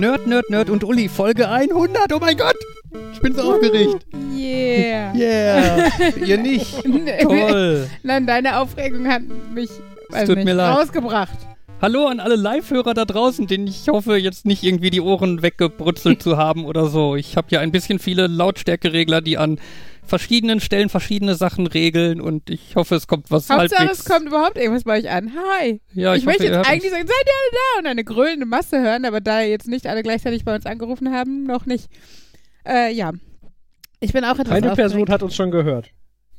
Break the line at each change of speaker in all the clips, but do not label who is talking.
Nerd, Nerd, Nerd und Uli, Folge 100. Oh mein Gott! Ich bin so aufgeregt.
Yeah.
Yeah. Ihr nicht. Toll.
Nein, deine Aufregung hat mich weiß
tut
nicht,
mir leid.
rausgebracht.
Hallo an alle Live-Hörer da draußen, denen ich hoffe, jetzt nicht irgendwie die Ohren weggebrutzelt zu haben oder so. Ich habe ja ein bisschen viele Lautstärkeregler, die an verschiedenen Stellen verschiedene Sachen regeln und ich hoffe, es kommt was
Hauptsache,
halbwegs.
es kommt überhaupt irgendwas bei euch an. Hi.
ja,
ich
ich,
möchte
hoffe, ihr
jetzt eigentlich sagen, seid ihr alle da und eine grölende Masse hören, aber da jetzt nicht alle gleichzeitig bei uns angerufen haben, noch nicht. Äh, ja. Ich bin auch etwas
Eine Person hat uns schon gehört.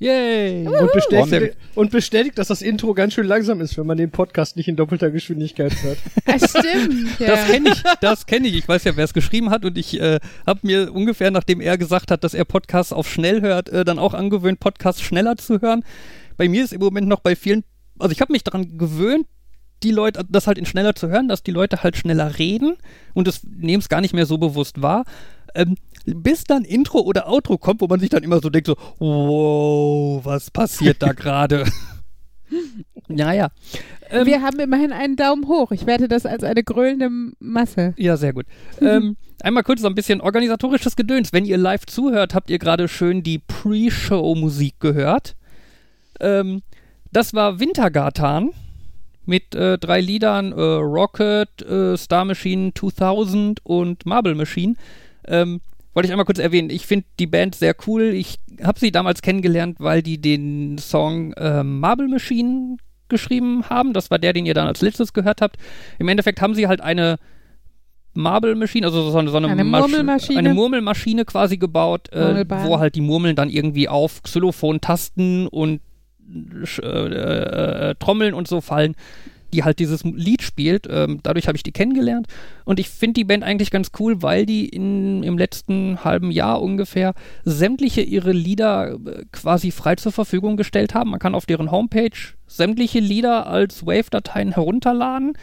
Yay.
Und bestätigt, und bestätigt, dass das Intro ganz schön langsam ist, wenn man den Podcast nicht in doppelter Geschwindigkeit hört.
Ah, stimmt. Ja.
Das kenne ich, das kenne ich. Ich weiß ja, wer es geschrieben hat und ich äh, habe mir ungefähr, nachdem er gesagt hat, dass er Podcasts auf schnell hört, äh, dann auch angewöhnt, Podcasts schneller zu hören. Bei mir ist im Moment noch bei vielen, also ich habe mich daran gewöhnt, die Leute, das halt in schneller zu hören, dass die Leute halt schneller reden und das nehmen es gar nicht mehr so bewusst wahr. Ähm, bis dann Intro oder Outro kommt, wo man sich dann immer so denkt, so, wow, was passiert da gerade? naja. Ähm,
Wir haben immerhin einen Daumen hoch. Ich werte das als eine grölende Masse.
Ja, sehr gut. ähm, einmal kurz so ein bisschen organisatorisches Gedöns. Wenn ihr live zuhört, habt ihr gerade schön die Pre-Show-Musik gehört. Ähm, das war Wintergatan mit äh, drei Liedern: äh, Rocket, äh, Star Machine 2000 und Marble Machine. Ähm, wollte ich einmal kurz erwähnen. Ich finde die Band sehr cool. Ich habe sie damals kennengelernt, weil die den Song äh, Marble Machine geschrieben haben. Das war der, den ihr dann als letztes gehört habt. Im Endeffekt haben sie halt eine Marble Machine, also so eine, so eine,
Eine
Masch-
Murmelmaschine.
eine Murmelmaschine quasi gebaut, äh, wo halt die Murmeln dann irgendwie auf Xylophon-Tasten und sch- äh, äh, Trommeln und so fallen, die halt dieses Lied spielt. Ähm, dadurch habe ich die kennengelernt und ich finde die Band eigentlich ganz cool, weil die in, im letzten halben Jahr ungefähr sämtliche ihre Lieder äh, quasi frei zur Verfügung gestellt haben. Man kann auf deren Homepage sämtliche Lieder als Wave-Dateien herunterladen.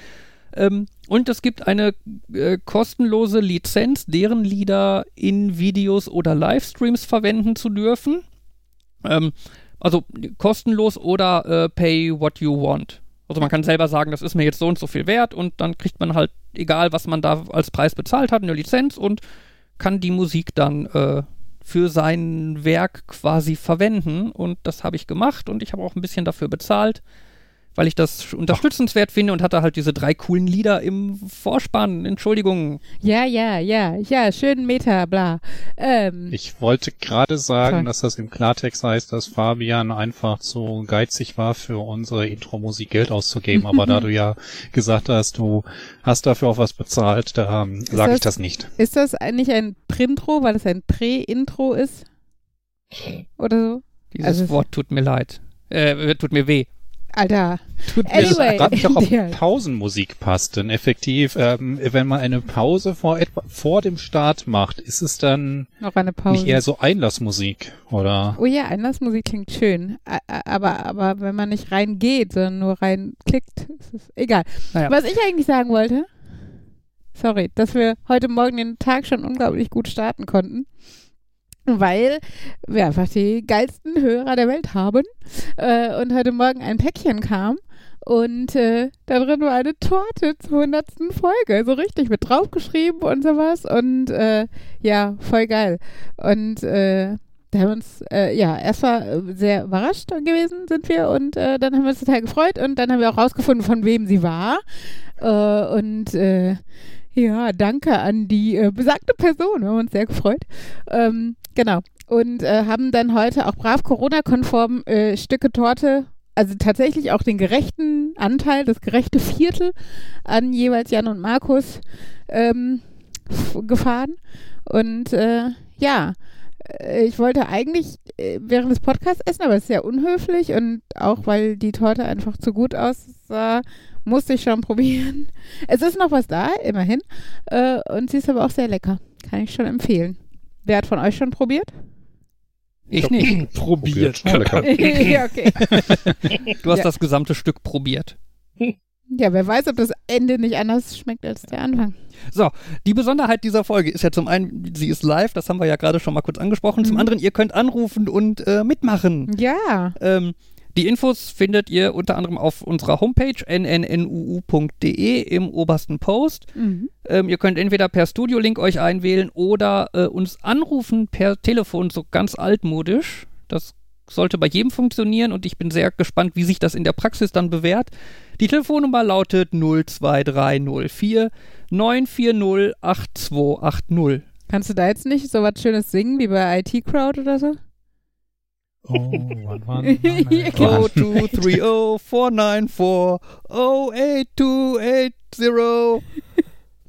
Ähm, und es gibt eine äh, kostenlose Lizenz, deren Lieder in Videos oder Livestreams verwenden zu dürfen. Ähm, also kostenlos oder äh, pay what you want. Also man kann selber sagen, das ist mir jetzt so und so viel wert und dann kriegt man halt, egal was man da als Preis bezahlt hat, eine Lizenz und kann die Musik dann äh, für sein Werk quasi verwenden. Und das habe ich gemacht und ich habe auch ein bisschen dafür bezahlt, weil ich das unterstützenswert finde und hatte halt diese drei coolen Lieder im Vorspann. Entschuldigung.
Ja, ja, ja, ja, schön Meta, bla. Ähm,
Ich wollte gerade sagen, dass das im Klartext heißt, dass Fabian einfach zu geizig war, für unsere Intro-Musik Geld auszugeben. Aber da du ja gesagt hast, du hast dafür auch was bezahlt, da ähm, sage ich
das-
nicht.
ist das eigentlich ein Printro, weil es ein Prä-Intro ist? Oder so?
Dieses
Also-
Wort tut mir leid. Äh, tut mir weh.
Alter.
Tut mir
Anyway.
Ich frage mich auch, ob. Pausenmusik passt. Denn effektiv, ähm, wenn man eine Pause vor, etwa, vor dem Start macht, ist es dann
Noch eine Pause.
nicht eher so Einlassmusik? Oder?
Oh ja, Einlassmusik klingt schön. Aber, aber wenn man nicht reingeht, sondern nur reinklickt, ist es egal.
Naja.
Was ich eigentlich sagen wollte, sorry, dass wir heute Morgen den Tag schon unglaublich gut starten konnten, weil wir einfach die geilsten Hörer der Welt haben äh, und heute Morgen ein Päckchen kam und äh, da drin war eine Torte zur hundertsten Folge, so richtig mit draufgeschrieben und sowas und äh, ja, voll geil. Und äh, da haben wir uns, äh, ja, erstmal äh, sehr überrascht gewesen sind wir und äh, dann haben wir uns total gefreut und dann haben wir auch rausgefunden, von wem sie war. Äh, und äh, ja, danke an die äh, besagte Person, wir haben uns sehr gefreut. Ähm, genau. Und äh, haben dann heute auch brav Corona-konform äh, Stücke Torte, also tatsächlich auch den gerechten Anteil, das gerechte Viertel an jeweils Jan und Markus ähm, gefahren. Und äh, ja, äh, ich wollte eigentlich äh, während des Podcasts essen, aber es ist sehr unhöflich und auch weil die Torte einfach zu gut aussah, musste ich schon probieren. Es ist noch was da, immerhin. Äh, und sie ist aber auch sehr lecker. Kann ich schon empfehlen. Wer hat von euch schon probiert?
Ich nicht.
Probiert.
Schon lecker.
ja, okay.
Du hast
Ja.
das gesamte Stück probiert.
Ja, wer weiß, ob das Ende nicht anders schmeckt als der Anfang.
So, die Besonderheit dieser Folge ist ja zum einen, sie ist live, das haben wir ja gerade schon mal kurz angesprochen. Zum
Mhm.
anderen, ihr könnt anrufen und äh, mitmachen.
Ja.
Ähm, Die Infos findet ihr unter anderem auf unserer Homepage nnnuu.de im obersten Post.
Mhm.
Ähm, ihr könnt entweder per Studio-Link euch einwählen oder äh, uns anrufen per Telefon, so ganz altmodisch. Das sollte bei jedem funktionieren und ich bin sehr gespannt, wie sich das in der Praxis dann bewährt. Die Telefonnummer lautet 02304 940 8280.
Kannst du da jetzt nicht so was Schönes singen wie bei IT Crowd oder so?
Oh, genau. one, one,
nine,
oh, two, three, oh, four. Oh,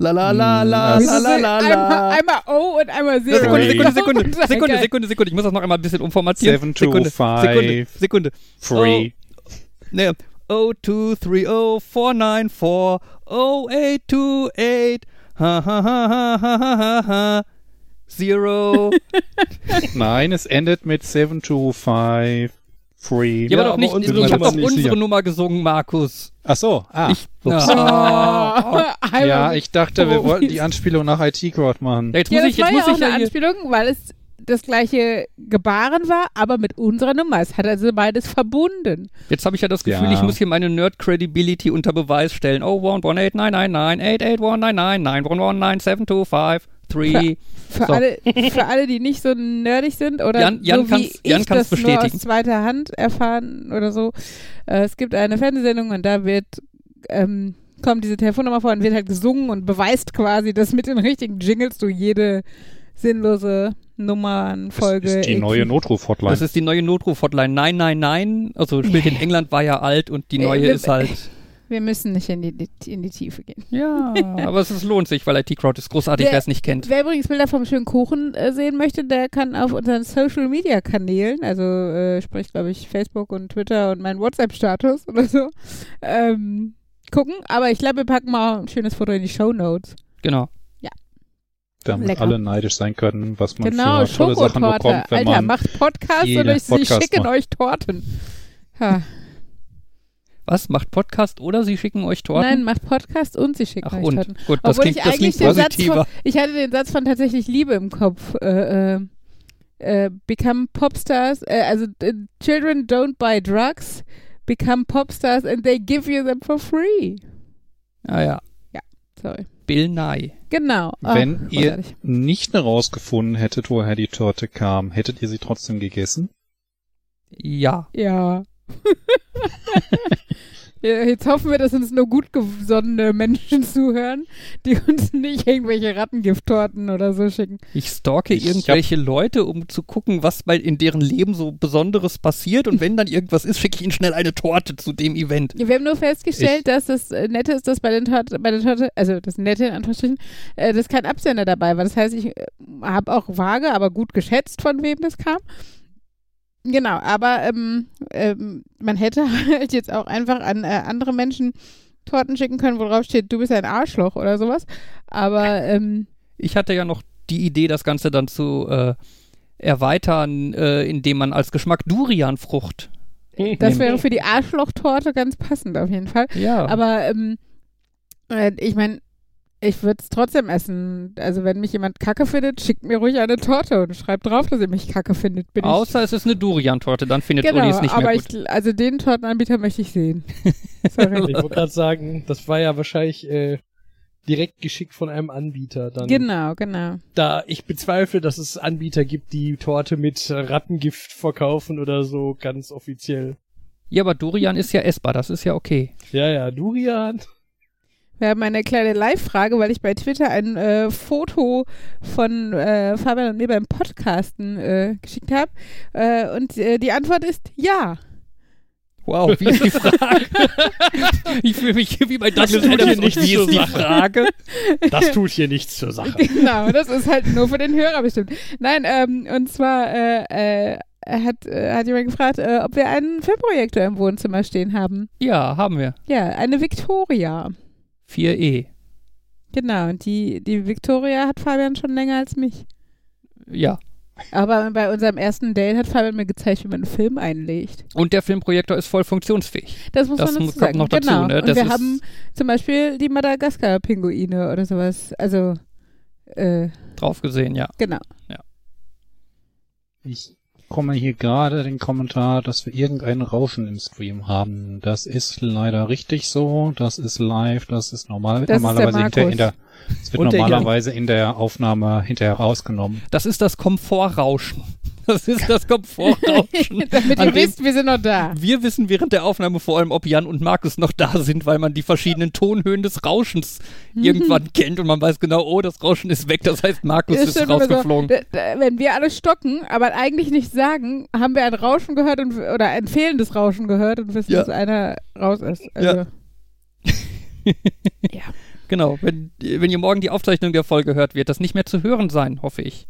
la la la
hm,
la la la la.
Einmal, O und einmal Zero.
Sekunde, Sekunde, Sekunde, Sekunde,
Sekunde,
Sekunde, Sekunde. Ich muss das noch einmal ein bisschen umformatieren.
Seven, two,
Sekunde,
five,
Sekunde, Sekunde.
Three.
Oh, ne, O two three O four nine four O eight two eight. Ha ha ha ha ha ha ha. Zero.
Nein, es endet mit 725 Free.
Ja, aber doch
aber
nicht,
unsere
ich habe
Nummer
doch
nicht.
unsere Nummer gesungen, Markus.
Ach so, ah.
Ich,
Ups.
ja.
Einmal
ja,
mit
ich dachte, wir
Oh,
wollten die Anspielung nach IT Crowd machen.
jetzt
Ja,
muss
das
ich,
war
jetzt
ja
muss
auch
ich ja
eine Anspielung, weil es das gleiche Gebaren war, aber mit unserer Nummer. Es hat also beides verbunden.
Jetzt habe ich ja das Gefühl,
Ja.
ich muss hier meine Nerd-Credibility unter Beweis stellen. Oh, 118999881919725 3.
Für,
So.
alle, für alle, die nicht so nerdig sind oder
Jan- Jan
so wie
kann's-
ich
Jan kann's
das nur aus
bestätigen.
zweiter Hand erfahren oder so. Äh, es gibt eine Fernsehsendung und da wird ähm, kommt diese Telefonnummer vor und wird halt gesungen und beweist quasi, dass mit den richtigen Jingles du jede sinnlose Nummernfolge
Das ist die neue Notruf-Hotline.
Das ist die neue Notruf-Hotline 999. Also spielt in England war ja alt und die
Äh,
neue
wir-
ist halt.
Wir müssen nicht in die, in die Tiefe gehen.
Ja, aber es ist, lohnt sich, weil IT Crowd ist großartig,
Wer-
es nicht kennt.
Wer übrigens Bilder vom schönen Kuchen äh, sehen möchte, der kann auf unseren Social Media Kanälen, also äh, sprich, glaube ich, Facebook und Twitter und meinen WhatsApp-Status oder so, ähm, gucken. Aber ich glaube, wir packen mal ein schönes Foto in die Show Notes.
Genau.
damit
lecker.
alle neidisch sein können, was man
Genau,
für tolle Sachen bekommt, wenn
Alter,
man
macht Podcast
jede
oder sie
Podcast
schicken
macht.
euch Torten. Ha.
Was? Macht Podcast oder sie schicken euch Torten?
Nein, macht Podcast und sie schicken
Ach
euch
und?
Torten.
Gut, das
Obwohl
klingt,
ich
das
eigentlich
klingt
den Satz
positiver.
von, ich hatte den Satz von tatsächlich Liebe im Kopf. Äh, äh, äh, become Popstars, äh, also äh, Children don't buy drugs, become Popstars and they give you them for free.
Ah ja,
Sorry.
Bill Nye.
Genau.
Wenn ihr
großartig.
nicht herausgefunden hättet, woher die Torte kam, hättet ihr sie trotzdem gegessen?
Ja.
Ja. Ja, Jetzt hoffen wir, dass uns nur gut gesonnene Menschen zuhören, die uns nicht irgendwelche Rattengifttorten oder so schicken.
Ich stalke
Ich
irgendwelche Leute, um zu gucken, was bei in deren Leben so Besonderes passiert. Und wenn dann irgendwas ist, schicke ich ihnen schnell eine Torte zu dem Event.
Wir haben nur festgestellt, dass das äh, Nette ist, dass bei, den Torte, bei der Torte, also das Nette in Anführungsstrichen, äh, dass kein Absender dabei war. Das heißt, ich äh, habe auch vage, aber gut geschätzt, von wem das kam. Genau, aber ähm, ähm, man hätte halt jetzt auch einfach an äh, andere Menschen Torten schicken können, wo drauf steht, du bist ein Arschloch oder sowas. Aber ähm,
Ich hatte ja noch die Idee, das Ganze dann zu äh, erweitern, äh, indem man als Geschmack Durianfrucht.
das wäre für die Arschlochtorte ganz passend auf jeden Fall.
Ja.
Aber ähm, äh, ich meine, ich würde es trotzdem essen. Also wenn mich jemand kacke findet, schickt mir ruhig eine Torte und schreibt drauf, dass ihr mich kacke findet. Bin
Außer es ist eine Durian-Torte, dann findet
ich, genau,
Uli es nicht
aber
mehr gut.
ich, also den Tortenanbieter möchte ich sehen. Sorry.
Ich wollte gerade sagen, das war ja wahrscheinlich äh, direkt geschickt von einem Anbieter. Dann,
genau, genau.
Da ich bezweifle, dass es Anbieter gibt, die Torte mit Rattengift verkaufen oder so, ganz offiziell.
Ja, aber Durian ist ja essbar, das ist ja okay.
Ja, ja, Durian.
Wir haben eine kleine Live-Frage, weil ich bei Twitter ein äh, Foto von äh, Fabian und mir beim Podcasten äh, geschickt habe. Äh, und äh, die Antwort ist ja.
Wow, wie ist die Frage? ich fühle mich wie bei
Das
Douglas
tut hier nichts
und wie
zur
ist die. Frage?
Das tut hier nichts zur Sache.
Genau, das ist halt nur für den Hörer bestimmt. Nein, ähm, und zwar äh, äh, hat, äh, hat jemand gefragt, äh, ob wir einen Filmprojektor im Wohnzimmer stehen haben.
Ja, haben wir.
Ja, eine Victoria.
4E.
Genau, und die, die Victoria hat Fabian schon länger als mich.
Ja.
Aber bei unserem ersten Date hat Fabian mir gezeigt, wie man einen Film einlegt.
Und der Filmprojektor ist voll funktionsfähig.
Das muss
Das
man
muss-
dazu sagen.
noch dazu,
genau.
ne?
Und wir
ist-
haben zum Beispiel die Madagaskar-Pinguine oder sowas. Also, äh,
Drauf gesehen, ja.
genau.
Ich
bekomme hier gerade den Kommentar, dass wir irgendein Rauschen im Stream haben. Das ist leider richtig so. Das ist live. Das ist normal.
Das ist der
normalerweise hinter, in der, es wird
Und der
normalerweise in der Aufnahme hinterher rausgenommen.
Das ist das Komfortrauschen. Das ist das Komfortrauschen.
Damit ihr wisst, wir sind noch da.
wir wissen während der Aufnahme vor allem, ob Jan und Markus noch da sind, weil man die verschiedenen Tonhöhen des Rauschens irgendwann kennt und man weiß genau, oh, das Rauschen ist weg, das heißt, Markus
Ist
ist,
so,
rausgeflogen.
d- wenn wir alle stocken, aber eigentlich nicht sagen, haben wir ein Rauschen gehört und, oder ein fehlendes Rauschen gehört und wissen,
Ja.
dass einer raus ist. Also, ja.
Genau, wenn, wenn ihr morgen die Aufzeichnung der Folge hört, wird das nicht mehr zu hören sein, hoffe ich.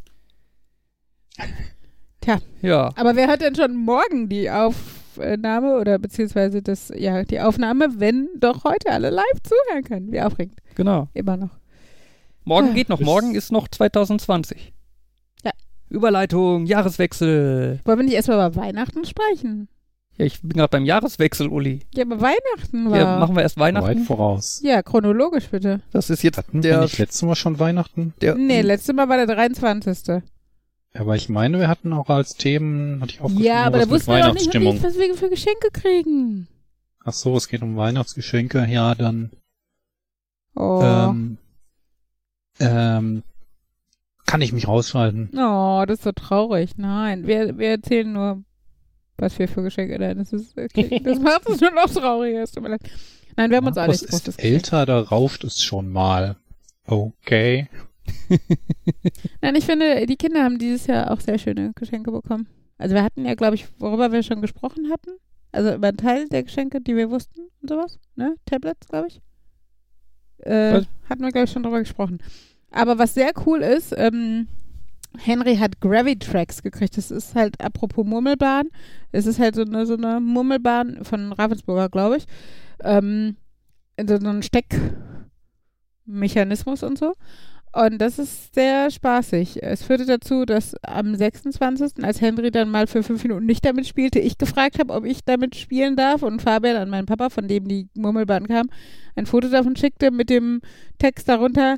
Tja.
Ja.
Aber wer hört denn schon morgen die Aufnahme oder beziehungsweise das, ja, die Aufnahme, wenn doch heute alle live zuhören können? Wie aufregend.
Genau.
Immer noch.
Morgen
Ah.
geht noch, morgen ist noch 2020.
Ja.
Überleitung, Jahreswechsel.
Wollen wir nicht erstmal über Weihnachten sprechen?
Ja, ich bin gerade beim Jahreswechsel, Uli.
Ja, aber Weihnachten war.
Ja, machen wir erst
Weit
Weihnachten.
voraus.
ja, chronologisch bitte.
Das ist jetzt
Hatten wir
der,
nicht letztes Mal schon Weihnachten?
der
Nee, letztes Mal war der 23.
Aber ich meine, wir hatten auch als Themen, hatte ich aufgeschrieben,
Ja, aber da wussten wir doch nicht, was wir für Geschenke kriegen.
Ach so, es geht um Weihnachtsgeschenke. Ja, dann
Oh.
ähm, ähm, kann ich mich rausschalten.
Oh, das ist so traurig. Nein, wir, wir erzählen nur, was wir für Geschenke nein, Das, ist, okay. das macht es nur noch trauriger. Es tut mir leid. Nein, wir haben uns Großes
ist älter, da rauft es schon mal. Okay.
Nein, ich finde, die Kinder haben dieses Jahr auch sehr schöne Geschenke bekommen. Also wir hatten ja, glaube ich, worüber wir schon gesprochen hatten. Also über einen Teil der Geschenke, die wir wussten und sowas. Ne? Tablets, glaube ich. Äh, hatten wir, glaube ich, schon drüber gesprochen. Aber was sehr cool ist, ähm, Henry hat Gravitracks gekriegt. Das ist halt, apropos Murmelbahn, es ist halt so eine, so eine Murmelbahn von Ravensburger, glaube ich. Ähm, so so ein Steckmechanismus und so. Und das ist sehr spaßig. Es führte dazu, dass am 26., als Henry dann mal für fünf Minuten nicht damit spielte, ich gefragt habe, ob ich damit spielen darf und Fabian an meinen Papa, von dem die Murmelbahn kam, ein Foto davon schickte mit dem Text darunter,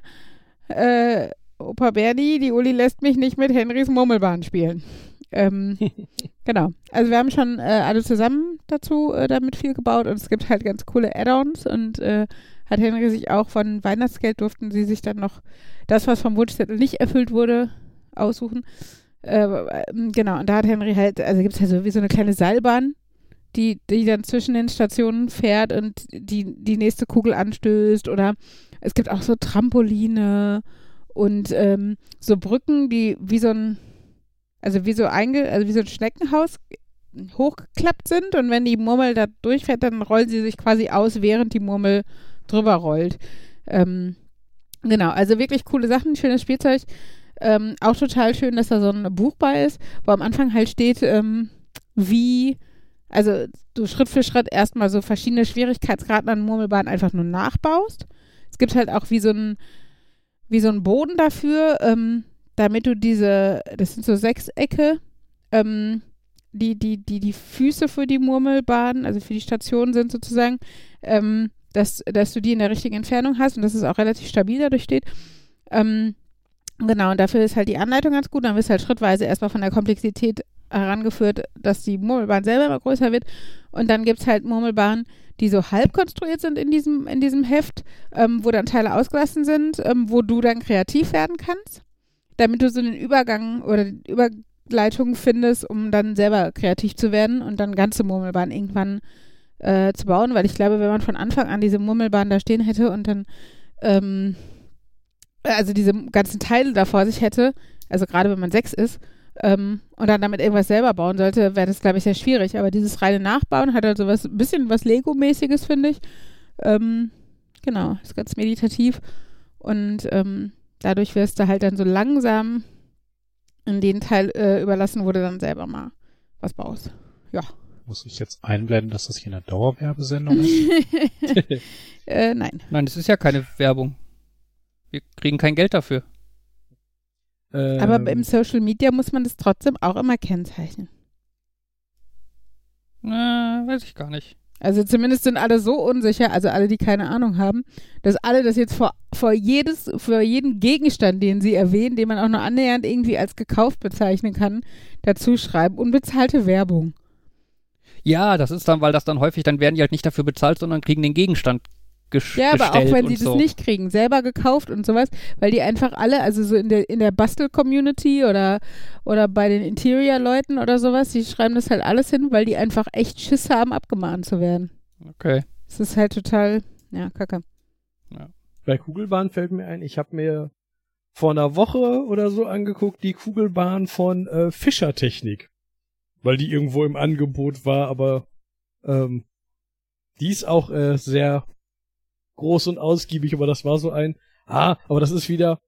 äh, Opa Bernie, die Uli lässt mich nicht mit Henrys Murmelbahn spielen. Ähm, genau. Also wir haben schon äh, alle zusammen dazu äh, damit viel gebaut und es gibt halt ganz coole Add-ons und äh, hat Henry sich auch von Weihnachtsgeld durften sie sich dann noch das, was vom Wunschzettel nicht erfüllt wurde, aussuchen. Äh, ähm, genau, und da hat Henry halt, also gibt es halt so wie so eine kleine Seilbahn, die, die dann zwischen den Stationen fährt und die, die nächste Kugel anstößt oder es gibt auch so Trampoline und ähm, so Brücken, die wie so ein, also wie so einge, also wie so ein Schneckenhaus hochgeklappt sind und wenn die Murmel da durchfährt, dann rollen sie sich quasi aus, während die Murmel drüber rollt. Ähm, genau, also wirklich coole Sachen, schönes Spielzeug. Ähm, auch total schön, dass da so ein Buch bei ist, wo am Anfang halt steht, ähm, wie, also du Schritt für Schritt erstmal so verschiedene Schwierigkeitsgraden an Murmelbahn einfach nur nachbaust. Es gibt halt auch wie so ein, wie so ein Boden dafür, ähm, damit du diese, das sind so Sechsecke, ähm, die, die, die, die Füße für die Murmelbahn, also für die Station sind sozusagen, ähm, dass, dass du die in der richtigen Entfernung hast und dass es auch relativ stabil dadurch steht. Ähm, genau, und dafür ist halt die Anleitung ganz gut. Dann wirst du halt schrittweise erstmal von der Komplexität herangeführt, dass die Murmelbahn selber immer größer wird. Und dann gibt es halt Murmelbahnen, die so halb konstruiert sind in diesem, in diesem Heft, ähm, wo dann Teile ausgelassen sind, ähm, wo du dann kreativ werden kannst, damit du so einen Übergang oder Überleitung findest, um dann selber kreativ zu werden und dann ganze Murmelbahn irgendwann äh, zu bauen, weil ich glaube, wenn man von Anfang an diese Murmelbahn da stehen hätte und dann ähm, also diese ganzen Teile da vor sich hätte, also gerade wenn man sechs ist, ähm, und dann damit irgendwas selber bauen sollte, wäre das, glaube ich, sehr schwierig. Aber dieses reine Nachbauen hat also was, ein bisschen was Lego-mäßiges, finde ich. Ähm, genau, ist ganz meditativ. Und ähm, dadurch wirst du halt dann so langsam in den Teil äh, überlassen, wo du dann selber mal was baust.
Muss ich jetzt einblenden, dass das hier eine Dauerwerbesendung ist?
äh, nein.
Nein, das ist ja keine Werbung. Wir kriegen kein Geld dafür.
Aber
Ähm,
im Social Media muss man das trotzdem auch immer kennzeichnen.
Äh, weiß ich gar nicht.
Also zumindest sind alle so unsicher, also alle, die keine Ahnung haben, dass alle das jetzt vor, vor, jedes, vor jeden Gegenstand, den sie erwähnen, den man auch nur annähernd irgendwie als gekauft bezeichnen kann, dazu schreiben. Unbezahlte Werbung.
Ja, das ist dann, weil das dann häufig, dann werden die halt nicht dafür bezahlt, sondern kriegen den Gegenstand
Ja, aber auch wenn sie das
so.
nicht kriegen, selber gekauft und sowas, weil die einfach alle, also so in der, in der Bastel-Community oder, oder bei den Interior-Leuten oder sowas, die schreiben das halt alles hin, weil die einfach echt Schiss haben, abgemahnt zu werden.
Okay.
Das ist halt total, ja, kacke.
Bei Kugelbahn fällt mir ein, ich habe mir vor einer Woche oder so angeguckt, die Kugelbahn von äh, Fischertechnik. Weil die irgendwo im Angebot war, aber ähm, die ist auch äh, sehr groß und ausgiebig, aber das war so ein, ah, aber das ist wieder,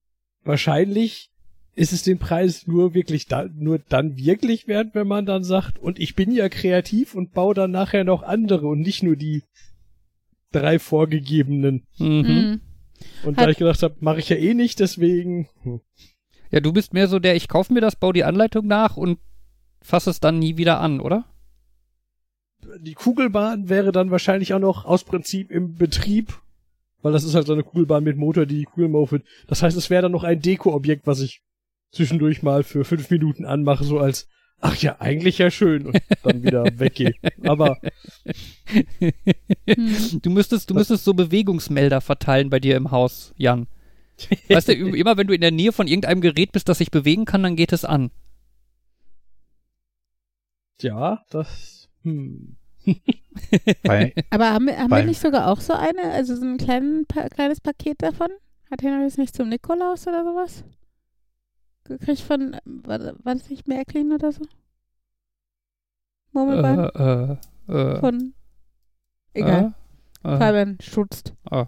wahrscheinlich ist es den Preis nur wirklich da, nur dann wirklich wert, wenn man dann sagt, und ich bin ja kreativ und baue dann nachher noch andere und nicht nur die drei vorgegebenen.
Mhm.
Mhm.
Und
Hat-
da ich gedacht habe, mache ich ja eh nicht, deswegen. Hm.
Ja, du bist mehr so der, ich kaufe mir das, baue die Anleitung nach und fasse es dann nie wieder an, oder?
Die Kugelbahn wäre dann wahrscheinlich auch noch aus Prinzip im Betrieb, weil das ist halt so eine Kugelbahn mit Motor, die die Kugel maufet. Das heißt, es wäre dann noch ein Deko-Objekt, was ich zwischendurch mal für fünf Minuten anmache, so als, ach ja, eigentlich ja schön und dann wieder weggehe. Aber
Hm.
Du müsstest, du müsstest so Bewegungsmelder verteilen bei dir im Haus, Jan. Weißt du, immer wenn du in der Nähe von irgendeinem Gerät bist, das sich bewegen kann, dann geht es an.
Ja, das. Hm.
Bei,
Aber haben, wir- haben wir nicht sogar auch so eine, also so ein kleinen, pa kleines Paket davon? Hat Henry das nicht zum Nikolaus oder sowas? Gekriegt von, war, war das nicht Märklin oder so? Murmelbahn?
Äh, äh, äh,
von, egal.
Äh, äh,
Fabian stutzt.
Ah.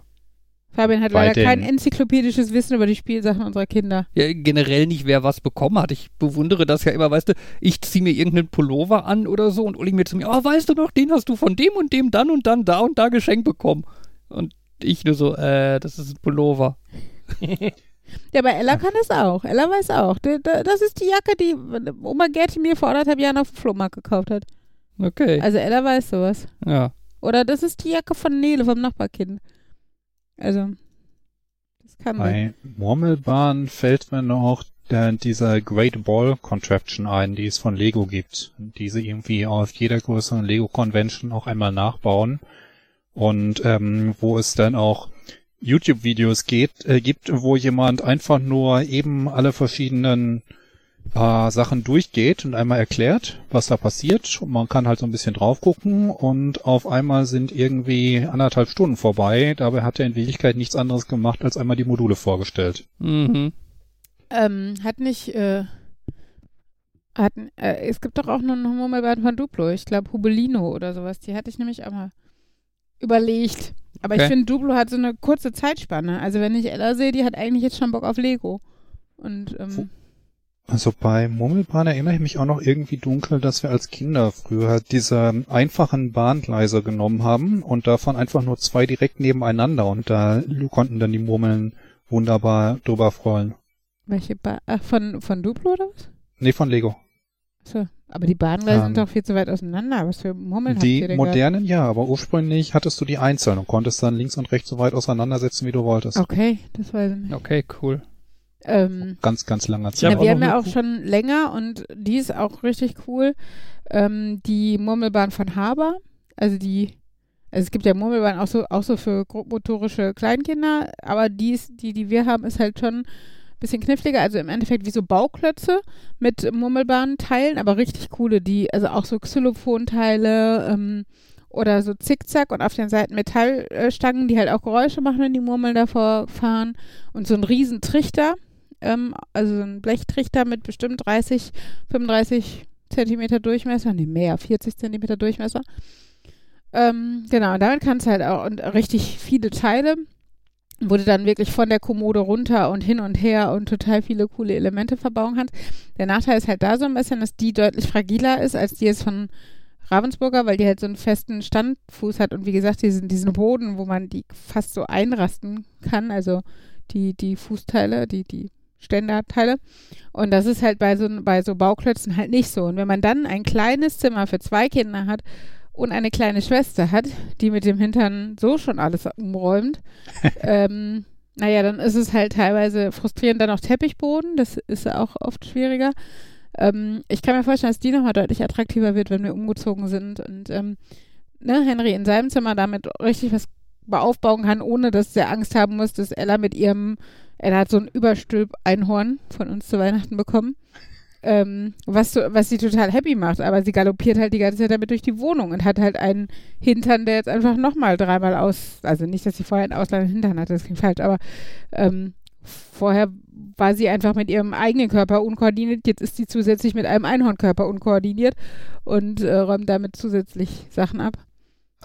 Fabian hat leider kein enzyklopädisches Wissen über die Spielsachen unserer Kinder.
ja, generell nicht, wer was bekommen hat. Ich bewundere das ja immer, weißt du, ich ziehe mir irgendeinen Pullover an oder so und Uli mir zu mir, oh, weißt du noch, den hast du von dem und dem dann und dann da und da geschenkt bekommen. Und ich nur so, äh, das ist ein Pullover.
Ja, aber Ella kann das auch. Ella weiß auch. Das ist die Jacke, die Oma Gerti mir vor anderthalb Jahren auf dem Flohmarkt gekauft hat.
Okay.
Also Ella weiß sowas.
ja.
Oder das ist die Jacke von Nele, vom Nachbarkind. Also, das kann sie.
bei Murmelbahn fällt mir noch der, dieser Great Ball Contraption ein, die es von Lego gibt. Die sie irgendwie auf jeder größeren Lego Convention auch einmal nachbauen. Und ähm, wo es dann auch YouTube-Videos geht, äh, gibt, wo jemand einfach nur eben alle verschiedenen äh, Sachen durchgeht und einmal erklärt, was da passiert. Und man kann halt so ein bisschen drauf gucken und auf einmal sind irgendwie anderthalb Stunden vorbei. Dabei hat er in Wirklichkeit nichts anderes gemacht, als einmal die Module vorgestellt.
Mhm.
Ähm, hat nicht, äh, hat, äh, es gibt doch auch noch eine Murmelbahn von Duplo. Ich glaube Hubelino oder sowas. Die hatte ich nämlich auch mal überlegt. Aber ich
Okay.
finde, Duplo hat so eine kurze Zeitspanne. Also wenn ich Ella sehe, die hat eigentlich jetzt schon Bock auf Lego. Und, ähm,
Also bei Murmelbahn erinnere ich mich auch noch irgendwie dunkel, dass wir als Kinder früher diese einfachen Bahngleise genommen haben und davon einfach nur zwei direkt nebeneinander und da konnten dann die Murmeln wunderbar drüber freuen.
welche ba Ach, von, von Duplo oder was?
Nee, von Lego.
So. Aber die Bahngleise
Ähm,
sind doch viel zu weit auseinander. Was für Murmeln habt
Die
ihr denn gehabt?
modernen ja, aber ursprünglich hattest du die einzeln und konntest dann links und rechts so weit auseinandersetzen, wie du wolltest.
Okay, das weiß ich nicht.
Okay, cool.
Ähm,
Ganz, ganz langer Zeit.
Ja, wir haben ja auch schon länger und die ist auch richtig cool. Ähm, die Murmelbahn von Haber, also die, also es gibt ja Murmelbahn auch so, auch so für grobmotorische Kleinkinder, aber die, ist, die, die wir haben, ist halt schon ein bisschen kniffliger, also im Endeffekt wie so Bauklötze mit Murmelbahnteilen, aber richtig coole, die, also auch so Xylophonteile, ähm, oder so Zickzack und auf den Seiten Metallstangen, die halt auch Geräusche machen, wenn die Murmeln davor fahren. Und so ein riesen Trichter, ähm, also so ein Blechtrichter mit bestimmt 30, 35 Zentimeter Durchmesser, nee, mehr, 40 Zentimeter Durchmesser. Ähm, genau, damit kannst du halt auch und richtig viele Teile, du dann wirklich von der Kommode runter und hin und her und total viele coole Elemente verbauen kannst. Der Nachteil ist halt da so ein bisschen, dass die deutlich fragiler ist als die jetzt von Ravensburger, weil die halt so einen festen Standfuß hat und wie gesagt, diesen, diesen Boden, wo man die fast so einrasten kann, also die, die Fußteile, die, die Ständerteile. Und das ist halt bei so, bei so Bauklötzen halt nicht so. Und wenn man dann ein kleines Zimmer für zwei Kinder hat und eine kleine Schwester hat, die mit dem Hintern so schon alles umräumt, ähm, naja, dann ist es halt teilweise frustrierend, dann auch Teppichboden, das ist auch oft schwieriger. Ähm, ich kann mir vorstellen, dass die nochmal deutlich attraktiver wird, wenn wir umgezogen sind und ähm, ne, Henry in seinem Zimmer damit richtig was aufbauen kann, ohne dass er Angst haben muss, dass Ella mit ihrem, Ella hat so ein Überstülp-Einhorn von uns zu Weihnachten bekommen, ähm, was, so, was sie total happy macht, aber sie galoppiert halt die ganze Zeit damit durch die Wohnung und hat halt einen Hintern, der jetzt einfach nochmal dreimal aus, also nicht, dass sie vorher einen ausladenden Hintern hatte, das klingt falsch, aber ähm, vorher war sie einfach mit ihrem eigenen Körper unkoordiniert, jetzt ist sie zusätzlich mit einem Einhornkörper unkoordiniert und äh, räumt damit zusätzlich Sachen ab.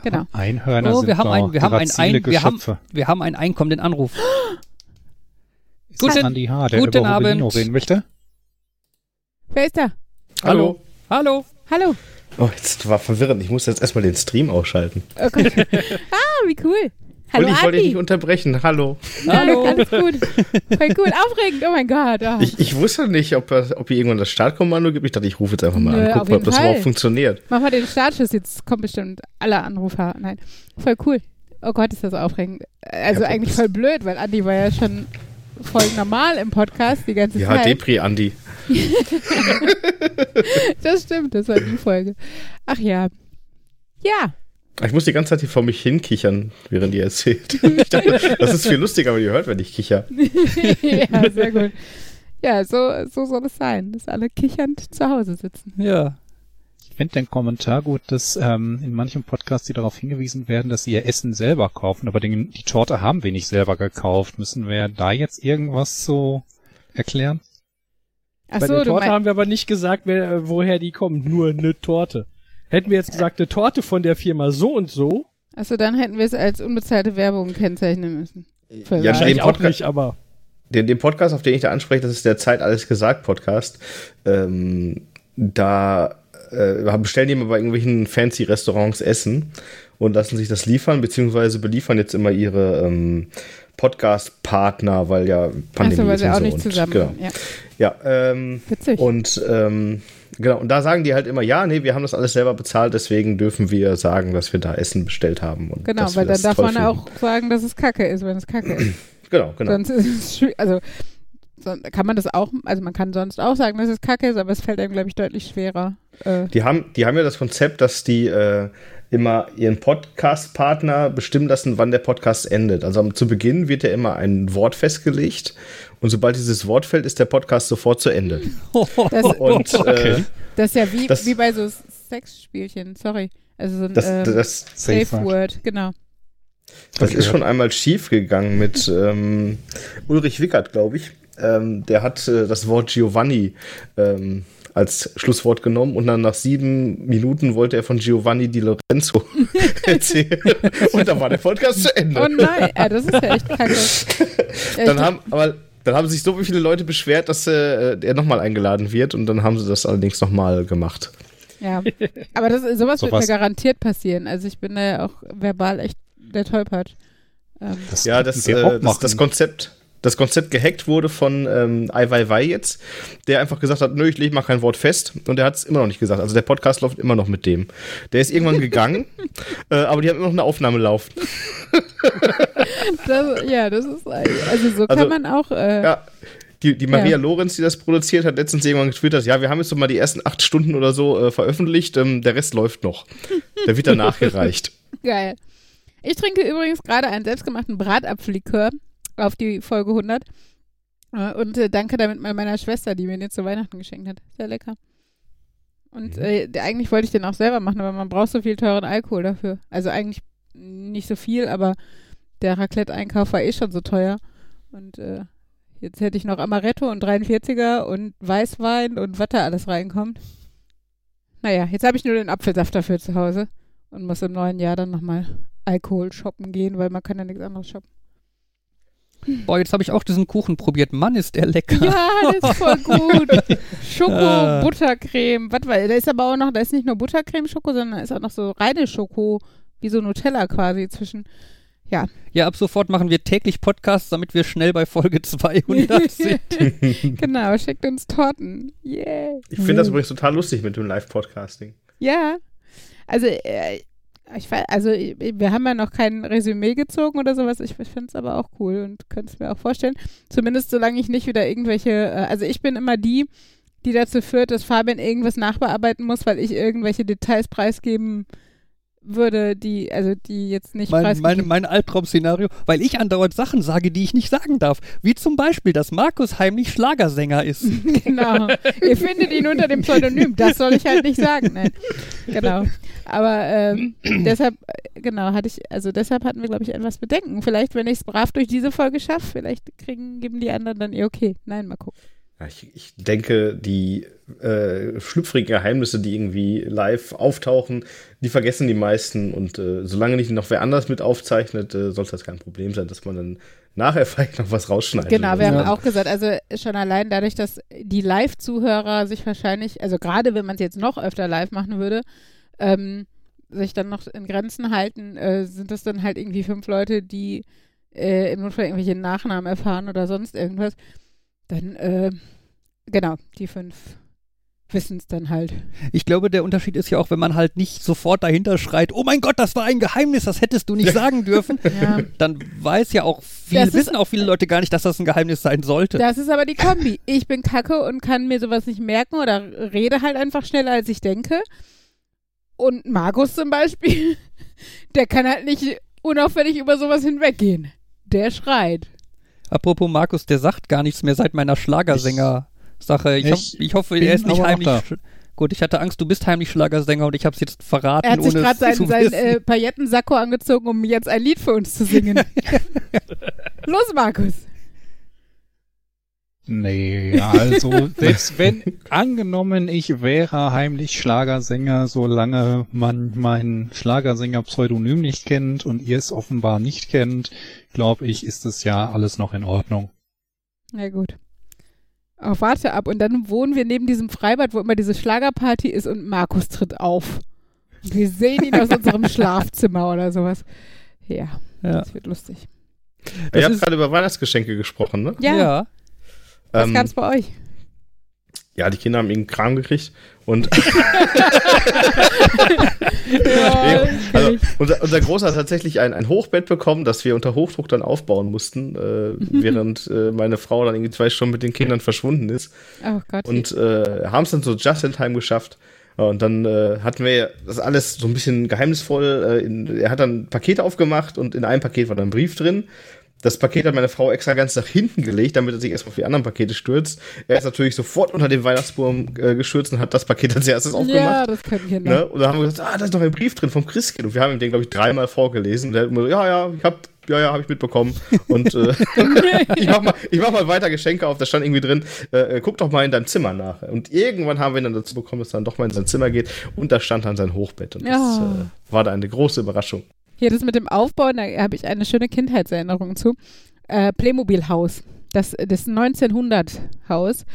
Genau.
Einhörner
Oh,
sind
wir haben
doch
ein- wir haben ein- ein- wir haben-. Wir haben einen einkommenden Anruf.
Ist
Guten-
das Andi H., der
guten
über Rubelino
Abend.
reden möchte?
Wer ist da?
Hallo.
Hallo.
Hallo.
Oh, jetzt war verwirrend. Ich muss jetzt erstmal den Stream ausschalten.
Oh Gott. ah, wie cool. Hallo
Und ich wollte dich nicht unterbrechen. Hallo.
Hallo.
Alles gut. Voll gut. Aufregend. Oh mein Gott. Oh.
Ich, ich wusste nicht, ob, das- ob hier irgendwann das Startkommando gibt. Ich dachte, ich rufe jetzt einfach mal
Nö,
an. Guck mal, ob das
Fall.
überhaupt funktioniert.
Mach mal den Startschuss. Jetzt kommen bestimmt alle Anrufer. Nein. Voll cool. Oh Gott, ist das aufregend. Also
Ja,
eigentlich voll blöd, weil Andi war ja schon voll normal im Podcast die ganze
Ja,
Zeit.
Depri, Andi.
Das stimmt, das war die Folge. Ach ja. Ja.
Ich muss die ganze Zeit hier vor mich hinkichern, während ihr erzählt. Ich dachte, das ist viel lustiger, wenn ihr hört, wenn ich kicher.
ja, sehr gut. Ja, so, so soll es sein, dass alle kichernd zu Hause sitzen.
Ja.
Ich finde den Kommentar gut, dass ähm, in manchen Podcasts die darauf hingewiesen werden, dass sie ihr Essen selber kaufen, aber den, die Torte haben wir nicht selber gekauft. Müssen wir da jetzt irgendwas so erklären?
Ach
Bei
so,
der Torte haben wir aber nicht gesagt, wer, äh, woher die kommt. Nur eine Torte. Hätten wir jetzt gesagt, eine Torte von der Firma so und so,
Achso, dann hätten wir es als unbezahlte Werbung kennzeichnen müssen.
Ja,
wahrscheinlich auch
Podcast-
nicht, aber
Den, den Podcast, auf den ich da anspreche, das ist der Zeit alles gesagt Podcast. Ähm, da äh, bestellen die immer bei irgendwelchen fancy Restaurants Essen und lassen sich das liefern, beziehungsweise beliefern jetzt immer ihre ähm, Podcast-Partner, weil ja Pandemie
Achso, weil
ist und
auch
so.
nicht
und,
zusammen.
Genau.
Ja.
Ja, ähm,
Witzig.
und ähm, genau, und da sagen die halt immer, ja, nee, wir haben das alles selber bezahlt, deswegen dürfen wir sagen, dass wir da Essen bestellt haben. Und
genau, weil dann darf man
finden.
auch sagen, dass es Kacke ist, wenn es Kacke ist.
Genau, genau.
Sonst ist es schwierig. Also so, kann man das auch, also man kann sonst auch sagen, dass es Kacke ist, aber es fällt einem, glaube ich, deutlich schwerer. Äh,
Die haben, die haben ja das Konzept, dass die äh, immer ihren Podcast-Partner bestimmen lassen, wann der Podcast endet. Also zu Beginn wird ja immer ein Wort festgelegt und sobald dieses Wort fällt, ist der Podcast sofort zu Ende.
das,
Und äh,
das ist ja wie,
das-
wie bei so Sexspielchen, sorry. Also so ein
das,
ähm,
das,
Safe
Safe
Word, genau.
das
Okay.
ist schon einmal schief gegangen mit ähm, Ulrich Wickert, glaube ich. Ähm, der hat äh, das Wort Giovanni ähm, als Schlusswort genommen und dann nach sieben Minuten wollte er von Giovanni Di Lorenzo erzählen. und dann war der Podcast zu Ende.
Oh nein, ja, das ist ja echt kacke. Ja,
dann haben, aber dann haben sich so viele Leute beschwert, dass äh, er nochmal eingeladen wird und dann haben sie das allerdings nochmal gemacht.
Ja, aber das, sowas wird
Sowas-
mir garantiert passieren. Also ich bin da ja auch verbal echt der Tollpatsch. Ähm,
Das
Ja, das, äh,
auch
das, das Konzept. Das Konzept gehackt wurde von ähm, Ai Weiwei jetzt, der einfach gesagt hat, nö, ich lege mal kein Wort fest und der hat es immer noch nicht gesagt. Also der Podcast läuft immer noch mit dem. Der ist irgendwann gegangen, äh, aber die haben immer noch eine Aufnahme laufen.
das, ja, das ist, eigentlich- also so
Also,
kann man auch, äh,
Ja, die, die Maria
Ja.
Lorenz, die das produziert hat, letztens irgendwann getwittert, ja, wir haben jetzt so mal die ersten acht Stunden oder so äh, veröffentlicht, ähm, der Rest läuft noch. Der wird dann nachgereicht.
geil. Ich trinke übrigens gerade einen selbstgemachten Bratapfellikör auf die Folge 100 äh, und äh, danke damit mal meiner Schwester, die mir den zu Weihnachten geschenkt hat. Sehr lecker. Und
Mhm.
äh, eigentlich wollte ich den auch selber machen, aber man braucht so viel teuren Alkohol dafür. Also eigentlich nicht so viel, aber der Raclette-Einkauf war eh schon so teuer. Und äh, jetzt hätte ich noch Amaretto und 43er und Weißwein und was da alles reinkommt. Naja, jetzt habe ich nur den Apfelsaft dafür zu Hause und muss im neuen Jahr dann nochmal Alkohol shoppen gehen, weil man kann ja nichts anderes shoppen.
Boah, jetzt habe ich auch diesen Kuchen probiert. Mann, ist der lecker.
Ja, das ist voll gut. Schoko,
Ah.
Buttercreme, was war, da ist aber auch noch, da ist nicht nur Buttercreme Schoko, sondern da ist auch noch so reine Schoko, wie so Nutella quasi zwischen.
Ja, ab sofort machen wir täglich Podcasts, damit wir schnell bei Folge 200 sind.
genau, schickt uns Torten. Yeah.
Ich finde das übrigens total lustig mit dem Live-Podcasting.
Ja. Also, äh, ich weiß, also wir haben ja noch kein Resümee gezogen oder sowas. Ich, ich finde es aber auch cool und könnte es mir auch vorstellen. Zumindest solange ich nicht wieder irgendwelche, äh, also ich bin immer die, die dazu führt, dass Fabian irgendwas nachbearbeiten muss, weil ich irgendwelche Details preisgeben würde, die, also die jetzt nicht
Mein, mein, mein Albtraum-Szenario, weil ich andauernd Sachen sage, die ich nicht sagen darf. Wie zum Beispiel, dass Markus heimlich Schlagersänger ist.
Genau. Ihr findet ihn unter dem Pseudonym. Das soll ich halt nicht sagen. Nein. Genau. Aber ähm, deshalb, genau, hatte ich, also deshalb hatten wir, glaube ich, etwas Bedenken. Vielleicht, wenn ich es brav durch diese Folge schaffe, vielleicht kriegen, geben die anderen dann eh okay. Nein, mal gucken.
Ich, ich denke, die äh, schlüpfrigen Geheimnisse, die irgendwie live auftauchen, die vergessen die meisten. Und äh, solange nicht noch wer anders mit aufzeichnet, äh, soll das kein Problem sein, dass man dann nachher vielleicht noch was rausschneidet.
Genau, wir haben auch gesagt, also schon allein dadurch, dass die Live-Zuhörer sich wahrscheinlich, also gerade wenn man es jetzt noch öfter live machen würde, ähm, sich dann noch in Grenzen halten, äh, sind das dann halt irgendwie fünf Leute, die äh, im Notfall irgendwelche Nachnamen erfahren oder sonst irgendwas. Dann, äh, genau, die fünf wissen es dann halt.
Ich glaube, der Unterschied ist ja auch, wenn man halt nicht sofort dahinter schreit, oh mein Gott, das war ein Geheimnis, das hättest du nicht sagen dürfen.
Ja.
Dann weiß ja auch viele,
Das ist-
wissen auch viele Leute gar nicht, dass das ein Geheimnis sein sollte.
Das ist aber die Kombi. Ich bin kacke und kann mir sowas nicht merken oder rede halt einfach schneller, als ich denke. Und Markus zum Beispiel, der kann halt nicht unauffällig über sowas hinweggehen. Der schreit.
Apropos Markus, der sagt gar nichts mehr seit meiner Schlagersänger-Sache. Ich,
Ich
hoff, ich hoffe, er ist nicht heimlich. Gut, ich hatte Angst, du bist heimlich Schlagersänger und ich habe es jetzt verraten,
Er hat sich gerade seinen, seinen äh, Paillettensacko angezogen, um jetzt ein Lied für uns zu singen. Los, Markus.
Nee, also selbst wenn angenommen ich wäre heimlich Schlagersänger, solange man mein Schlagersänger-Pseudonym nicht kennt und ihr es offenbar nicht kennt, glaube ich, ist es ja alles noch in Ordnung.
Na gut. Oh, warte ab. Und dann wohnen wir neben diesem Freibad, wo immer diese Schlagerparty ist und Markus tritt auf. Und wir sehen ihn aus unserem Schlafzimmer oder sowas. Ja,
ja.
das wird lustig.
Ihr habt gerade über Weihnachtsgeschenke gesprochen, ne?
Ja,
ja.
Was
Ähm,
gab's bei euch?
ja, die Kinder haben irgendeinen Kram gekriegt und
Ja,
also, unser, unser Großer hat tatsächlich ein, ein Hochbett bekommen, das wir unter Hochdruck dann aufbauen mussten, äh, während äh, meine Frau dann irgendwie zwei Stunden mit den Kindern verschwunden ist.
oh Gott.
Und äh, haben es dann so just in time geschafft. Und dann äh, hatten wir das alles so ein bisschen geheimnisvoll. Äh, in, er hat dann Pakete aufgemacht und in einem Paket war dann ein Brief drin. Das Paket hat meine Frau extra ganz nach hinten gelegt, damit er sich erstmal auf die anderen Pakete stürzt. Er ist natürlich sofort unter den Weihnachtsbaum äh, gestürzt und hat das Paket als erstes
ja,
aufgemacht.
das können Kinder.
Ne? Und dann haben wir gesagt, ah, da ist noch ein Brief drin vom Christkind. Und wir haben ihm den, glaube ich, dreimal vorgelesen. Und er hat immer so, ja, ja, ich hab, ja, ja, habe ich mitbekommen. Und äh, ich, mach mal, ich mach mal weiter Geschenke auf. Da stand irgendwie drin, äh, äh, guck doch mal in deinem Zimmer nach. Und irgendwann haben wir ihn dann dazu bekommen, dass er dann doch mal in sein Zimmer geht. Und da stand dann sein Hochbett. Und das
Ja.
äh, war da eine große Überraschung.
Hier, das mit dem Aufbauen, da habe ich eine schöne Kindheitserinnerung zu. Äh, Playmobil-Haus. Das, das 1900-Haus.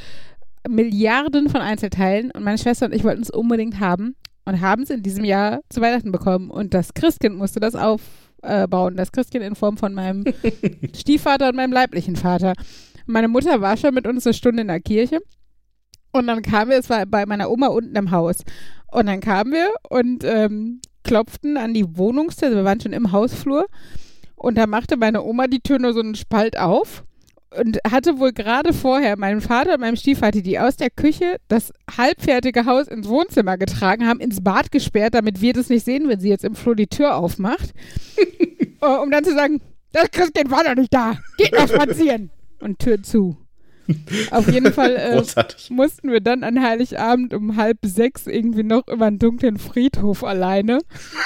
Milliarden von Einzelteilen. Und meine Schwester und ich wollten es unbedingt haben. Und haben es in diesem Jahr zu Weihnachten bekommen. Und das Christkind musste das aufbauen. Das Christkind in Form von meinem Stiefvater und meinem leiblichen Vater. Meine Mutter war schon mit uns eine Stunde in der Kirche. Und dann kamen wir, es war bei meiner Oma unten im Haus. Und dann kamen wir und ähm, klopften an die Wohnungstür. Also wir waren schon im Hausflur. Und da machte meine Oma die Tür nur so einen Spalt auf und hatte wohl gerade vorher meinen Vater und meinem Stiefvater, die aus der Küche das halbfertige Haus ins Wohnzimmer getragen haben, ins Bad gesperrt, damit wir das nicht sehen, wenn sie jetzt im Flur die Tür aufmacht. Äh, um dann zu sagen, das Christkind war doch nicht da. Geht noch spazieren. Und Tür zu. Auf jeden Fall äh, mussten wir dann an Heiligabend um halb sechs irgendwie noch über einen dunklen Friedhof alleine.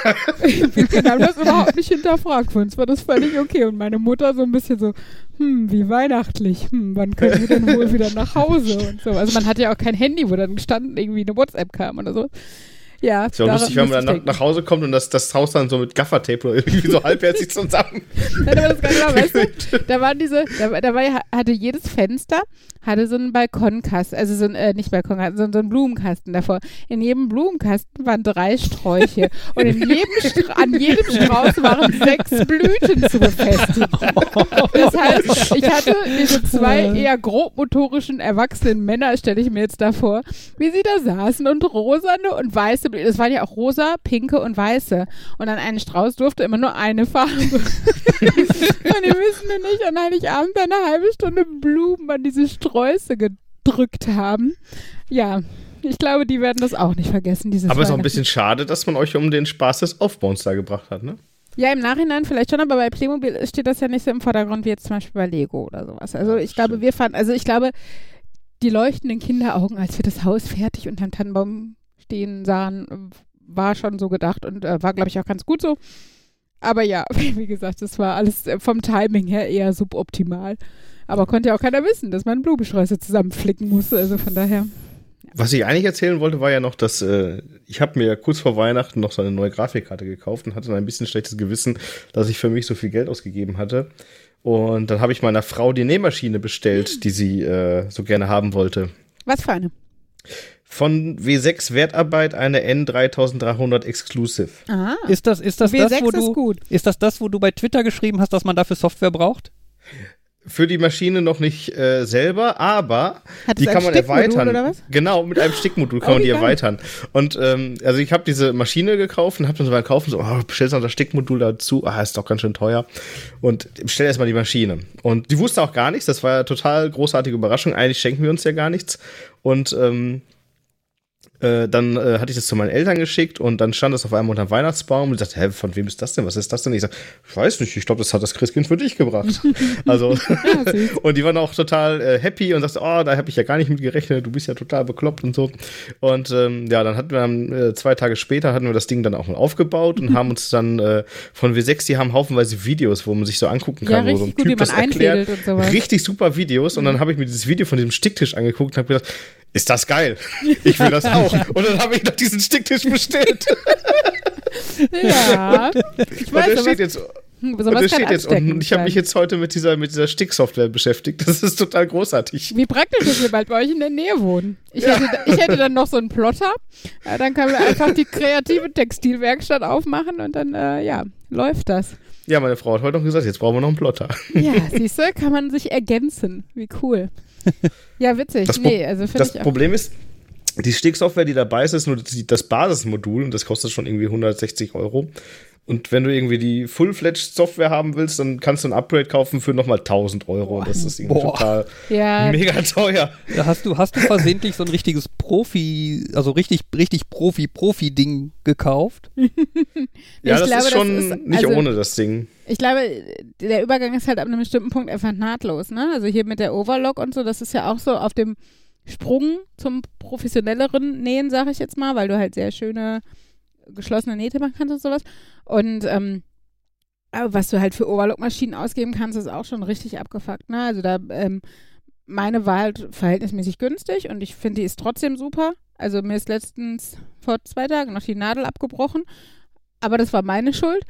wir haben das überhaupt nicht hinterfragt. Für uns war das völlig okay. Und meine Mutter so ein bisschen so, hm, wie weihnachtlich. Hm, wann können wir denn wohl wieder nach Hause und so. Also man hatte ja auch kein Handy, wo dann gestanden irgendwie eine WhatsApp kam oder so. Ja,
Ist ja lustig, wenn man dann nach, nach Hause kommt und das, das Haus dann so mit Gaffertape oder irgendwie so halbherzig zusammen.
Nein, aber das Geile war, weißt du, da waren diese, da, da war, ja- hatte jedes Fenster hatte so einen Balkonkasten, also so ein, äh, nicht Balkonkasten, sondern so einen Blumenkasten davor. In jedem Blumenkasten waren drei Sträuche und in jedem an jedem Strauß waren sechs Blüten zu befestigen. Das heißt, ich hatte diese zwei eher grobmotorischen erwachsenen Männer, stelle ich mir jetzt da vor, wie sie da saßen und rosane und weiße Blüten, es waren ja auch rosa, pinke und weiße. Und an einen Strauß durfte immer nur eine Farbe. und die müssen nicht an Heiligabend eine halbe Stunde Blumen an diese Sträuße gedrückt haben. Ja, ich glaube, die werden das auch nicht vergessen. Dieses
Aber es ist auch ein bisschen schade, dass man euch um den Spaß des Aufbauens da gebracht hat, ne?
Ja, im Nachhinein vielleicht schon, aber bei Playmobil steht das ja nicht so im Vordergrund wie jetzt zum Beispiel bei Lego oder sowas. Also ich glaube, wir fanden, also ich glaube, die leuchtenden Kinderaugen, als wir das Haus fertig unterm Tannenbaum stehen sahen, war schon so gedacht und äh, war, glaube ich, auch ganz gut so. Aber ja, wie gesagt, das war alles äh, vom Timing her eher suboptimal. Aber konnte ja auch keiner wissen, dass man Blumensträuße zusammenflicken musste. Also von daher.
Was ich eigentlich erzählen wollte, war ja noch, dass äh, ich habe mir kurz vor Weihnachten noch so eine neue Grafikkarte gekauft und hatte dann ein bisschen schlechtes Gewissen, dass ich für mich so viel Geld ausgegeben hatte. Und dann habe ich meiner Frau die Nähmaschine bestellt, die sie äh, so gerne haben wollte.
Was für eine?
Von W6 Wertarbeit eine N3300 Exclusive.
Ah.
Ist das, ist das,
W6
das, wo
ist
du,
gut.
ist das das, wo du bei Twitter geschrieben hast, dass man dafür Software braucht?
Für die Maschine noch nicht äh, selber, aber
Hat
die kann man
Stickmodul
erweitern.
oder was?
Genau, mit einem Stickmodul kann
Oh,
man die
geil.
erweitern. Und ähm, also ich habe diese Maschine gekauft und habe dann so beim Kaufen so, oh, bestellst noch das Stickmodul dazu, ah, ist doch ganz schön teuer. Und bestell erstmal die Maschine. Und die wusste auch gar nichts, das war ja total großartige Überraschung. Eigentlich schenken wir uns ja gar nichts. Und ähm, äh, dann äh, hatte ich das zu meinen Eltern geschickt und dann stand das auf einmal unter dem Weihnachtsbaum und ich dachte, hä, von wem ist das denn? Was ist das denn? Ich sag, ich weiß nicht, ich glaube, das hat das Christkind für dich gebracht. also, und die waren auch total äh, happy und sagten, oh, da habe ich ja gar nicht mit gerechnet, du bist ja total bekloppt und so. Und ähm, ja, dann hatten wir dann, äh, zwei Tage später hatten wir das Ding dann auch mal aufgebaut und haben uns dann äh, von W6, die haben haufenweise Videos, wo man sich so angucken
Ja,
kann, wo so ein
gut,
Typ das erklärt. Richtig super Videos und dann habe ich mir dieses Video von diesem Sticktisch angeguckt und habe gedacht, ist das geil? Ich will das auch. Und dann habe ich noch diesen Sticktisch bestellt.
Ja. Ich
Und der
weiß,
steht jetzt,
hm,
und steht jetzt und ich habe mich jetzt heute mit dieser, mit dieser Sticksoftware beschäftigt. Das ist total großartig.
Wie praktisch, dass wir bald bei euch in der Nähe wohnen. Ich, hätte, ich hätte dann noch so einen Plotter. Ja, dann können wir einfach die kreative Textilwerkstatt aufmachen und dann, äh, ja, läuft das.
Ja, meine Frau hat heute noch gesagt, jetzt brauchen wir noch einen Plotter.
Ja, siehst du, kann man sich ergänzen. Wie cool. Ja, witzig.
Das
nee, also finde
Das
ich auch.
Problem ist, die Sticksoftware, die dabei ist, ist nur das Basismodul und das kostet schon irgendwie 160 Euro. Und wenn du irgendwie die Full-Fledged Software haben willst, dann kannst du ein Upgrade kaufen für nochmal 1000 Euro. das ist irgendwie
Boah.
total
Ja,
mega teuer.
Da hast du, hast du versehentlich so ein richtiges Profi, also richtig, richtig Profi-Profi-Ding gekauft?
Ja,
Ich
das
glaube,
ist
das
schon
ist-
nicht
also-
ohne das Ding.
ich glaube, der Übergang ist halt ab einem bestimmten Punkt einfach nahtlos, ne? Also hier mit der Overlock und so, das ist ja auch so auf dem Sprung zum professionelleren Nähen, sage ich jetzt mal, weil du halt sehr schöne geschlossene Nähte machen kannst und sowas. Und ähm, was du halt für Overlock-Maschinen ausgeben kannst, ist auch schon richtig abgefuckt, ne? Also da, ähm, meine war halt verhältnismäßig günstig und ich finde, die ist trotzdem super. Also mir ist letztens vor zwei Tagen noch die Nadel abgebrochen, aber das war meine Schuld.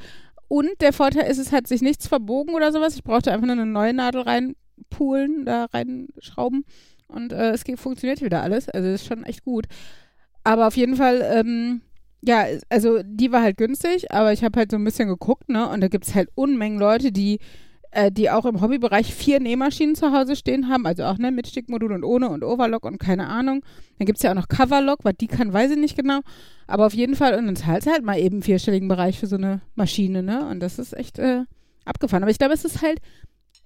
Und der Vorteil ist, es hat sich nichts verbogen oder sowas. Ich brauchte einfach nur eine neue Nadel reinpulen, da reinschrauben und äh, es funktioniert wieder alles. Also ist schon echt gut. Aber auf jeden Fall, ähm, ja, also die war halt günstig, aber ich habe halt so ein bisschen geguckt, ne? Und da gibt es halt Unmengen Leute, die, äh, die auch im Hobbybereich vier Nähmaschinen zu Hause stehen haben, also auch ne, mit Stickmodul und ohne und Overlock und keine Ahnung. Dann gibt es ja auch noch Coverlock, was die kann, weiß ich nicht genau. Aber auf jeden Fall, und dann zahlst halt mal eben vierstelligen Bereich für so eine Maschine, ne? Und das ist echt äh, abgefahren. Aber ich glaube, es ist halt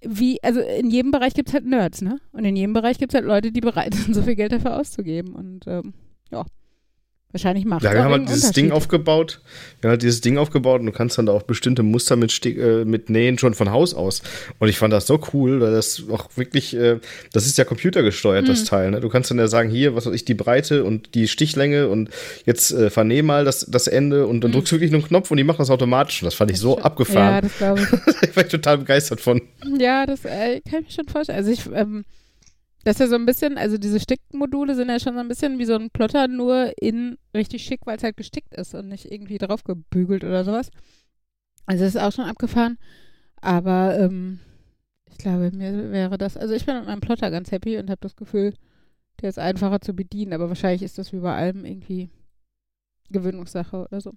wie, also in jedem Bereich gibt es halt Nerds, ne? Und in jedem Bereich gibt es halt Leute, die bereit sind, so viel Geld dafür auszugeben. Und ähm, ja, wahrscheinlich macht
Ja, wir haben halt dieses Ding aufgebaut. Wir haben halt dieses Ding aufgebaut und du kannst dann da auch bestimmte Muster mit, äh, mit nähen schon von Haus aus. Und ich fand das so cool, weil das auch wirklich, äh, das ist ja computergesteuert,
Mhm.
das Teil. Ne? Du kannst dann ja sagen, hier, was weiß ich, die Breite und die Stichlänge und jetzt äh, vernäh mal das, das Ende und dann drückst du wirklich nur einen Knopf und die machen das automatisch. Und das fand ich so
Mhm. Ja,
abgefahren.
das glaube ich.
ich war total begeistert von.
Ja, das äh, kann ich mir schon vorstellen. Also ich, ähm, das ist ja so ein bisschen, also diese Stickmodule sind ja schon so ein bisschen wie so ein Plotter, nur in richtig schick, weil es halt gestickt ist und nicht irgendwie drauf gebügelt oder sowas. Also das ist auch schon abgefahren. Aber ähm, Ich glaube, mir wäre das, also ich bin mit meinem Plotter ganz happy und habe das Gefühl, der ist einfacher zu bedienen, aber wahrscheinlich ist das wie bei allem irgendwie Gewöhnungssache oder so.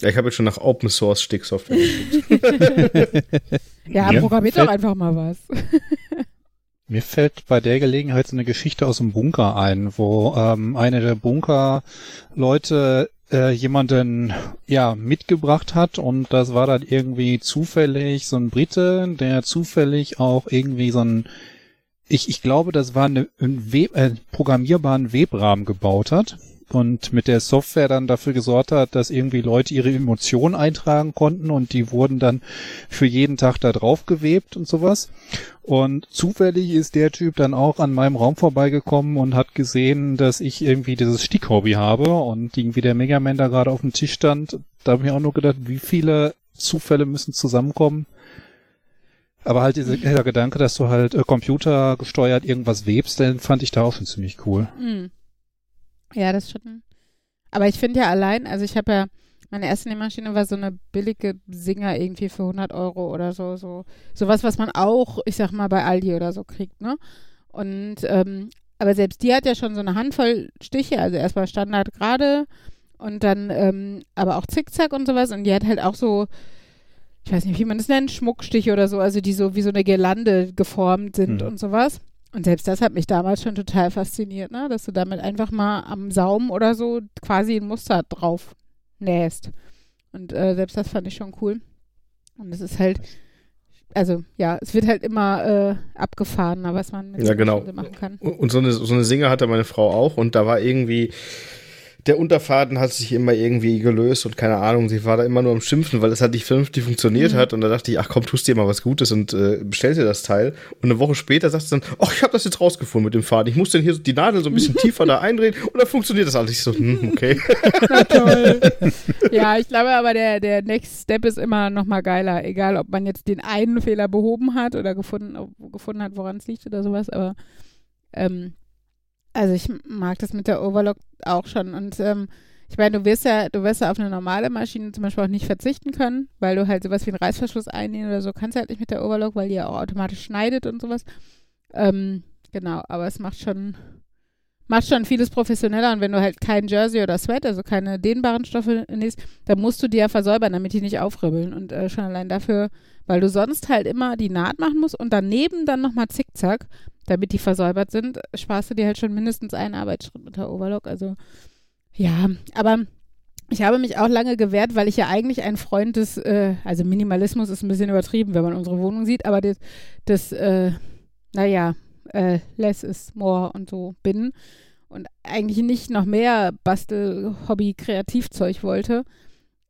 Ja, ich habe jetzt schon nach Open Source Sticksoftware geguckt.
Ja,
Mir
programmiert doch einfach mal was.
Mir fällt bei der Gelegenheit so eine Geschichte aus dem Bunker ein, wo ähm, eine der Bunkerleute äh, jemanden ja mitgebracht hat und das war dann irgendwie zufällig so ein Brite, der zufällig auch irgendwie so ein ich, ich glaube, das war eine, ein Web, äh, programmierbaren Webrahmen gebaut hat und mit der Software dann dafür gesorgt hat, dass irgendwie Leute ihre Emotionen eintragen konnten und die wurden dann für jeden Tag da drauf gewebt und sowas. Und zufällig ist der Typ dann auch an meinem Raum vorbeigekommen und hat gesehen, dass ich irgendwie dieses Stickhobby habe und irgendwie der Mega Man da gerade auf dem Tisch stand. Da habe ich auch nur gedacht, wie viele Zufälle müssen zusammenkommen. Aber halt dieser, Gedanke, dass du halt äh, computergesteuert irgendwas webst, den fand ich da auch schon ziemlich cool.
Hm. Ja, das schon. Aber ich finde ja allein, also ich habe ja, meine erste Nähmaschine war so eine billige Singer irgendwie für 100 Euro oder so, so sowas, was man auch, ich sag mal, bei Aldi oder so kriegt, ne? Und, ähm, aber selbst die hat ja schon so eine Handvoll Stiche, also erstmal Standard gerade und dann, ähm, aber auch Zickzack und sowas und die hat halt auch so, ich weiß nicht, wie man das nennt, Schmuckstiche oder so, also die so wie so eine Girlande geformt sind
Mhm.
und sowas. Und selbst das hat mich damals schon total fasziniert, ne? dass du damit einfach mal am Saum oder so quasi ein Muster drauf nähst. Und äh, selbst das fand ich schon cool. Und es ist halt, also ja, es wird halt immer äh, abgefahrener, was man mit
Ja,
so
genau.
Machen kann.
Und so eine, so eine Singer hatte meine Frau auch und da war irgendwie, der Unterfaden hat sich immer irgendwie gelöst und keine Ahnung, sie war da immer nur am Schimpfen, weil es halt nicht vernünftig funktioniert
Mhm.
hat und da dachte ich, ach komm, tust dir mal was Gutes und äh, bestell dir das Teil und eine Woche später sagt sie dann, ach, ich habe das jetzt rausgefunden mit dem Faden, ich muss dann hier so die Nadel so ein bisschen tiefer da eindrehen und dann funktioniert das alles. Ich so, hm, okay.
Na toll. ja, ich glaube aber, der, der Next Step ist immer noch mal geiler. Egal, ob man jetzt den einen Fehler behoben hat oder gefunden, gefunden hat, woran es liegt oder sowas. Aber ähm, also ich mag das mit der Overlock auch schon. Und ähm, ich meine, du wirst ja, du wirst ja auf eine normale Maschine zum Beispiel auch nicht verzichten können, weil du halt sowas wie einen Reißverschluss einnähen oder so kannst du halt nicht mit der Overlock, weil die ja auch automatisch schneidet und sowas. Ähm, genau, aber es macht schon, macht schon vieles professioneller und wenn du halt kein Jersey oder Sweat, also keine dehnbaren Stoffe nähst, dann musst du die ja versäubern, damit die nicht aufribbeln. Und äh, schon allein dafür, weil du sonst halt immer die Naht machen musst und daneben dann nochmal Zickzack, damit die versäubert sind, sparst du dir halt schon mindestens einen Arbeitsschritt mit der Overlock. Also ja, aber ich habe mich auch lange gewehrt, weil ich ja eigentlich ein Freund des, äh, also Minimalismus ist ein bisschen übertrieben, wenn man unsere Wohnung sieht, aber das, das äh, naja, äh, less is more und so bin und eigentlich nicht noch mehr Bastel-Hobby-Kreativzeug wollte.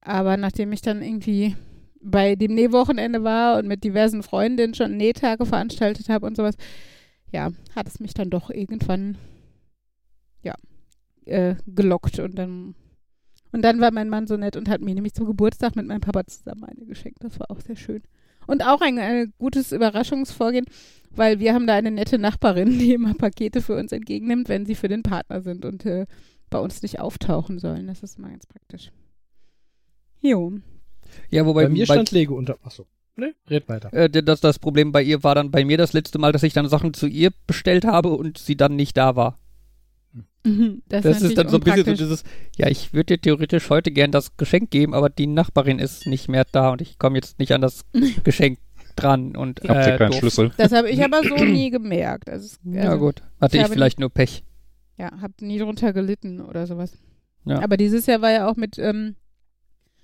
Aber nachdem ich dann irgendwie bei dem Nähwochenende war und mit diversen Freundinnen schon Nähtage veranstaltet habe und sowas, ja, hat es mich dann doch irgendwann, ja, äh, gelockt und dann und dann war mein Mann so nett und hat mir nämlich zum Geburtstag mit meinem Papa zusammen eine geschenkt. Das war auch sehr schön. Und auch ein, ein gutes Überraschungsvorgehen, weil wir haben da eine nette Nachbarin, die immer Pakete für uns entgegennimmt, wenn sie für den Partner sind und äh, bei uns nicht auftauchen sollen. Das ist mal ganz praktisch. Jo.
Ja, wobei
Bei mir
bei,
stand Lego unter. Achso. Ne? Red weiter.
äh, das, das Problem bei ihr war dann bei mir das letzte Mal, dass ich dann Sachen zu ihr bestellt habe und sie dann nicht da war.
Mhm, Das,
Das, ist dann so ein bisschen so dieses, ja, ich würde dir theoretisch heute gern das Geschenk geben, aber die Nachbarin ist nicht mehr da und ich komme jetzt nicht an das Geschenk dran und
Habt ihr
äh,
keinen
doof.
Schlüssel?
Das habe ich aber so nie gemerkt. Also, es-
Ja
also,
gut, hatte
ich
ich vielleicht nur Pech.
Ja, hab nie drunter gelitten oder sowas.
Ja.
Aber dieses Jahr war ja auch mit, ähm,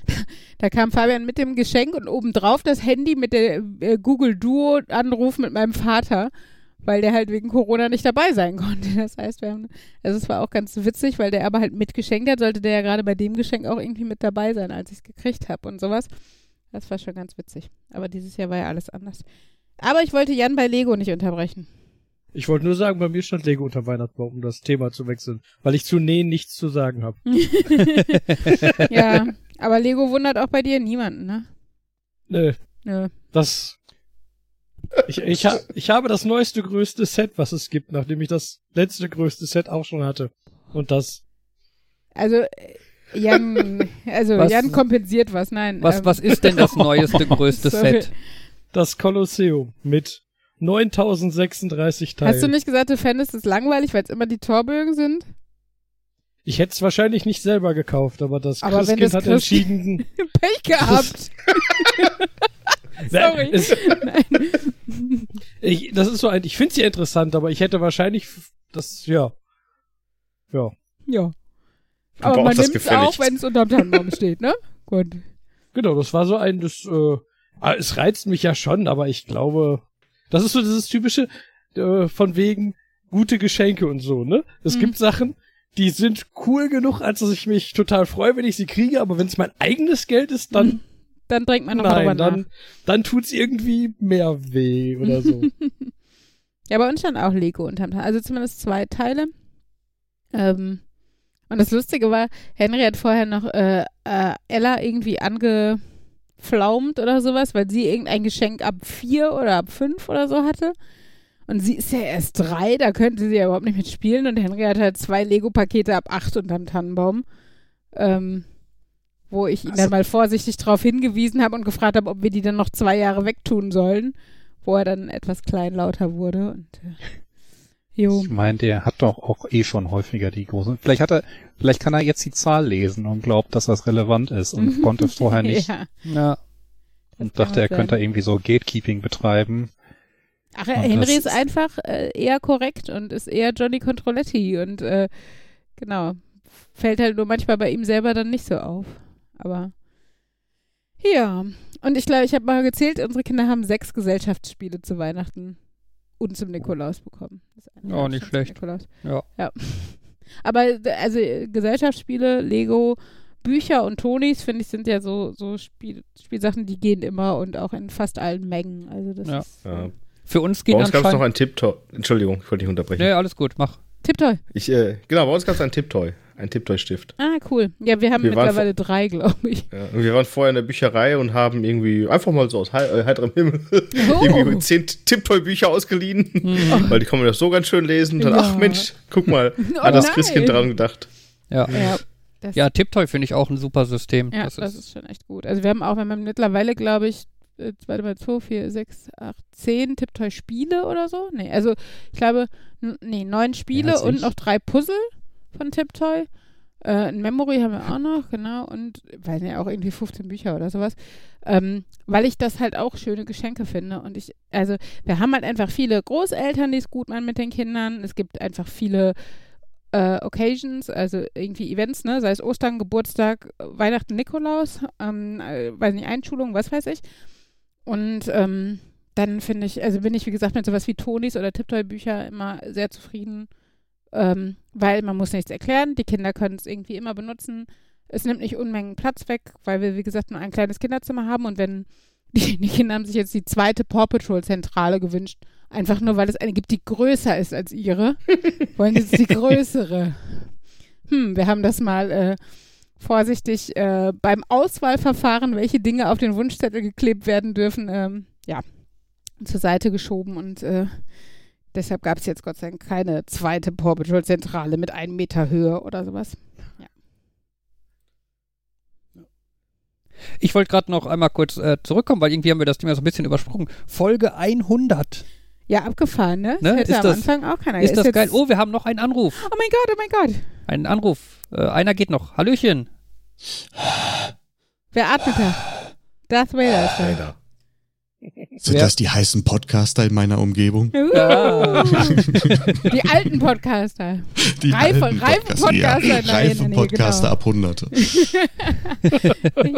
da kam Fabian mit dem Geschenk und obendrauf das Handy mit der äh, Google Duo Anruf mit meinem Vater, weil der halt wegen Corona nicht dabei sein konnte. Das heißt, wir haben, also es war auch ganz witzig, weil der aber halt mitgeschenkt hat, sollte der ja gerade bei dem Geschenk auch irgendwie mit dabei sein, als ich es gekriegt habe und sowas. Das war schon ganz witzig. Aber dieses Jahr war ja alles anders. Aber ich wollte Jan bei Lego nicht unterbrechen.
Ich wollte nur sagen, bei mir stand Lego unter Weihnachtsbaum, um das Thema zu wechseln, weil ich zu Nähen nichts zu sagen habe.
ja, aber Lego wundert auch bei dir niemanden, ne?
Nö,
Nö.
das. Ich, ich, ha, ich habe das neueste, größte Set, was es gibt, nachdem ich das letzte größte Set auch schon hatte. Und das.
Also äh, Jan, also
Was-
Jan kompensiert was, nein.
Was,
ähm,
was ist denn das neueste, größte
Sorry.
Set?
Das Kolosseum mit 9036 Teile.
Hast du nicht gesagt, du fändest es langweilig, weil es immer die Torbögen sind?
Ich hätte es wahrscheinlich nicht selber gekauft, aber das
Aber wenn
Christkind
das
hat
Christkind-
entschieden.
Pech gehabt. Sorry.
Nein, es, ich, das ist so ein, ich finde es ja interessant, aber ich hätte wahrscheinlich das, ja. Ja.
Ja. Aber
brauchst
man
das
nimmt es auch, wenn es unterm Tannenbaum steht, ne? Gut.
Genau, das war so ein, das, äh, ah, es reizt mich ja schon, aber ich glaube, das ist so dieses typische, äh, von wegen gute Geschenke und so, ne? Es
Mhm.
gibt Sachen, die sind cool genug, als dass ich mich total freue, wenn ich sie kriege, aber wenn es mein eigenes Geld ist, dann,
Dann denkt man nochmal drüber
nein,
nach.
dann, dann tut's irgendwie mehr weh oder so.
Ja, bei uns stand auch Lego unterm Teil. Also zumindest zwei Teile. Ähm, und das Lustige war, Henry hat vorher noch äh, äh, Ella irgendwie angeflaumt oder sowas, weil sie irgendein Geschenk ab vier oder ab fünf oder so hatte. Und sie ist ja erst drei, da könnte sie ja überhaupt nicht mitspielen. Und Henry hat halt zwei Lego-Pakete ab acht unterm Tannenbaum. Ähm, wo ich ihn dann mal vorsichtig darauf hingewiesen habe und gefragt habe, ob wir die dann noch zwei Jahre wegtun sollen wo er dann etwas kleinlauter wurde und äh, jo.
Ich meine, der hat doch auch eh schon häufiger die großen. Vielleicht hat er, vielleicht kann er jetzt die Zahl lesen und glaubt, dass das relevant ist und konnte es vorher nicht
Ja,
Ja.
und dachte, er könnte irgendwie so Gatekeeping betreiben.
Ach,
Und
Henry ist einfach äh, eher korrekt und ist eher Johnny Controletti und äh, genau, fällt halt nur manchmal bei ihm selber dann nicht so auf. Aber ja, und ich glaube, ich habe mal gezählt, unsere Kinder haben sechs Gesellschaftsspiele zu Weihnachten und zum Nikolaus bekommen. Das ist eine
Oh, nicht schlecht.
Nikolaus.
Ja.
ja. Aber also Gesellschaftsspiele, Lego, Bücher und Tonis, finde ich, sind ja so, so Spiel, Spielsachen, die gehen immer und auch in fast allen Mengen. Also das
Ja.
ist
Ja.
Für uns
Bei
geht
uns gab es noch ein Tipptoy. Entschuldigung, ich wollte dich unterbrechen.
Nee, alles gut, mach.
Tipptoy.
Ich, äh, genau, bei uns gab es ein Tipptoy. Ein Tipptoy-Stift.
Ah, cool. Ja, wir haben
Wir waren
mittlerweile drei, glaube ich.
Ja, wir waren vorher in der Bücherei und haben irgendwie einfach mal so aus äh, heiterem Himmel
Oh.
irgendwie zehn Tipptoy-Bücher ausgeliehen, weil die kann man ja so ganz schön lesen. Und dann,
Ja.
ach Mensch, guck mal,
Oh
hat das
nein.
Christkind dran gedacht.
Ja.
Ja, das,
Ja, Tiptoy finde ich auch ein super System.
ja,
das, ist,
schon echt gut. Also wir haben auch, wir haben mittlerweile, glaube ich, äh, warte mal, 2, 4, 6, 8, 10 Tipptoy-Spiele oder so. Nee, also ich glaube, nee, neun Spiele
als
und noch drei Puzzle von Tipptoy. Äh, ein Memory haben wir auch noch, genau. Und, weiß nicht, auch irgendwie 15 Bücher oder sowas. Ähm, weil ich das halt auch schöne Geschenke finde. Und ich, also, wir haben halt einfach viele Großeltern, die es gut machen mit den Kindern. Es gibt einfach viele äh, Occasions, also irgendwie Events, ne? Sei es Ostern, Geburtstag, Weihnachten, Nikolaus, ähm, äh, weiß nicht, Einschulung, was weiß ich. Und ähm, dann finde ich, also bin ich, wie gesagt, mit sowas wie Tonis oder Tipptoy-Bücher immer sehr zufrieden, ähm, weil man muss nichts erklären, die Kinder können es irgendwie immer benutzen. Es nimmt nicht Unmengen Platz weg, weil wir, wie gesagt, nur ein kleines Kinderzimmer haben und wenn die, die Kinder haben sich jetzt die zweite Paw Patrol-Zentrale gewünscht, einfach nur, weil es eine gibt, die größer ist als ihre, wollen sie jetzt die größere. Hm, wir haben das mal äh, vorsichtig äh, beim Auswahlverfahren, welche Dinge auf den Wunschzettel geklebt werden dürfen, ähm, ja, zur Seite geschoben und äh, deshalb gab es jetzt Gott sei Dank keine zweite Paw Patrol Zentrale mit einem Meter Höhe oder sowas.
Ich wollte gerade noch einmal kurz äh, zurückkommen, weil irgendwie haben wir das Thema so ein bisschen übersprungen. Folge 100.
Ja, abgefahren, ne?
Ne?
Das hätte
Ist
am
das-
Anfang auch keiner.
ist das
jetzt-
geil? Oh, wir haben noch einen Anruf.
Oh mein Gott, oh mein Gott.
Einen Anruf. Äh, einer geht noch. Hallöchen.
Wer atmet da? Darth Vader ist da.
Sind das die heißen Podcaster in meiner Umgebung?
Ja.
Die alten Podcaster.
Die
Reife-
alten
reife
Podcaster, ja,
Podcaster der
reife
Nähe,
Podcaster
genau.
ab Hunderte.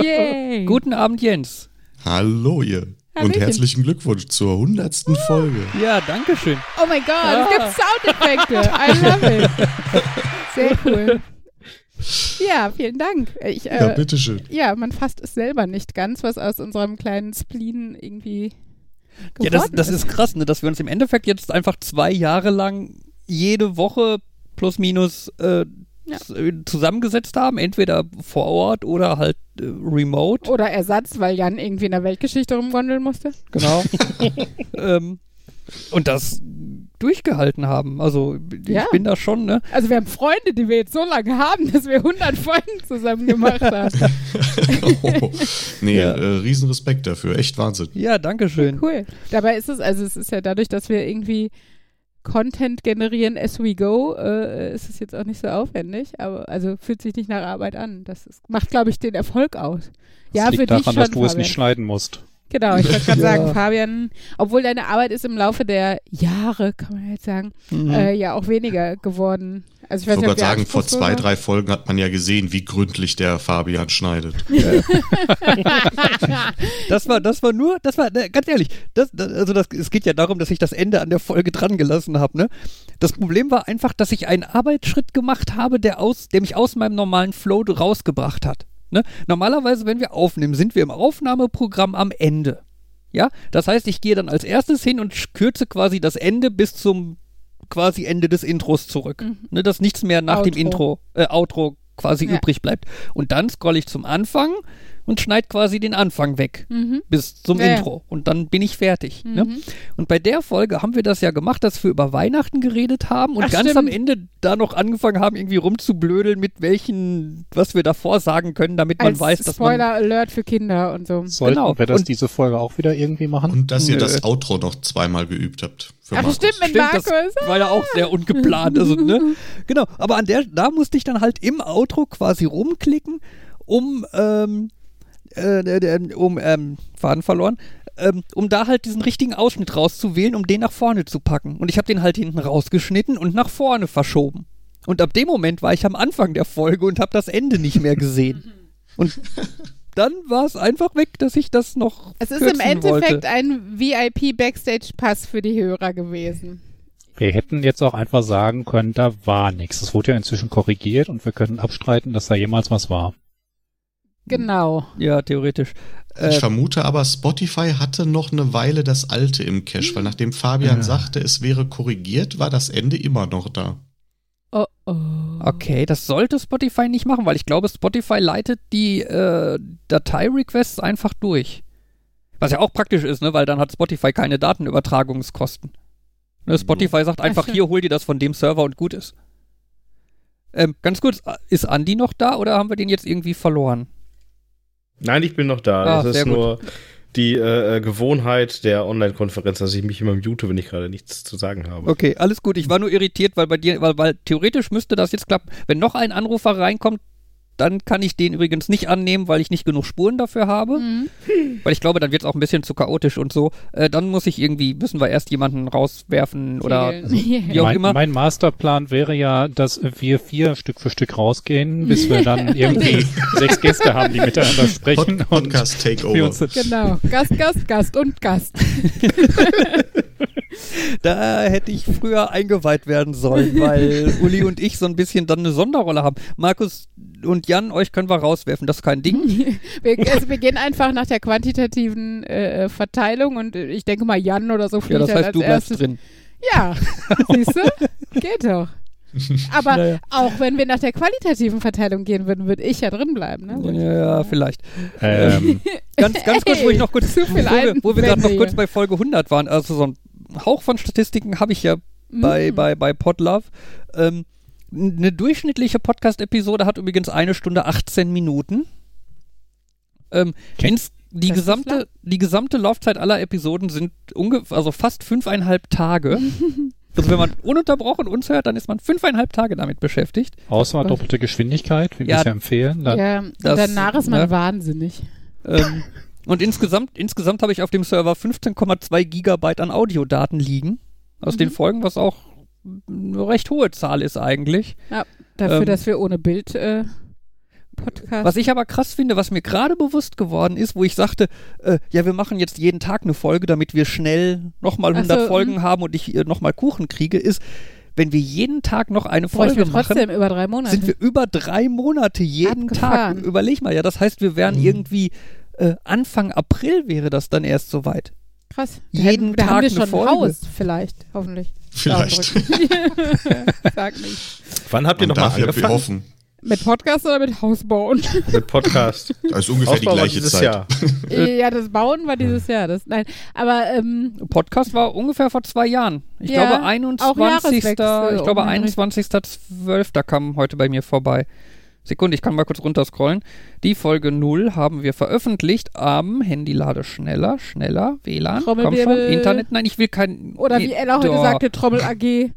Yay.
Guten Abend, Jens.
Hallo ihr. Und herzlichen Glückwunsch zur hundertsten Folge.
Ja, danke schön.
Oh mein Gott,
Ja.
es gibt Soundeffekte. I love it. Sehr cool. Ja, vielen Dank. Ich,
Ja,
äh,
bitteschön.
ja, man fasst es selber nicht ganz, was aus unserem kleinen Spleen irgendwie
Ja, das,
geworden
das ist krass, ne, dass wir uns im Endeffekt jetzt einfach zwei Jahre lang jede Woche plus minus äh,
Ja.
zusammengesetzt haben, entweder vor Ort oder halt äh, remote.
Oder Ersatz, weil Jan irgendwie in der Weltgeschichte rumgondeln musste.
Genau. ähm, und das durchgehalten haben. Also ich
Ja.
bin da schon, ne?
Also wir haben Freunde, die wir jetzt so lange haben, dass wir 100 Folgen zusammen gemacht haben.
oh, nee,
Ja.
äh, Riesenrespekt dafür. Echt Wahnsinn.
Ja, danke schön.
Cool. Dabei ist es, also es ist ja dadurch, dass wir irgendwie Content generieren as we go, äh, ist es jetzt auch nicht so aufwendig, aber also fühlt sich nicht nach Arbeit an. Das ist, macht, glaube ich, den Erfolg aus. Ja,
das
für
liegt
dich
daran, dass du es nicht schneiden musst.
Genau, ich wollte gerade
Ja.
sagen, Fabian, obwohl deine Arbeit ist im Laufe der Jahre, kann man jetzt sagen,
Mhm.
äh, ja auch weniger geworden. Also ich
Ich wollte gerade sagen, vor zwei, drei Folgen hat man ja gesehen, wie gründlich der Fabian schneidet.
Das war, das war nur, das war, ne, ganz ehrlich, das, das, also das, es geht ja darum, dass ich das Ende an der Folge dran gelassen habe, ne? Das Problem war einfach, dass ich einen Arbeitsschritt gemacht habe, der aus, der mich aus meinem normalen Flow rausgebracht hat. Ne? Normalerweise, wenn wir aufnehmen, sind wir im Aufnahmeprogramm am Ende. Ja, das heißt, ich gehe dann als erstes hin und kürze quasi das Ende bis zum quasi Ende des Intros zurück.
Mhm.
Ne, dass nichts mehr nach dem
Outro.
Intro, äh, Outro quasi
Ja.
übrig bleibt. Und dann scrolle ich zum Anfang und schneide quasi den Anfang weg
Mhm.
bis zum
Ja, ja.
Intro und dann bin ich fertig. Ne?
Mhm.
Und bei der Folge haben wir das ja gemacht, dass wir über Weihnachten geredet haben und
Ach,
ganz
stimmt.
am Ende da noch angefangen haben, irgendwie rumzublödeln mit welchen, was wir davor sagen können, damit man
Als
weiß, dass man.
Spoiler Alert für Kinder und so.
Sollten
Genau.
wir das
Und-
diese Folge auch wieder irgendwie machen?
Und dass ihr
Nö.
das Outro noch zweimal geübt habt. Für
Ach,
Markus.
stimmt, mit
Stimmt, das
Markus.
war ja auch sehr ungeplant. Also, ne? Genau. Aber an der, da musste ich dann halt im Outro quasi rumklicken, um, ähm, äh, äh, um, ähm, Faden verloren, ähm, um da halt diesen richtigen Ausschnitt rauszuwählen, um den nach vorne zu packen. Und ich habe den halt hinten rausgeschnitten und nach vorne verschoben. Und ab dem Moment war ich am Anfang der Folge und habe das Ende nicht mehr gesehen. Und dann war es einfach weg, dass ich das noch.
Es ist im Endeffekt
wollte.
ein VIP-Backstage-Pass für die Hörer gewesen.
Wir hätten jetzt auch einfach sagen können, da war nichts. Es wurde ja inzwischen korrigiert und wir können abstreiten, dass da jemals was war.
Genau.
Ja, theoretisch.
Ich
Äh,
vermute aber, Spotify hatte noch eine Weile das alte im Cache, weil nachdem Fabian
Ja.
sagte, es wäre korrigiert, war das Ende immer noch da.
Oh oh.
Okay, das sollte Spotify nicht machen, weil ich glaube, Spotify leitet die äh, Datei-Requests einfach durch. Was ja auch praktisch ist, ne, weil dann hat Spotify keine Datenübertragungskosten. Ne, Spotify sagt einfach, hier hol dir das von dem Server und gut ist. Ähm, ganz kurz, ist Andi noch da oder haben wir den jetzt irgendwie verloren?
Nein, ich bin noch da.
Ah,
das ist
gut.
nur die äh, äh, Gewohnheit der Online-Konferenz, dass ich mich immer mute, wenn ich gerade nichts zu sagen habe.
Okay, alles gut. Ich war nur irritiert, weil bei dir, weil, weil theoretisch müsste das jetzt klappen. Wenn noch ein Anrufer reinkommt, dann kann ich den übrigens nicht annehmen, weil ich nicht genug Spuren dafür habe.
Mhm.
Weil ich glaube, dann wird es auch ein bisschen zu chaotisch und so. Äh, dann muss ich irgendwie, müssen wir erst jemanden rauswerfen oder.
Kegeln.
Wie auch
mein,
immer.
mein Masterplan wäre ja, dass wir vier Stück für Stück rausgehen, bis wir dann irgendwie sechs Gäste haben, die miteinander sprechen.
Pod Podcast Takeover.
Genau. Gast, Gast, Gast und Gast.
Da hätte ich früher eingeweiht werden sollen, weil Uli und ich so ein bisschen dann eine Sonderrolle haben. Markus und Jan, euch können wir rauswerfen, das ist kein Ding.
Wir, also wir gehen einfach nach der quantitativen äh, Verteilung und äh, ich denke mal Jan oder so
Ja,
fliegt
das
dann
heißt,
als
du bleibst
erstes.
drin.
Ja, siehst du? Geht doch. Aber
Naja.
auch wenn wir nach der qualitativen Verteilung gehen würden, würde ich ja drin bleiben. Ne?
Ja, vielleicht.
ähm,
Ganz, ganz kurz, wo ich noch kurz, wo wir, wo wir gerade noch kurz bei Folge 100 waren, also so ein Hauch von Statistiken habe ich ja bei,
Mhm.
bei, bei Podlove. Ähm, eine durchschnittliche Podcast-Episode hat übrigens eine Stunde 18 Minuten. Ähm,
Okay.
ins, die,
Das
gesamte, die gesamte Laufzeit aller Episoden sind ungefähr, also fast fünfeinhalb Tage. also wenn man ununterbrochen uns hört, dann ist man fünfeinhalb Tage damit beschäftigt.
außer doppelte Geschwindigkeit, wie wir
Ja.
es ja empfehlen. Dann
Ja, danach ist man
ne?
wahnsinnig.
Ähm, und insgesamt, insgesamt habe ich auf dem Server 15,2 Gigabyte an Audiodaten liegen. Aus den
Mhm.
Folgen, was auch eine recht hohe Zahl ist eigentlich.
Dafür,
Ähm,
dass wir ohne Bild äh, Podcast.
Was ich aber krass finde, was mir gerade bewusst geworden ist, wo ich sagte, äh, ja, wir machen jetzt jeden Tag eine Folge, damit wir schnell nochmal
Ach
100
so,
Folgen
mhm.
haben und ich äh, nochmal Kuchen kriege, ist, wenn wir jeden Tag noch eine Folge
wir
machen,
trotzdem über drei Monate.
sind wir über drei Monate jeden
Abgefahren.
Tag. Überleg mal, ja, das heißt, wir wären
Mhm.
irgendwie äh, Anfang April wäre das dann erst soweit.
Krass.
jeden
da hätten, da
Tag
haben wir
eine
schon
Folge.
Haus, vielleicht, hoffentlich.
Vielleicht.
Sag nicht.
Wann habt ihr nochmal angefangen?
hoffen.
Mit Podcast oder mit Hausbauen?
Mit Podcast.
Das ist ungefähr die
Ausbau war
gleiche
dieses
Zeit.
Jahr.
ja, das Bauen war dieses Jahr. Das, nein, aber ähm,
Podcast war ungefähr vor zwei Jahren. Ich
Ja,
glaube
auch
21.
Jahreswechsel
Ich glaube
um den
21.12. kam heute bei mir vorbei. Sekunde, ich kann mal kurz runterscrollen. Die Folge 0 haben wir veröffentlicht am Handy lade schneller, schneller, WLAN, komm schon,
Trommelwirbel.
Internet, nein, ich will kein...
oder
nee,
wie Ella heute
doch.
sagte, Trommel AG.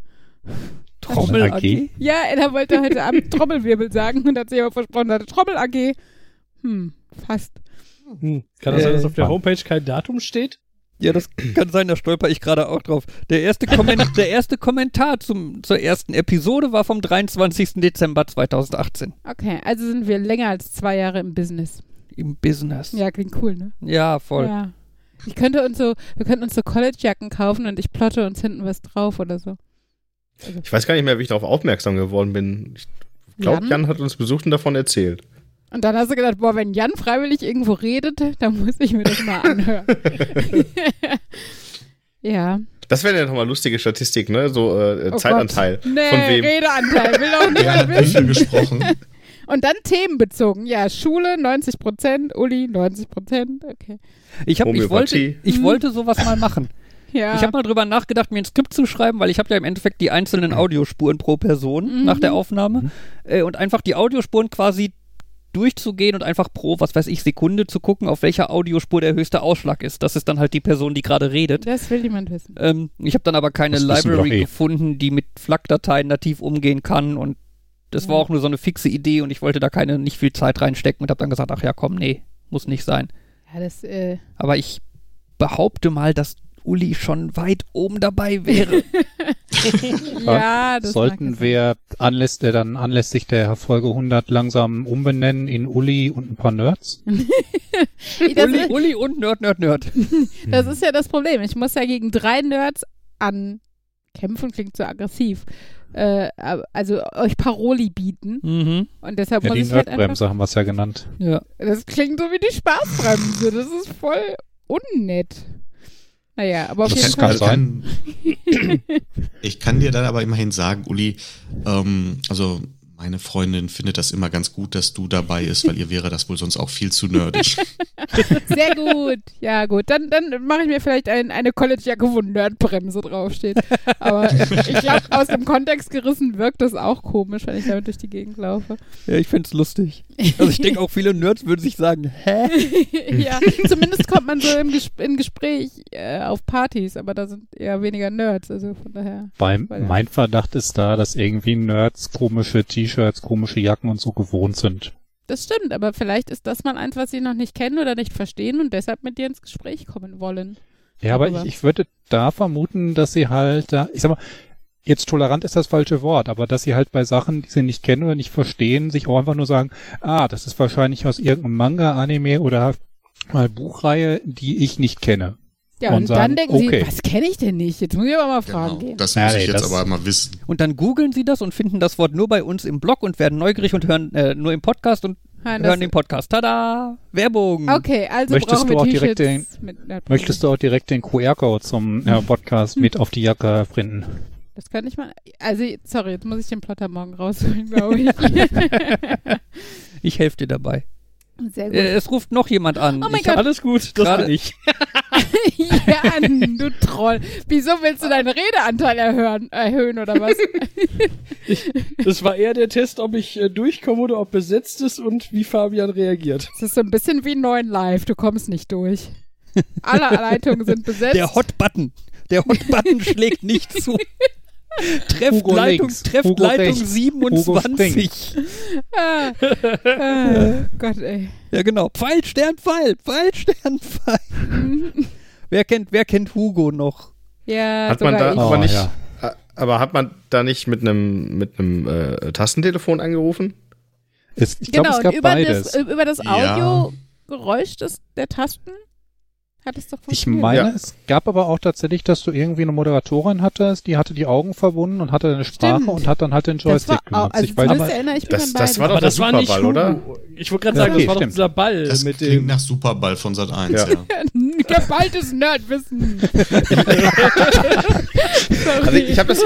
Trommel
AG.
Ja, Ella wollte heute Abend Trommelwirbel sagen und hat sich aber versprochen, hatte Trommel AG. Hm, fast.
Hm. Kann das sein, dass auf der. Homepage kein Datum steht?
Ja, das kann sein, da stolper ich gerade auch drauf. Der erste, Komment der erste Kommentar zum, zur ersten Episode war vom 23. Dezember 2018
Okay, also sind wir länger als zwei Jahre im Business.
im Business.
Ja, klingt cool, ne?
Ja, voll.
Ja. Ich könnte uns so, wir könnten uns so College-Jacken kaufen und ich plotte uns hinten was drauf oder so.
Ich weiß gar nicht mehr, wie ich darauf aufmerksam geworden bin. Ich glaube,
Jan?
Jan hat uns besucht und davon erzählt.
Und dann hast du gedacht, boah, wenn Jan freiwillig irgendwo redet, dann muss ich mir das mal anhören. ja.
Das wäre ja nochmal lustige Statistik, ne? So äh,
Oh
Zeitanteil.
Gott. Nee,
Von wem?
Redeanteil, will niemand
wie viel
wissen.
gesprochen?
Und dann themenbezogen. Ja, Schule 90 Prozent, Uli 90 Prozent, okay.
Ich, hab, ich, wollte, ich
Mhm.
wollte sowas mal machen.
Ja.
Ich habe mal drüber nachgedacht, mir ein Skript zu schreiben, weil ich habe ja im Endeffekt die einzelnen Audiospuren pro Person
Mhm.
nach der Aufnahme äh, und einfach die Audiospuren quasi durchzugehen und einfach pro, was weiß ich, Sekunde zu gucken, auf welcher Audiospur der höchste Ausschlag ist. Das ist dann halt die Person, die gerade redet.
das will niemand wissen.
Ähm, ich habe dann aber keine
Das
Library
eh.
gefunden, die mit FLAC-Dateien nativ umgehen kann und das war
Ja.
auch nur so eine fixe Idee und ich wollte da keine, nicht viel Zeit reinstecken und habe dann gesagt, ach ja, komm, nee, muss nicht sein.
Ja, das, äh,
Aber ich behaupte mal, dass Uli schon weit oben dabei wäre.
ja, das
Sollten wir anläss, der dann anlässlich der Folge 100 langsam umbenennen in Uli und ein paar Nerds?
Uli, Uli und Nerd, Nerd, Nerd.
das ist ja das Problem. Ich muss ja gegen drei Nerds ankämpfen, klingt so aggressiv. Äh, also euch Paroli bieten.
Mhm.
Und deshalb
Ja,
muss
die
ich halt einfach.
Nerdbremse haben wir es ja genannt.
Ja.
Das klingt so wie die Spaßbremse. Das ist voll unnett. Naja, aber auf
Ich
jeden
kann,
Fall.
kann, ich kann dir dann aber immerhin sagen, Uli, ähm, also meine Freundin findet das immer ganz gut, dass du dabei bist, weil ihr wäre das wohl sonst auch viel zu nerdig.
Sehr gut. Ja, gut. Dann, dann mache ich mir vielleicht ein, eine College-Jacke, wo Nerdbremse draufsteht. Aber ich glaube, aus dem Kontext gerissen wirkt das auch komisch, wenn ich damit durch die Gegend laufe.
ja, ich find's lustig. Also ich denke auch viele Nerds würden sich sagen, hä?
ja, zumindest kommt man so im Ges in Gespräch äh, auf Partys, aber da sind eher weniger Nerds, also von daher.
Weil- mein Verdacht ist da, dass irgendwie Nerds komische T-Shirts, komische Jacken und so gewohnt sind.
Das stimmt, aber vielleicht ist das mal eins, was sie noch nicht kennen oder nicht verstehen und deshalb mit dir ins Gespräch kommen wollen.
Ja, aber ich, ich würde da vermuten, dass sie halt da, ich sag mal, jetzt tolerant ist das falsche Wort, aber dass sie halt bei Sachen, die sie nicht kennen oder nicht verstehen, sich auch einfach nur sagen, ah, das ist wahrscheinlich aus irgendeinem Manga, Anime oder mal Buchreihe, die ich nicht kenne.
Ja,
Und
und, dann
sagen,
denken
okay.
sie, was kenne ich denn nicht? Jetzt muss ich aber mal fragen
Genau,
gehen.
das
Ja,
muss
nee,
ich jetzt
das-
aber mal wissen.
Und dann googeln sie das und finden das Wort nur bei uns im Blog und werden neugierig und hören äh, nur im Podcast und
Nein,
hören den Podcast. Tada! Werbung!
Okay, also
Möchtest
brauchen
du
wir
auch direkt den-. Möchtest du auch direkt den QR-Code zum äh, Podcast mit auf die Jacke printen?
Das kann ich mal. Also, sorry, jetzt muss ich den Plotter morgen rausholen, glaube ich.
Ich helfe dir dabei.
Sehr gut.
Äh, es ruft noch jemand an.
Oh mein
ich
Gott.
Alles gut, das
Gerade-
bin ich.
Jan, du Troll. Wieso willst du deinen Redeanteil erhöhen, erhöhen oder was?
Das war eher der Test, ob ich äh, durchkomme oder ob besetzt ist und wie Fabian reagiert.
Das ist so ein bisschen wie neun Live. Du kommst nicht durch. Alle Leitungen sind besetzt.
der Hot-Button. Der Hot-Button schlägt nicht zu. Trefft
Hugo
Leitung,
links,
trefft
Hugo
Leitung
rechts,
27.
ah, ah, Gott, ey.
Ja, genau. Pfeil, Stern, Pfeil. Pfeil, Stern, Pfeil. wer, kennt, wer kennt Hugo noch?
Ja,
Hat man da
ich.
aber
Oh,
nicht.
ja.
äh, Aber hat man da nicht mit einem mit einem äh, Tastentelefon angerufen?
Es, ich glaube,
Genau,
es gab
und über
beides.
das, über das
Ja.
Audiogeräusch des, der Tasten hat es doch
Ich meine,
Ja.
es gab aber auch tatsächlich, dass du irgendwie eine Moderatorin hattest, die hatte die Augen verbunden und hatte eine Sprache
Stimmt.
und hat dann halt den
das war
Joystick
auch, also
ich weiß
zumindest
aber,
erinnere ich mich
Das- das war doch
Aber
der
das
Superball, oder?
Ich wollte gerade sagen,
okay,
das war doch
stimmt.
dieser Ball
Das
mit
klingt
dem.
nach Superball von Sat 1,
Ja.
ja.
Geballtes Nerdwissen.
Also ich, ich habe das,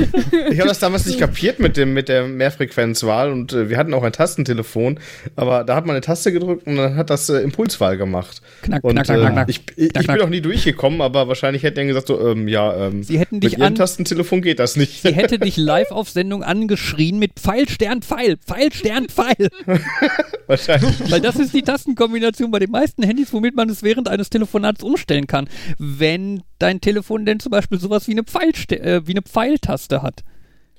ich hab das damals nicht kapiert mit, dem, mit der Mehrfrequenzwahl und äh, wir hatten auch ein Tastentelefon, aber da hat man eine Taste gedrückt und dann hat das äh, Impulswahl gemacht.
Knack,
Und
knack, knack,
äh,
knack, knack.
ich, ich,
Knack,
ich bin auch nie durchgekommen, aber wahrscheinlich hätte er gesagt, so, ähm, ja, ähm,
Sie hätten
mit
dich
ihrem
an,
Tastentelefon geht das nicht.
sie hätte dich live auf Sendung angeschrien mit Pfeil, Stern, Pfeil, Pfeil, Stern, Pfeil.
wahrscheinlich.
Weil das ist die Tastenkombination bei den meisten Handys, womit man es während eines Telefonats umstellen kann. Wenn dein Telefon denn zum Beispiel sowas wie eine, Pfeilste äh, wie eine Pfeiltaste hat.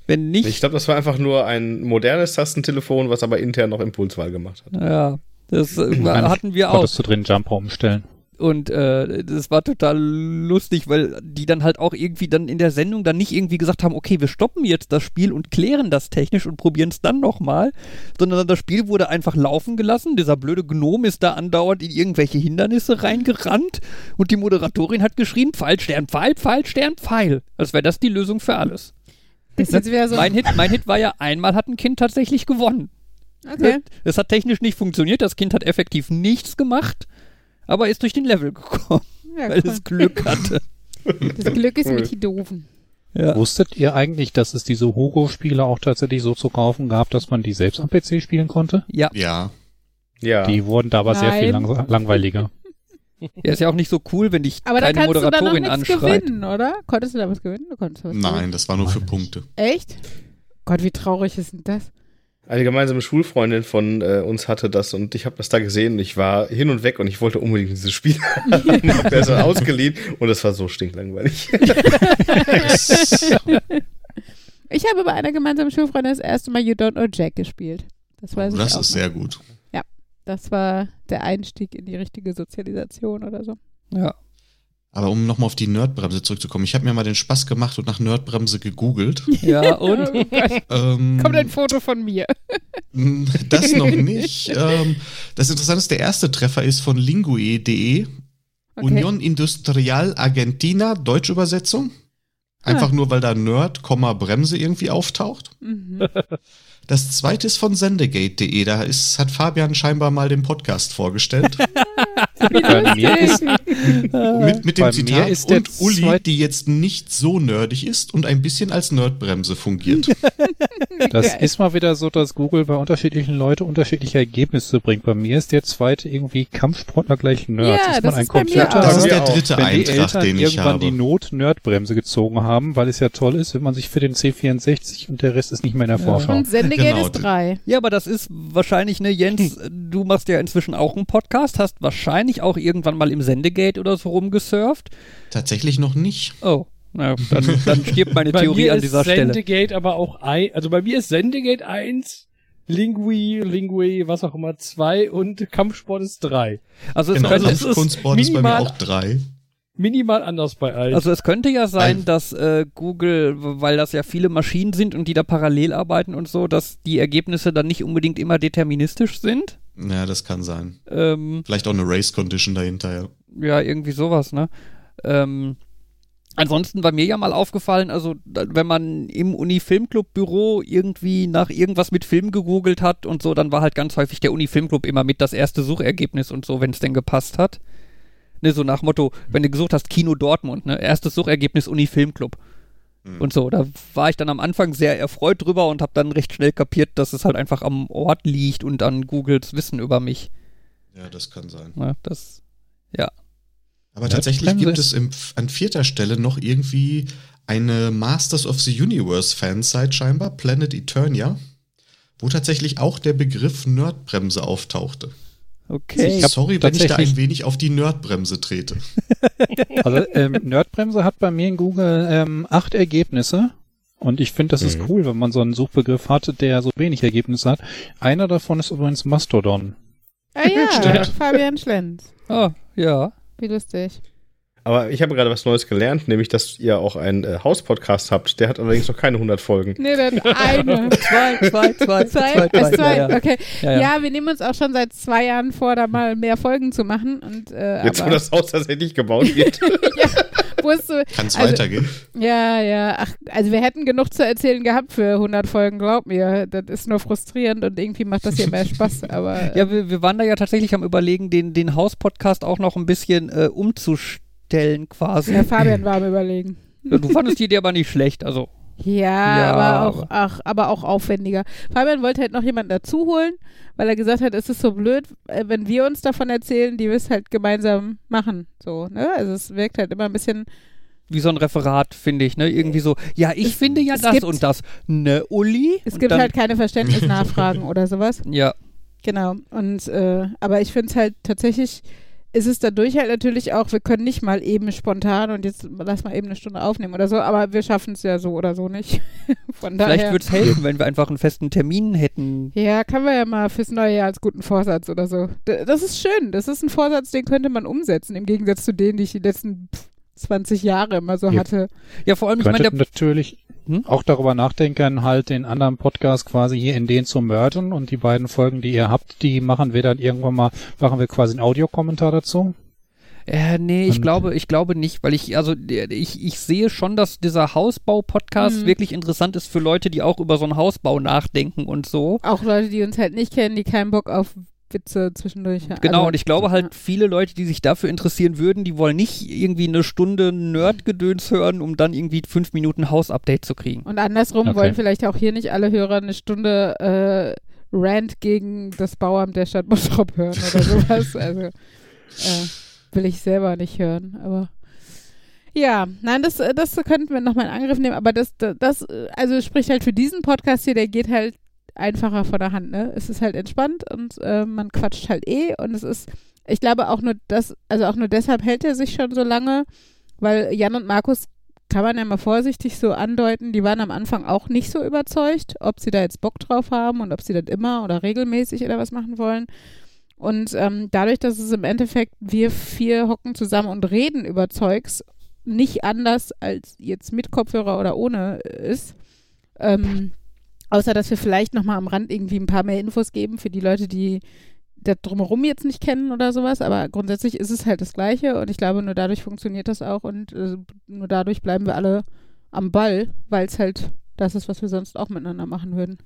Wenn nicht,
Ich glaube, das war einfach nur ein modernes Tastentelefon, was aber intern noch Impulswahl gemacht hat.
ja, das äh, hatten wir auch.
Konntest du drin Jumper umstellen.
Und äh, das war total lustig, weil die dann halt auch irgendwie dann in der Sendung dann nicht irgendwie gesagt haben, okay, wir stoppen jetzt das Spiel und klären das technisch und probieren es dann nochmal, sondern das Spiel wurde einfach laufen gelassen. Dieser blöde Gnom ist da andauernd in irgendwelche Hindernisse reingerannt und die Moderatorin hat geschrien, Pfeil, Stern, Pfeil, Pfeil, Stern, Pfeil. Als wäre das die Lösung für alles.
So.
Mein Hit, mein Hit war ja, einmal hat ein Kind tatsächlich gewonnen.
Okay.
Es hat technisch nicht funktioniert, das Kind hat effektiv nichts gemacht, aber ist durch den Level gekommen,
Ja,
weil es Glück hatte.
Das Glück ist
Cool.
mit die Doofen.
Ja.
Wusstet ihr eigentlich, dass es diese Hugo-Spiele auch tatsächlich so zu kaufen gab, dass man die selbst am PC spielen konnte?
Ja,
Ja.
Ja.
Die wurden da aber sehr viel
Nein.
lang langweiliger.
er ist ja auch nicht so cool, wenn dich
Aber da
deine
kannst du da noch
Moderatorin
nichts
anschreit.
gewinnen, oder? Konntest du da was gewinnen? Du konntest was
Nein, das war nur für. Punkte.
Gewinnen. Echt? Gott, wie traurig ist denn das?
Eine gemeinsame Schulfreundin von äh, uns hatte das und ich habe das da gesehen und ich war hin und weg und ich wollte unbedingt dieses Spiel haben. hab das dann ausgeliehen und es war so stinklangweilig.
Ich habe bei einer gemeinsamen Schulfreundin das erste Mal You Don't Know Jack gespielt. Das weiß ich
Das ist
noch.
sehr gut.
Das war der Einstieg in die richtige Sozialisation oder so.
Ja.
Aber um nochmal auf die Nerdbremse zurückzukommen, ich habe mir mal den Spaß gemacht und nach Nerdbremse gegoogelt.
ja, und
Oh
ähm,
Kommt ein Foto von mir.
Das noch nicht. ähm, das Interessante ist, der erste Treffer ist von lingue.de.
Okay.
Union Industrial Argentina, Deutschübersetzung. Einfach nur, weil da Nerd, Komma, Bremse irgendwie auftaucht.
Mhm.
Das zweite ist von sendegate.de. Da ist, hat Fabian scheinbar mal den Podcast vorgestellt.
Bei mir ist,
mit, mit dem Zitat
ist der
und Uli, die jetzt nicht so nerdig ist und ein bisschen als Nerdbremse fungiert.
das ist mal wieder so, dass Google bei unterschiedlichen Leuten unterschiedliche Ergebnisse bringt. Bei mir ist der zweite irgendwie Kampfsportler gleich Nerds.
Ja,
ist
das
man ein Computer?
Das ist der dritte
wenn die
Eintrag,
Eltern
den ich
irgendwann
habe.
die Not-Nerdbremse gezogen haben, weil es ja toll ist, wenn man sich für den C64 und der Rest ist nicht mehr in der Vorschau.
Und Sendegate
Genau.
ist drei.
ja, aber das ist wahrscheinlich, ne, Jens, du machst ja inzwischen auch einen Podcast, hast wahrscheinlich auch irgendwann mal im Sendegate oder so rumgesurft.
Tatsächlich noch nicht.
Oh, na, dann, dann stirbt meine Theorie an
ist
dieser Stelle.
Sendegate aber auch ein, also bei mir ist Sendegate 1, Lingui, Lingui, was auch immer, 2 und Kampfsport ist 3.
Also es
Genau,
könnte,
das ist
Kunstsport ist bei mir
minimal-
auch drei.
Minimal anders bei allen.
Also es könnte ja sein,
Ein-
dass äh, Google, weil das ja viele Maschinen sind und die da parallel arbeiten und so, dass die Ergebnisse dann nicht unbedingt immer deterministisch sind.
Ja, das kann sein.
Ähm,
Vielleicht auch eine Race Condition dahinter, ja.
ja, irgendwie sowas, ne? Ähm, ansonsten war mir ja mal aufgefallen, also wenn man im Uni-Filmclub-Büro irgendwie nach irgendwas mit Film gegoogelt hat und so, dann war halt ganz häufig der Uni-Filmclub immer mit das erste Suchergebnis und so, wenn es denn gepasst hat. Ne, so nach Motto, wenn du gesucht hast, Kino Dortmund, ne, erstes Suchergebnis Uni-Filmclub.
Hm.
Und so, da war ich dann am Anfang sehr erfreut drüber und habe dann recht schnell kapiert, dass es halt einfach am Ort liegt und an Googles Wissen über mich.
Ja, das kann sein.
Ne, das,
Aber tatsächlich
Bremse
gibt es im, an vierter Stelle noch irgendwie eine Masters of the Universe Fansite scheinbar, Planet Eternia, wo tatsächlich auch der Begriff Nerdbremse auftauchte.
Okay.
Sorry, wenn ich da ein wenig auf die Nerdbremse trete.
Also ähm, Nerdbremse hat bei mir in Google ähm, acht Ergebnisse. Und ich finde, das ist
Mhm.
cool, wenn man so einen Suchbegriff hat, der so wenig Ergebnisse hat. Einer davon ist übrigens Mastodon.
Ah ja. Fabian Schlenz.
Ah, ja.
Wie lustig.
Aber ich habe gerade was Neues gelernt, nämlich, dass ihr auch einen äh, Haus-Podcast habt. Der hat allerdings noch keine 100 Folgen.
Nee, dann eine.
Zwei, zwei, zwei,
Zwei, äh, zwei.
Ja, ja.
okay.
Ja,
Ja,
ja.
wir nehmen uns auch schon seit zwei Jahren vor, da mal mehr Folgen zu machen. Und, äh,
Jetzt, wo das Haus tatsächlich gebaut wird.
so,
Kann es
Also-
weitergehen?
ja, ja, ach, also wir hätten genug zu erzählen gehabt für 100 Folgen, glaub mir. Das ist nur frustrierend und irgendwie macht das hier mehr Spaß, aber äh,
Ja, wir, wir waren da ja tatsächlich am überlegen, den, den Haus-Podcast auch noch ein bisschen äh, umzustellen quasi.
Herr Fabian war am überlegen.
Ja, du fandest die Idee aber nicht schlecht, also.
Ja,
Ja,
aber auch, ach, aber auch aufwendiger. Fabian wollte halt noch jemanden dazu holen, weil er gesagt hat, es ist so blöd, äh, wenn wir uns davon erzählen, die wir es halt gemeinsam machen. So, ne? Also es wirkt halt immer ein bisschen.
Wie so ein Referat, finde ich, ne? Irgendwie so, ja, ich
Es-
finde ja das
gibt-
und das. Ne, Uli?
Es
Und
gibt halt keine Verständnisnachfragen oder sowas.
Ja,
Genau. Und äh, aber ich finde es halt tatsächlich, ist es dadurch halt natürlich auch, wir können nicht mal eben spontan und jetzt lass mal eben eine Stunde aufnehmen oder so, aber wir schaffen es ja so oder so nicht. Von
vielleicht
daher.
würde es helfen, wenn wir einfach einen festen Termin hätten.
Ja, kann man ja mal fürs neue Jahr als guten Vorsatz oder so. Das ist schön. Das ist ein Vorsatz, den könnte man umsetzen, im Gegensatz zu denen, die ich die letzten 20 Jahre immer so
Ja.
hatte.
Ja, vor allem, ich meine,
natürlich
Hm?
auch darüber nachdenken, halt den anderen Podcast quasi hier in den zu mergen und die beiden Folgen, die ihr habt, die machen wir dann irgendwann mal, machen wir quasi einen Audiokommentar dazu.
Äh, nee, ich glaube, ich glaube nicht, weil ich, also ich, ich sehe schon, dass dieser Hausbau-Podcast
Mhm.
wirklich interessant ist für Leute, die auch über so einen Hausbau nachdenken und so.
Auch Leute, die uns halt nicht kennen, die keinen Bock auf Witze zwischendurch.
Genau,
Also,
und ich glaube halt, viele Leute, die sich dafür interessieren würden, die wollen nicht irgendwie eine Stunde Nerdgedöns hören, um dann irgendwie fünf Minuten Hausupdate zu kriegen.
Und andersrum
Okay.
wollen vielleicht auch hier nicht alle Hörer eine Stunde äh, Rant gegen das Bauamt der Stadt Bottrop hören oder sowas. also äh, will ich selber nicht hören, aber ja, nein, das, äh, das könnten wir nochmal in Angriff nehmen, aber das, das, das, also spricht halt für diesen Podcast hier, der geht halt einfacher von der Hand, ne? Es ist halt entspannt und äh, man quatscht halt eh und es ist, ich glaube auch nur das, also auch nur deshalb hält er sich schon so lange, weil Jan und Markus kann man ja mal vorsichtig so andeuten, die waren am Anfang auch nicht so überzeugt, ob sie da jetzt Bock drauf haben und ob sie das immer oder regelmäßig oder was machen wollen. Und ähm, dadurch, dass es im Endeffekt wir vier hocken zusammen und reden über Zeugs, nicht anders als jetzt mit Kopfhörer oder ohne äh, ist, ähm, außer dass wir vielleicht nochmal am Rand irgendwie ein paar mehr Infos geben für die Leute, die das drumherum jetzt nicht kennen oder sowas, aber grundsätzlich ist es halt das Gleiche. Und ich glaube, nur dadurch funktioniert das auch. Und äh, nur dadurch bleiben wir alle am Ball, weil es halt das ist, was wir sonst auch miteinander machen würden.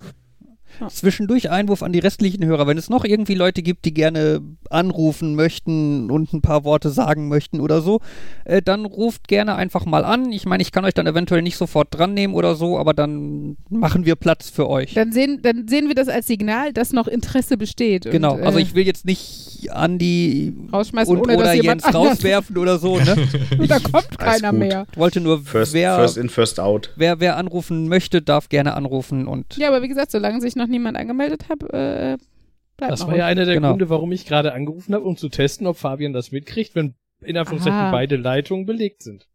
Zwischendurch Einwurf an die restlichen Hörer. Wenn es noch irgendwie Leute gibt, die gerne anrufen möchten und ein paar Worte sagen möchten oder so, äh, dann ruft gerne einfach mal an. Ich meine, ich kann euch dann eventuell nicht sofort dran nehmen oder so, aber dann machen wir Platz für euch.
Dann sehen, dann sehen wir das als Signal, dass noch Interesse besteht.
genau,
und, äh,
also ich will jetzt nicht Andi
rausschmeißen,
und
ohne
oder Jens rauswerfen oder so, ne?
da kommt keiner mehr.
Ich wollte nur,
First,
wer,
first in, first out.
wer, wer anrufen möchte, darf gerne anrufen und
Ja, aber wie gesagt, solange sich noch niemand angemeldet hat, äh, bleibt
Das
noch
war ja einer der
Genau.
Gründe, warum ich gerade angerufen habe, um zu testen, ob Fabian das mitkriegt, wenn in Anführungszeichen
Aha.
beide Leitungen belegt sind.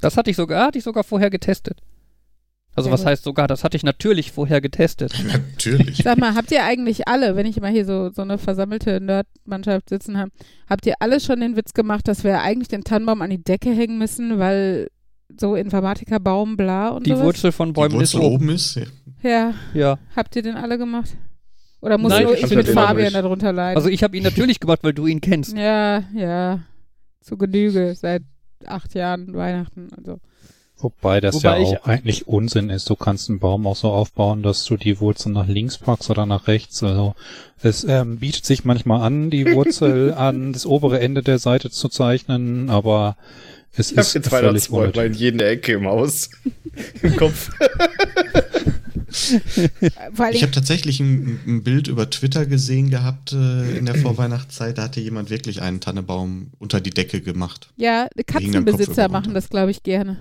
das hatte ich sogar, hatte ich sogar vorher getestet. Also
Sehr
was
gut.
heißt sogar, das hatte ich natürlich vorher getestet.
Natürlich.
Sag mal, habt ihr eigentlich alle, wenn ich mal hier so, so eine versammelte Nerd-Mannschaft sitzen habe, habt ihr alle schon den Witz gemacht, dass wir eigentlich den Tannenbaum an die Decke hängen müssen, weil so Informatiker, Baum, bla und
Die
sowas?
Wurzel von
Die
Bäumen ist
Wurzel
oben.
oben ist. Ja.
Ja,
Ja.
habt ihr den alle gemacht? Oder muss
Nein,
nur
ich
ich mit Fabian darunter leiden?
Also ich habe ihn natürlich gemacht, weil du ihn kennst.
ja, ja, zu Genüge, seit acht Jahren Weihnachten und so.
Wobei das
Wobei
ja auch eigentlich Unsinn ist. Du kannst einen Baum auch so aufbauen, dass du die Wurzel nach links packst oder nach rechts. Also es ähm, bietet sich manchmal an, die Wurzel an das obere Ende der Seite zu zeichnen, aber es
Ich habe
ist
jetzt
völlig
Weihnachtsbäume
unnötig.
in jeder Ecke im Haus. Im Kopf.
Ich habe tatsächlich ein, ein Bild über Twitter gesehen gehabt äh, in der Vorweihnachtszeit. Da hatte jemand wirklich einen Tannebaum unter die Decke gemacht.
ja, Katzenbesitzer machen das, glaube ich, gerne.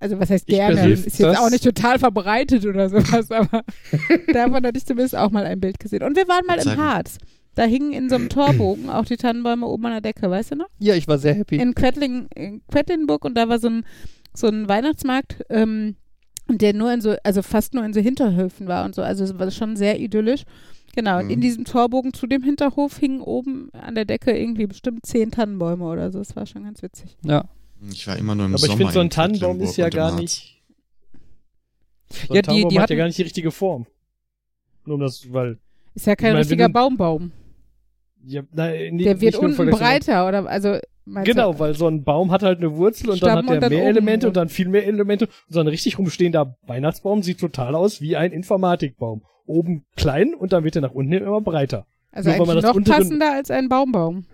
Also was heißt gerne? Ist jetzt
das-
auch nicht total verbreitet oder sowas, aber davon hatte ich zumindest auch mal ein Bild gesehen. Und wir waren mal im. Harz. Da hingen in so einem Torbogen auch die Tannenbäume oben an der Decke, weißt du noch?
Ja, ich war sehr happy.
In, Quedling, in Quedlinburg und da war so ein, so ein Weihnachtsmarkt, ähm, der nur in so, also fast nur in so Hinterhöfen war und so. Also es war schon sehr idyllisch. Genau, und
Mhm.
in diesem Torbogen zu dem Hinterhof hingen oben an der Decke irgendwie bestimmt zehn Tannenbäume oder so. Das war schon ganz witzig.
Ja.
Ich war immer nur im
Aber ich
Sommer.
finde, so ein
in
Tannenbaum ist ja
und
gar nicht. So ein
Ja, die-
Tannenbaum
die
hat
hatten-
ja gar nicht die richtige Form. Nur um das, weil.
Ist ja kein
Ich mein,
richtiger Baumbaum.
Ja, nein, nee,
Der wird
nicht
unten breiter, oder? Also,
Genau,
du?
weil so ein Baum hat halt eine Wurzel und dann
Stamm
hat
und
er
dann
mehr Elemente
rum.
und dann viel mehr Elemente. Und so ein richtig rumstehender Weihnachtsbaum sieht total aus wie ein Informatikbaum. Oben klein und dann wird er nach unten immer breiter.
Also
nur
eigentlich noch
untere-
passender als ein Baumbaum.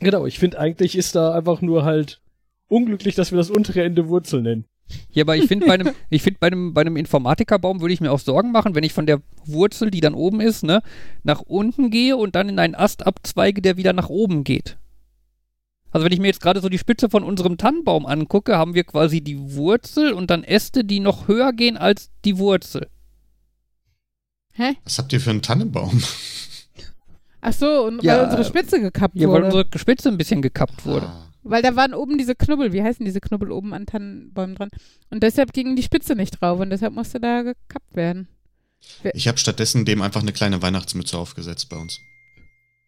Genau, ich finde eigentlich ist da einfach nur halt unglücklich, dass wir das untere Ende Wurzel nennen.
Ja, aber ich finde bei einem, ich finde bei einem, bei einem Informatikerbbaum würde ich mir auch Sorgen machen, wenn ich von der Wurzel, die dann oben ist, ne, nach unten gehe und dann in einen Ast abzweige, der wieder nach oben geht. Also wenn ich mir jetzt gerade so die Spitze von unserem Tannenbaum angucke, haben wir quasi die Wurzel und dann Äste, die noch höher gehen als die Wurzel.
Hä?
Was habt ihr für einen Tannenbaum?
Ach so, und
Ja,
weil unsere Spitze gekappt
Ja, weil
wurde.
unsere Spitze ein bisschen gekappt wurde.
Ah.
Weil da waren oben diese Knubbel, wie heißen diese Knubbel oben an Tannenbäumen dran? Und deshalb ging die Spitze nicht drauf und deshalb musste da gekappt werden.
Ich habe stattdessen dem einfach eine kleine Weihnachtsmütze aufgesetzt bei uns.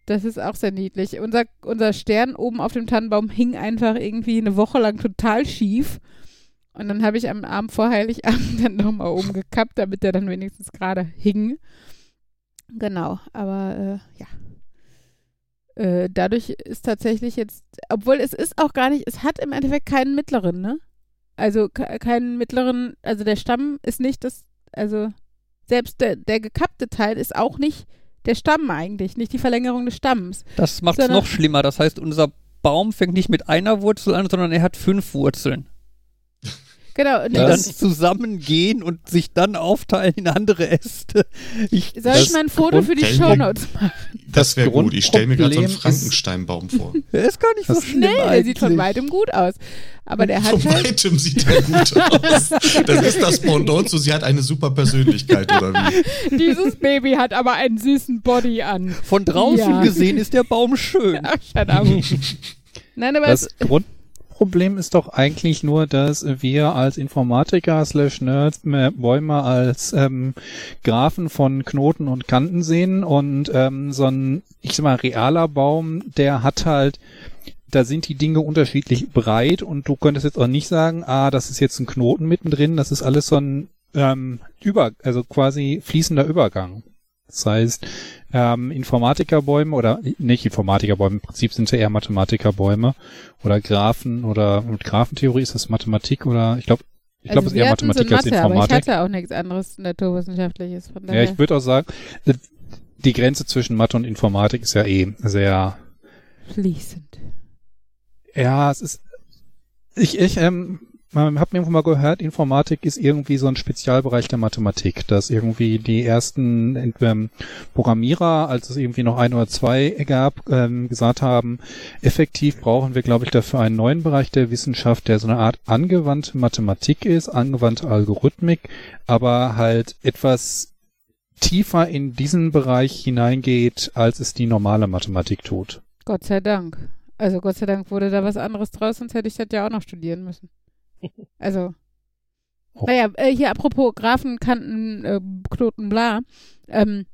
Das ist auch sehr niedlich. Unser, unser Stern oben auf dem Tannenbaum hing einfach irgendwie eine Woche lang total schief. Und dann habe ich am Abend vor Heiligabend dann nochmal oben gekappt, damit der dann wenigstens gerade hing. Genau, aber äh, ja. Äh, dadurch ist tatsächlich jetzt, obwohl es ist auch gar nicht, es hat im Endeffekt keinen mittleren, ne? Also ke- keinen mittleren, also der Stamm ist nicht das, also selbst der, der gekappte Teil ist auch nicht der Stamm eigentlich, nicht die Verlängerung des Stamms.
Das macht es noch schlimmer. Das heißt, unser Baum fängt nicht mit einer Wurzel an, sondern er hat fünf Wurzeln,
Genau, und
die dann zusammengehen und sich dann aufteilen in andere Äste. Ich,
soll ich mal ein Foto für die Shownotes machen?
Das wäre gut. Ich stelle mir gerade so einen Frankensteinbaum vor.
der ist gar nicht so
Das-
schlimm
Nee, der
eigentlich.
sieht von weitem gut aus. Aber der hat
Von
halt,
weitem sieht er gut aus. Das ist das Pendant zu, sie hat eine super Persönlichkeit, oder wie?
dieses Baby hat aber einen süßen Body an.
Von draußen
Ja.
gesehen ist der Baum schön.
Up. Nein, aber
Das
es,
Grundproblem ist doch eigentlich nur, dass wir als Informatiker slash Nerds äh, Bäume als ähm, Graphen von Knoten und Kanten sehen und ähm, so ein, ich sag mal, realer Baum, der hat halt, da sind die Dinge unterschiedlich breit und du könntest jetzt auch nicht sagen, ah, das ist jetzt ein Knoten mittendrin, das ist alles so ein ähm, über, also quasi fließender Übergang. Das heißt, ähm, Informatikerbäume oder nicht Informatikerbäume, im Prinzip sind es ja eher Mathematikerbäume oder Graphen oder mit Graphentheorie ist das Mathematik oder ich glaube, ich glaube, es
also
ist eher
hatten so
Mathematik als
Mathe, aber ich
Informatik.
hatte auch nichts anderes naturwissenschaftliches. Von
Ja,
daher.
ich würde auch sagen, äh, die Grenze zwischen Mathe und Informatik ist ja eh sehr,
fließend.
ja, es ist, ich, ich, ähm, man hat mir irgendwo mal gehört, Informatik ist irgendwie so ein Spezialbereich der Mathematik, dass irgendwie die ersten ähm, Programmierer, als es irgendwie noch ein oder zwei gab, ähm, gesagt haben, effektiv brauchen wir, glaube ich, dafür einen neuen Bereich der Wissenschaft, der so eine Art angewandte Mathematik ist, angewandte Algorithmik, aber halt etwas tiefer in diesen Bereich hineingeht, als es die normale Mathematik tut.
Gott sei Dank. Also Gott sei Dank wurde da was anderes draus, sonst hätte ich das ja auch noch studieren müssen. Also.
Oh.
Naja, äh, hier apropos Graphen, Kanten, äh, Knoten, bla. Ähm,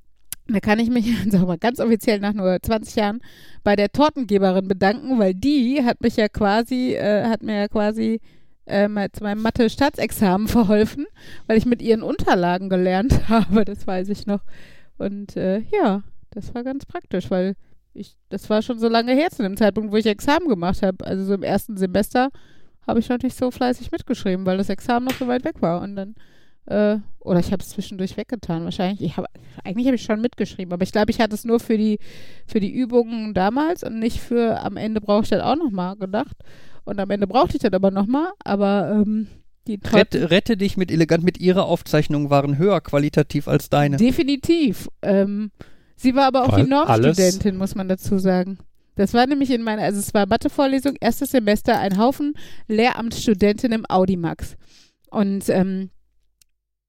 da kann ich mich, sag mal, ganz offiziell nach nur 20 Jahren bei der Tortengeberin bedanken, weil die hat mich ja quasi, äh, hat mir ja quasi äh, zu meinem Mathe-Staatsexamen verholfen, weil ich mit ihren Unterlagen gelernt habe, das weiß ich noch. Und äh, ja, das war ganz praktisch, weil ich, das war schon so lange her zu dem Zeitpunkt, wo ich Examen gemacht habe. Also so im ersten Semester habe ich noch nicht so fleißig mitgeschrieben, weil das Examen noch so weit weg war. Und dann, äh, oder ich habe es zwischendurch weggetan wahrscheinlich. Ich hab, eigentlich habe ich schon mitgeschrieben, aber ich glaube, ich hatte es nur für die, für die Übungen damals und nicht für am Ende brauche ich das auch nochmal gedacht. Und am Ende brauchte ich das aber nochmal, aber ähm,
Rette, rette dich mit elegant mit ihrer Aufzeichnungen waren höher qualitativ als deine.
Definitiv. Ähm, sie war aber auch
Weil
die Normstudentin, muss man dazu sagen. Das war nämlich in meiner, also es war Mathevorlesung, erstes Semester, ein Haufen Lehramtsstudenten im Audimax. Und ähm,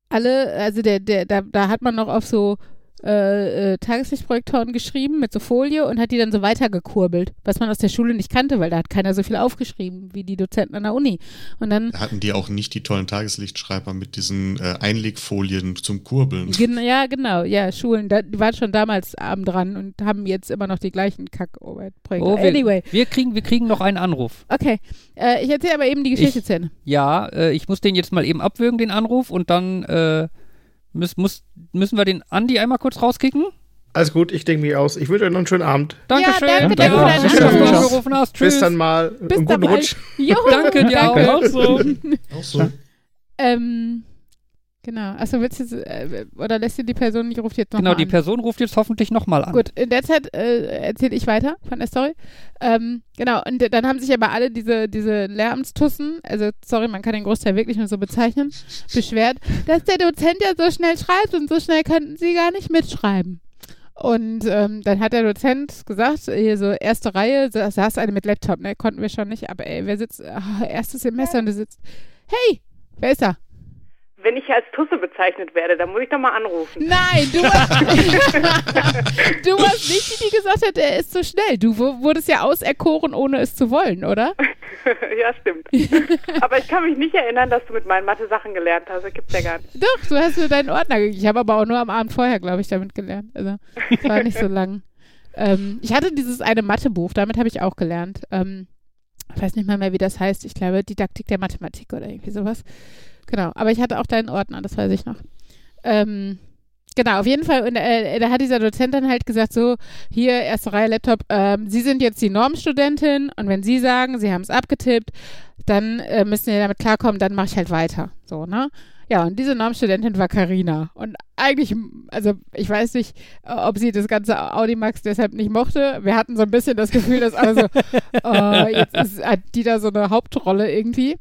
alle, also der, der, da, da hat man noch auf so äh, äh, Tageslichtprojektoren geschrieben mit so Folie und hat die dann so weitergekurbelt, was man aus der Schule nicht kannte, weil da hat keiner so viel aufgeschrieben wie die Dozenten an der Uni. Und dann
Da hatten die auch nicht die tollen Tageslichtschreiber mit diesen äh, Einlegfolien zum Kurbeln.
Gen ja, genau, ja, Schulen, da, die waren schon damals arm dran und haben jetzt immer noch die gleichen Kack-Projekte.
Oh, wir,
anyway,
wir, kriegen, wir kriegen noch einen Anruf.
okay. Äh, ich erzähle aber eben die Geschichte
Ich-
zu Ende.
Ja, äh, ich muss den jetzt mal eben abwürgen, den Anruf, und dann äh, müß, muss, müssen wir den Andi einmal kurz rauskicken.
Alles gut, ich denke mich aus. Ich wünsche euch noch einen schönen Abend.
Dankeschön.
danke,
danke deinen
Schön, dass du angerufen hast. Tschüss.
Bis dann mal.
Bis
einen
dann
guten
bald.
Rutsch.
Jo,
Danke dir auch.
danke.
Auch so.
Auch so.
Ähm, Genau. Achso, willst du, äh, oder lässt du die Person, die ruft jetzt noch
Genau, die
an?
Person ruft jetzt hoffentlich nochmal an.
Gut, in der Zeit äh, erzähle ich weiter von der Story. Ähm, genau, und dann haben sich aber alle diese, diese Lehramtstussen, also sorry, man kann den Großteil wirklich nur so bezeichnen, beschwert, dass der Dozent ja so schnell schreibt und so schnell könnten sie gar nicht mitschreiben. Und ähm, dann hat der Dozent gesagt, hier so erste Reihe, sa- saß eine mit Laptop, ne, konnten wir schon nicht, aber ey, wer sitzt, ah, erstes Semester und du sitzt, hey, wer ist da?
Wenn ich als Tusse bezeichnet werde, dann muss ich doch mal anrufen.
Nein, du warst, du warst nicht die, die gesagt hat, er ist zu schnell. Du wu- wurdest ja auserkoren, ohne es zu wollen, oder?
ja, stimmt. Aber ich kann mich nicht erinnern, dass du mit meinen Mathe-Sachen gelernt hast. Das gibt's ja gar nicht.
Doch, du hast mir deinen Ordner gegeben. Ich habe aber auch nur am Abend vorher, glaube ich, damit gelernt. Also, es war nicht so lang. Ähm, ich hatte dieses eine Mathebuch, damit habe ich auch gelernt. Ähm, ich weiß nicht mal mehr, wie das heißt. Ich glaube, Didaktik der Mathematik oder irgendwie sowas. Genau, aber ich hatte auch deinen Ordner, das weiß ich noch. Ähm, genau, auf jeden Fall, und, äh, da hat dieser Dozent dann halt gesagt, so, hier, erste Reihe Laptop, ähm, Sie sind jetzt die Normstudentin und wenn Sie sagen, Sie haben es abgetippt, dann äh, müssen Sie damit klarkommen, dann mache ich halt weiter. So, ne? Ja, und diese Normstudentin war Karina. Und eigentlich, also ich weiß nicht, äh, ob sie das ganze Audimax deshalb nicht mochte. Wir hatten so ein bisschen das Gefühl, dass alle so, äh, jetzt ist, hat die da so eine Hauptrolle irgendwie.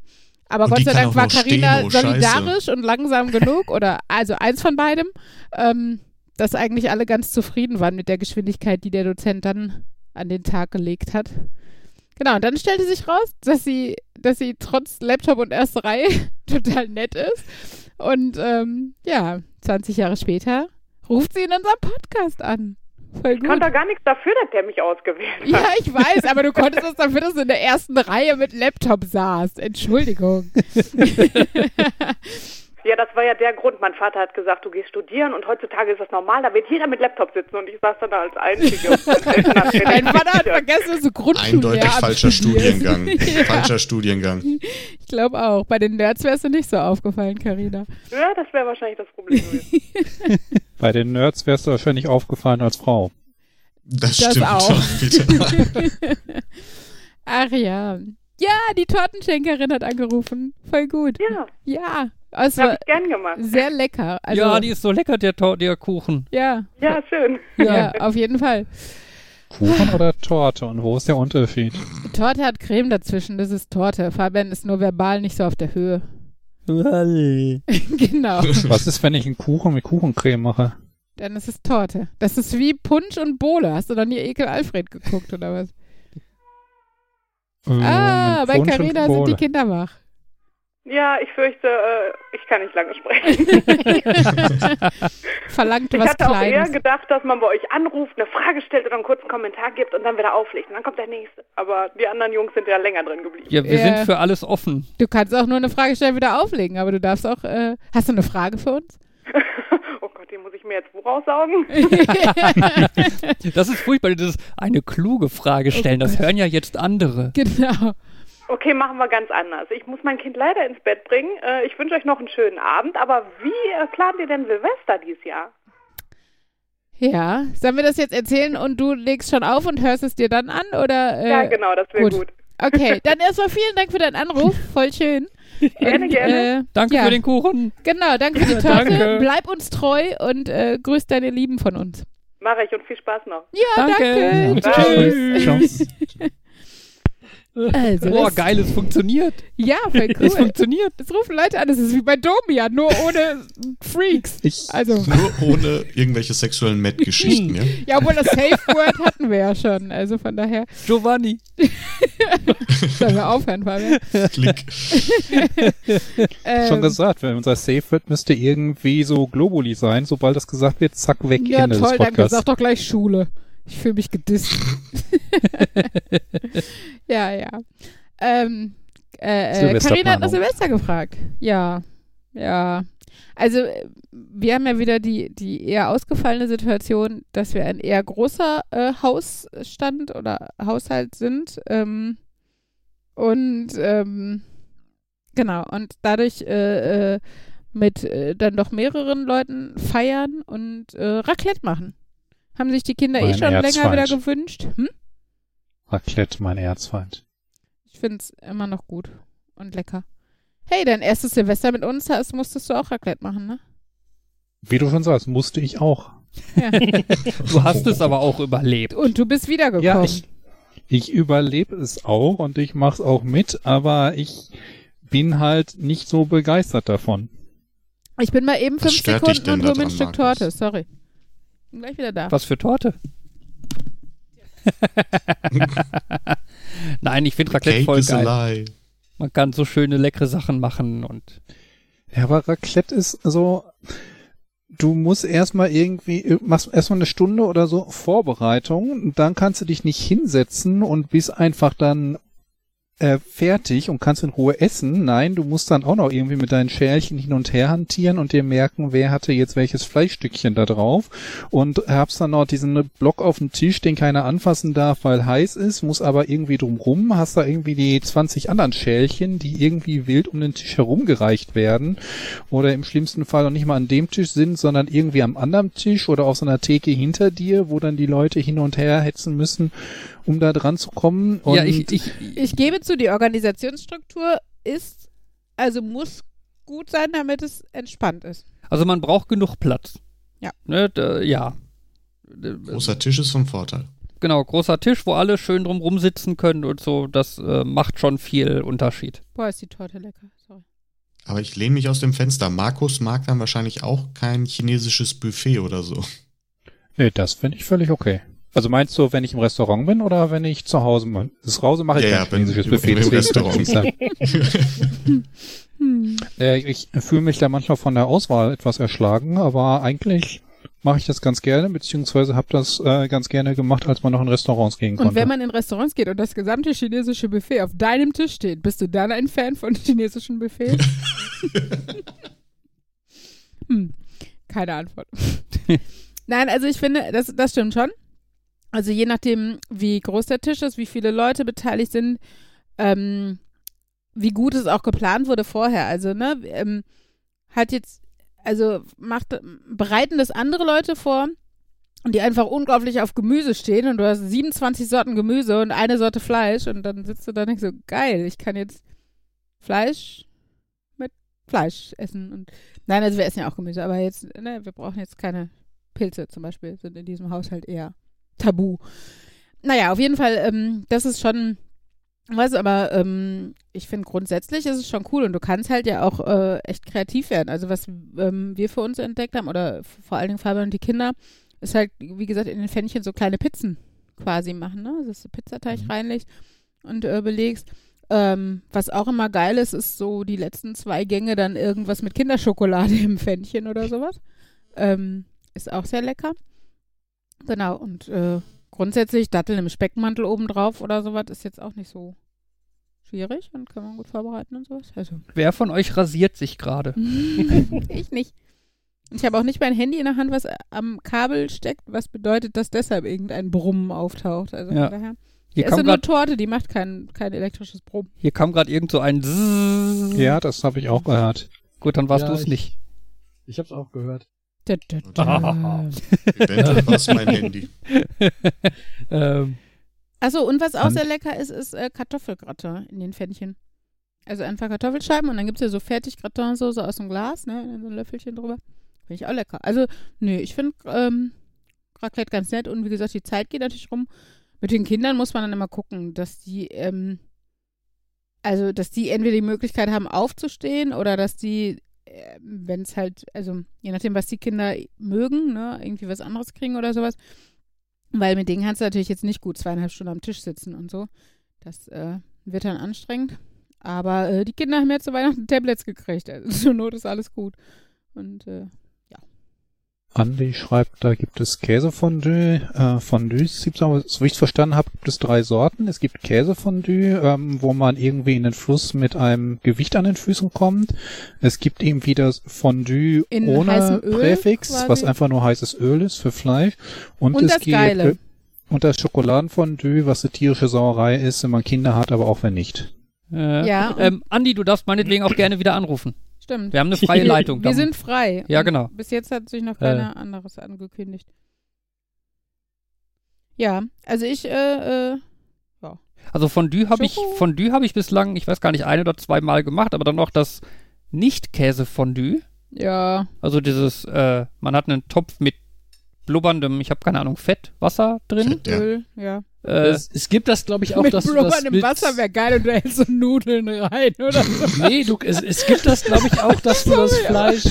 Aber
Und
Gott sei Dank war Karina
oh, Scheiße.
solidarisch und langsam genug oder also eins von beidem, ähm, dass eigentlich alle ganz zufrieden waren mit der Geschwindigkeit, die der Dozent dann an den Tag gelegt hat. Genau, und dann stellte sich raus, dass sie, dass sie trotz Laptop und erste Reihe total nett ist. Und ähm, ja, 20 Jahre später ruft sie in unserem Podcast an. Voll
Ich konnte
gut.
gar nichts dafür, dass der mich ausgewählt hat.
Ja, ich weiß, aber du konntest das dafür, dass du in der ersten Reihe mit Laptop saßt. Entschuldigung.
Ja, das war ja der Grund. Mein Vater hat gesagt, du gehst studieren und heutzutage ist das normal, da wird jeder mit Laptop sitzen und ich saß dann da als Einzige.
Mein Vater hat vergessen, dass du Grundschullehramt
Eindeutig falscher. Studiengang.
ja,
Falscher Studiengang.
ich glaube auch. Bei den Nerds wärst du nicht so aufgefallen, Karina.
Ja, das wäre wahrscheinlich das Problem gewesen.
Bei den Nerds wärst du wahrscheinlich aufgefallen als Frau.
Das,
Das
stimmt
auch. Ach ja. Ja, die Tortenschenkerin hat angerufen. Voll gut.
Ja,
Ja. Es
habe ich gern gemacht.
sehr lecker. Also,
ja, die ist so lecker, der, Tor- der Kuchen.
ja,
Ja, schön.
ja, auf jeden Fall.
Kuchen oder Torte? Und wo ist der Unterschied?
Torte hat Creme dazwischen, das ist Torte. Fabian ist nur verbal nicht so auf der Höhe. genau.
Was ist, wenn ich einen Kuchen mit Kuchencreme mache?
Dann ist es Torte. Das ist wie Punsch und Bohle. Hast du noch nie Ekel Alfred geguckt oder was?
Äh,
ah, bei Carina sind die. Kinder wach.
Ja, ich fürchte, äh, ich kann nicht lange sprechen.
Verlangt
Ich
was
hatte auch eher
Kleines.
gedacht, dass man bei euch anruft, eine Frage stellt oder einen kurzen Kommentar gibt und dann wieder auflegt. Und dann kommt der nächste. Aber die anderen Jungs sind ja länger drin geblieben.
Ja, wir
Ja.
sind für alles offen.
Du kannst auch nur eine Frage stellen, wieder auflegen, aber du darfst auch. Äh, hast du eine Frage für uns?
oh Gott, den muss ich mir jetzt wo raussaugen?
Das ist furchtbar, das ist eine kluge Frage stellen. Das hören ja jetzt andere.
genau.
Okay, machen wir ganz anders. Ich muss mein Kind leider ins Bett bringen. Äh, ich wünsche euch noch einen schönen Abend. Aber wie äh, plant ihr denn Silvester dieses Jahr?
Ja, sollen wir das jetzt erzählen und du legst schon auf und hörst es dir dann an? Oder, äh,
ja, genau, das wäre
gut.
gut.
Okay, dann erstmal vielen Dank für deinen Anruf. Voll schön.
Gerne,
Und,
gerne.
Äh,
Danke
ja,
für den Kuchen.
Genau, danke für die Torte.
danke.
Bleib uns treu und äh, grüß deine Lieben von uns.
Mache ich und viel Spaß noch.
Ja,
Danke.
danke.
Tschüss.
Tschüss. Also,
Boah, geil, es funktioniert.
Ja, voll
Es
cool.
funktioniert.
Es rufen Leute an, es ist wie bei Domian, nur ohne Freaks.
Ich,
Also,
Nur ohne irgendwelche sexuellen Met-Geschichten, ja?
ja, obwohl das Safe Word hatten wir ja schon. Also von daher
Giovanni.
sollen wir aufhören, Fabian.
Klick.
Ähm,
schon gesagt, wenn unser Safe wird, müsste irgendwie so Globuli sein. Sobald das gesagt wird, zack, weg,
Ja,
Ende
toll,
des. Podcasts.
Sag doch gleich Schule. Ich fühle mich gedisst. ja, ja. Ähm, äh, äh. Carina hat nach Silvester gefragt. Ja, ja. Also, äh, wir haben ja wieder die, die eher ausgefallene Situation, dass wir ein eher großer äh, Hausstand oder Haushalt sind. Ähm, und ähm, genau, und dadurch äh, äh, mit äh, dann doch mehreren Leuten feiern und äh, Raclette machen. Haben sich die Kinder eh
Mein
schon länger
Erzfeind.
wieder gewünscht. Hm?
Raclette, mein Erzfeind.
Ich finde es immer noch gut und lecker. Hey, dein erstes Silvester mit uns hast, musstest du auch Raclette machen, ne?
Wie du schon sagst, musste ich auch.
Ja.
Du hast es aber auch überlebt.
Und du bist wiedergekommen.
Ja, ich, ich überlebe es auch und ich mach's auch mit, aber ich bin halt nicht so begeistert davon.
Ich bin mal eben
Was
fünf Sekunden und hol mir ein Stück
Markus?
Torte. Sorry. Bin gleich wieder da.
Was für Torte? Nein, ich finde Raclette voll geil. Man kann so schöne, leckere Sachen machen und
Ja, aber Raclette ist so, du musst erstmal irgendwie, machst erstmal eine Stunde oder so Vorbereitung, und dann kannst du dich nicht hinsetzen und bist einfach dann äh, fertig und kannst in Ruhe essen. Nein, du musst dann auch noch irgendwie mit deinen Schälchen hin und her hantieren und dir merken, wer hatte jetzt welches Fleischstückchen da drauf und habst dann noch diesen Block auf dem Tisch, den keiner anfassen darf, weil heiß ist, muss aber irgendwie drumrum, hast da irgendwie die 20 anderen Schälchen, die irgendwie wild um den Tisch herumgereicht werden oder im schlimmsten Fall noch nicht mal an dem Tisch sind, sondern irgendwie am anderen Tisch oder auf so einer Theke hinter dir, wo dann die Leute hin und her hetzen müssen, um da dran zu kommen. Und
ja, ich, ich,
Ich gebe zu, die Organisationsstruktur ist, also muss gut sein, damit es entspannt ist.
also man braucht genug Platz.
Ja.
Ne, d- ja.
Großer Tisch ist vom Vorteil.
Genau, großer Tisch, wo alle schön drumrum sitzen können und so, das äh, macht schon viel Unterschied.
Boah, ist die Torte lecker. Sorry.
Aber ich lehne mich aus dem Fenster. Markus mag dann wahrscheinlich auch kein chinesisches Buffet oder so.
nee, das finde ich völlig okay. Also meinst du, wenn ich im Restaurant bin oder wenn ich zu Hause bin? Das Hause mache ich
Ja,
kein
ja,
chinesisches
im-
Buffet.
im Restaurant.
Hm.
Äh, ich fühle mich da manchmal von der Auswahl etwas erschlagen, aber eigentlich mache ich das ganz gerne, beziehungsweise habe das äh, ganz gerne gemacht, als man noch in Restaurants gehen konnte.
Und wenn man in Restaurants geht und das gesamte chinesische Buffet auf deinem Tisch steht, bist du dann ein Fan von chinesischen Buffets? hm. Keine Antwort. Nein, also ich finde, das, das stimmt schon. Also je nachdem, wie groß der Tisch ist, wie viele Leute beteiligt sind, ähm, wie gut es auch geplant wurde vorher. Also, ne, ähm, hat jetzt, also macht, bereiten das andere Leute vor, die einfach unglaublich auf Gemüse stehen und du hast 27 Sorten Gemüse und eine Sorte Fleisch und dann sitzt du da nicht so, geil, ich kann jetzt Fleisch mit Fleisch essen und nein, also wir essen ja auch Gemüse, aber jetzt, ne, wir brauchen jetzt keine Pilze zum Beispiel, sind in diesem Haushalt eher tabu. Naja, auf jeden Fall, ähm, das ist schon was, aber ähm, ich finde grundsätzlich ist es schon cool und du kannst halt ja auch äh, echt kreativ werden. Also was ähm, wir für uns entdeckt haben oder vor allen Dingen Fabian und die Kinder, ist halt, wie gesagt, in den Pfännchen so kleine Pizzen quasi machen, ne? Dass du Pizzateig
Mhm.
reinlegst und äh, belegst. Ähm, was auch immer geil ist, ist so die letzten zwei Gänge dann irgendwas mit Kinderschokolade im Pfännchen oder sowas. Ähm, ist auch sehr lecker. Genau, und äh, grundsätzlich Datteln im Speckmantel obendrauf oder sowas ist jetzt auch nicht so schwierig und kann man gut vorbereiten und sowas. Also,
Wer von euch rasiert sich gerade?
ich nicht. Und ich habe auch nicht mein Handy in der Hand, was am Kabel steckt, was bedeutet, dass deshalb irgendein Brummen auftaucht. Also
Ja.
von daher.
Hier
ist nur
grad-
Torte, die macht kein, kein elektrisches Brummen.
hier kam gerade irgend so ein Zzzz.
ja, das habe ich auch gehört.
Gut, dann warst
Ja,
du es
ich-
nicht.
Ich hab's auch gehört.
Da, da, da.
Eventuell war es mein Handy.
ähm,
Achso, und was auch sehr lecker ist, ist äh, Kartoffelgratin in den Pfännchen. Also einfach Kartoffelscheiben und dann gibt es ja so Fertig-Gratin-Soße aus dem Glas, ne? So ein Löffelchen drüber. Finde ich auch lecker. Also, nö, ich finde ähm, Raclette ganz nett und wie gesagt, die Zeit geht natürlich rum. Mit den Kindern muss man dann immer gucken, dass die, ähm, also, dass die entweder die Möglichkeit haben, aufzustehen oder dass die, wenn es halt, also, je nachdem, was die Kinder mögen, ne, irgendwie was anderes kriegen oder sowas. Weil mit denen kannst du natürlich jetzt nicht gut zweieinhalb Stunden am Tisch sitzen und so. Das äh, wird dann anstrengend. Aber äh, die Kinder haben jetzt zu Weihnachten Tablets gekriegt. Also zur Not ist alles gut. Und äh,
Andi schreibt, da gibt es Käsefondue. Äh, Fondues gibt's aber, so wie ich es verstanden habe, gibt es drei Sorten. Es gibt Käsefondue, ähm, wo man irgendwie in den Fluss mit einem Gewicht an den Füßen kommt. Es gibt irgendwie das Fondue
In
ohne Präfix,
quasi.
was einfach nur heißes Öl ist für Fleisch. Und,
Und
es
das
gibt
Geile.
und das Schokoladenfondue, was eine tierische Sauerei ist, wenn man Kinder hat, aber auch wenn nicht.
äh,
Ja,
Ähm, Andi, du darfst meinetwegen auch gerne wieder anrufen.
Stimmt.
Wir haben eine freie Leitung.
Wir sind frei.
Ja,
Und
genau.
Bis jetzt hat sich noch keiner anderes angekündigt. Ja, also ich, äh, äh,
Also Fondue habe ich? Fondue habe ich bislang, ich weiß gar nicht, ein oder zwei Mal gemacht, aber dann noch das Nicht-Käse-Fondue.
Ja.
Also dieses, äh, man hat einen Topf mit blubberndem, ich habe keine Ahnung, Fett, Wasser drin.
Fett, ja.
Öl, ja.
Äh,
Es, es gibt das, glaube ich, auch,
mit
dass du das mit,
Wasser wäre geil und du hältst so Nudeln rein, oder so.
Nee, du, es, es gibt das, glaube ich, auch, dass du das Fleisch.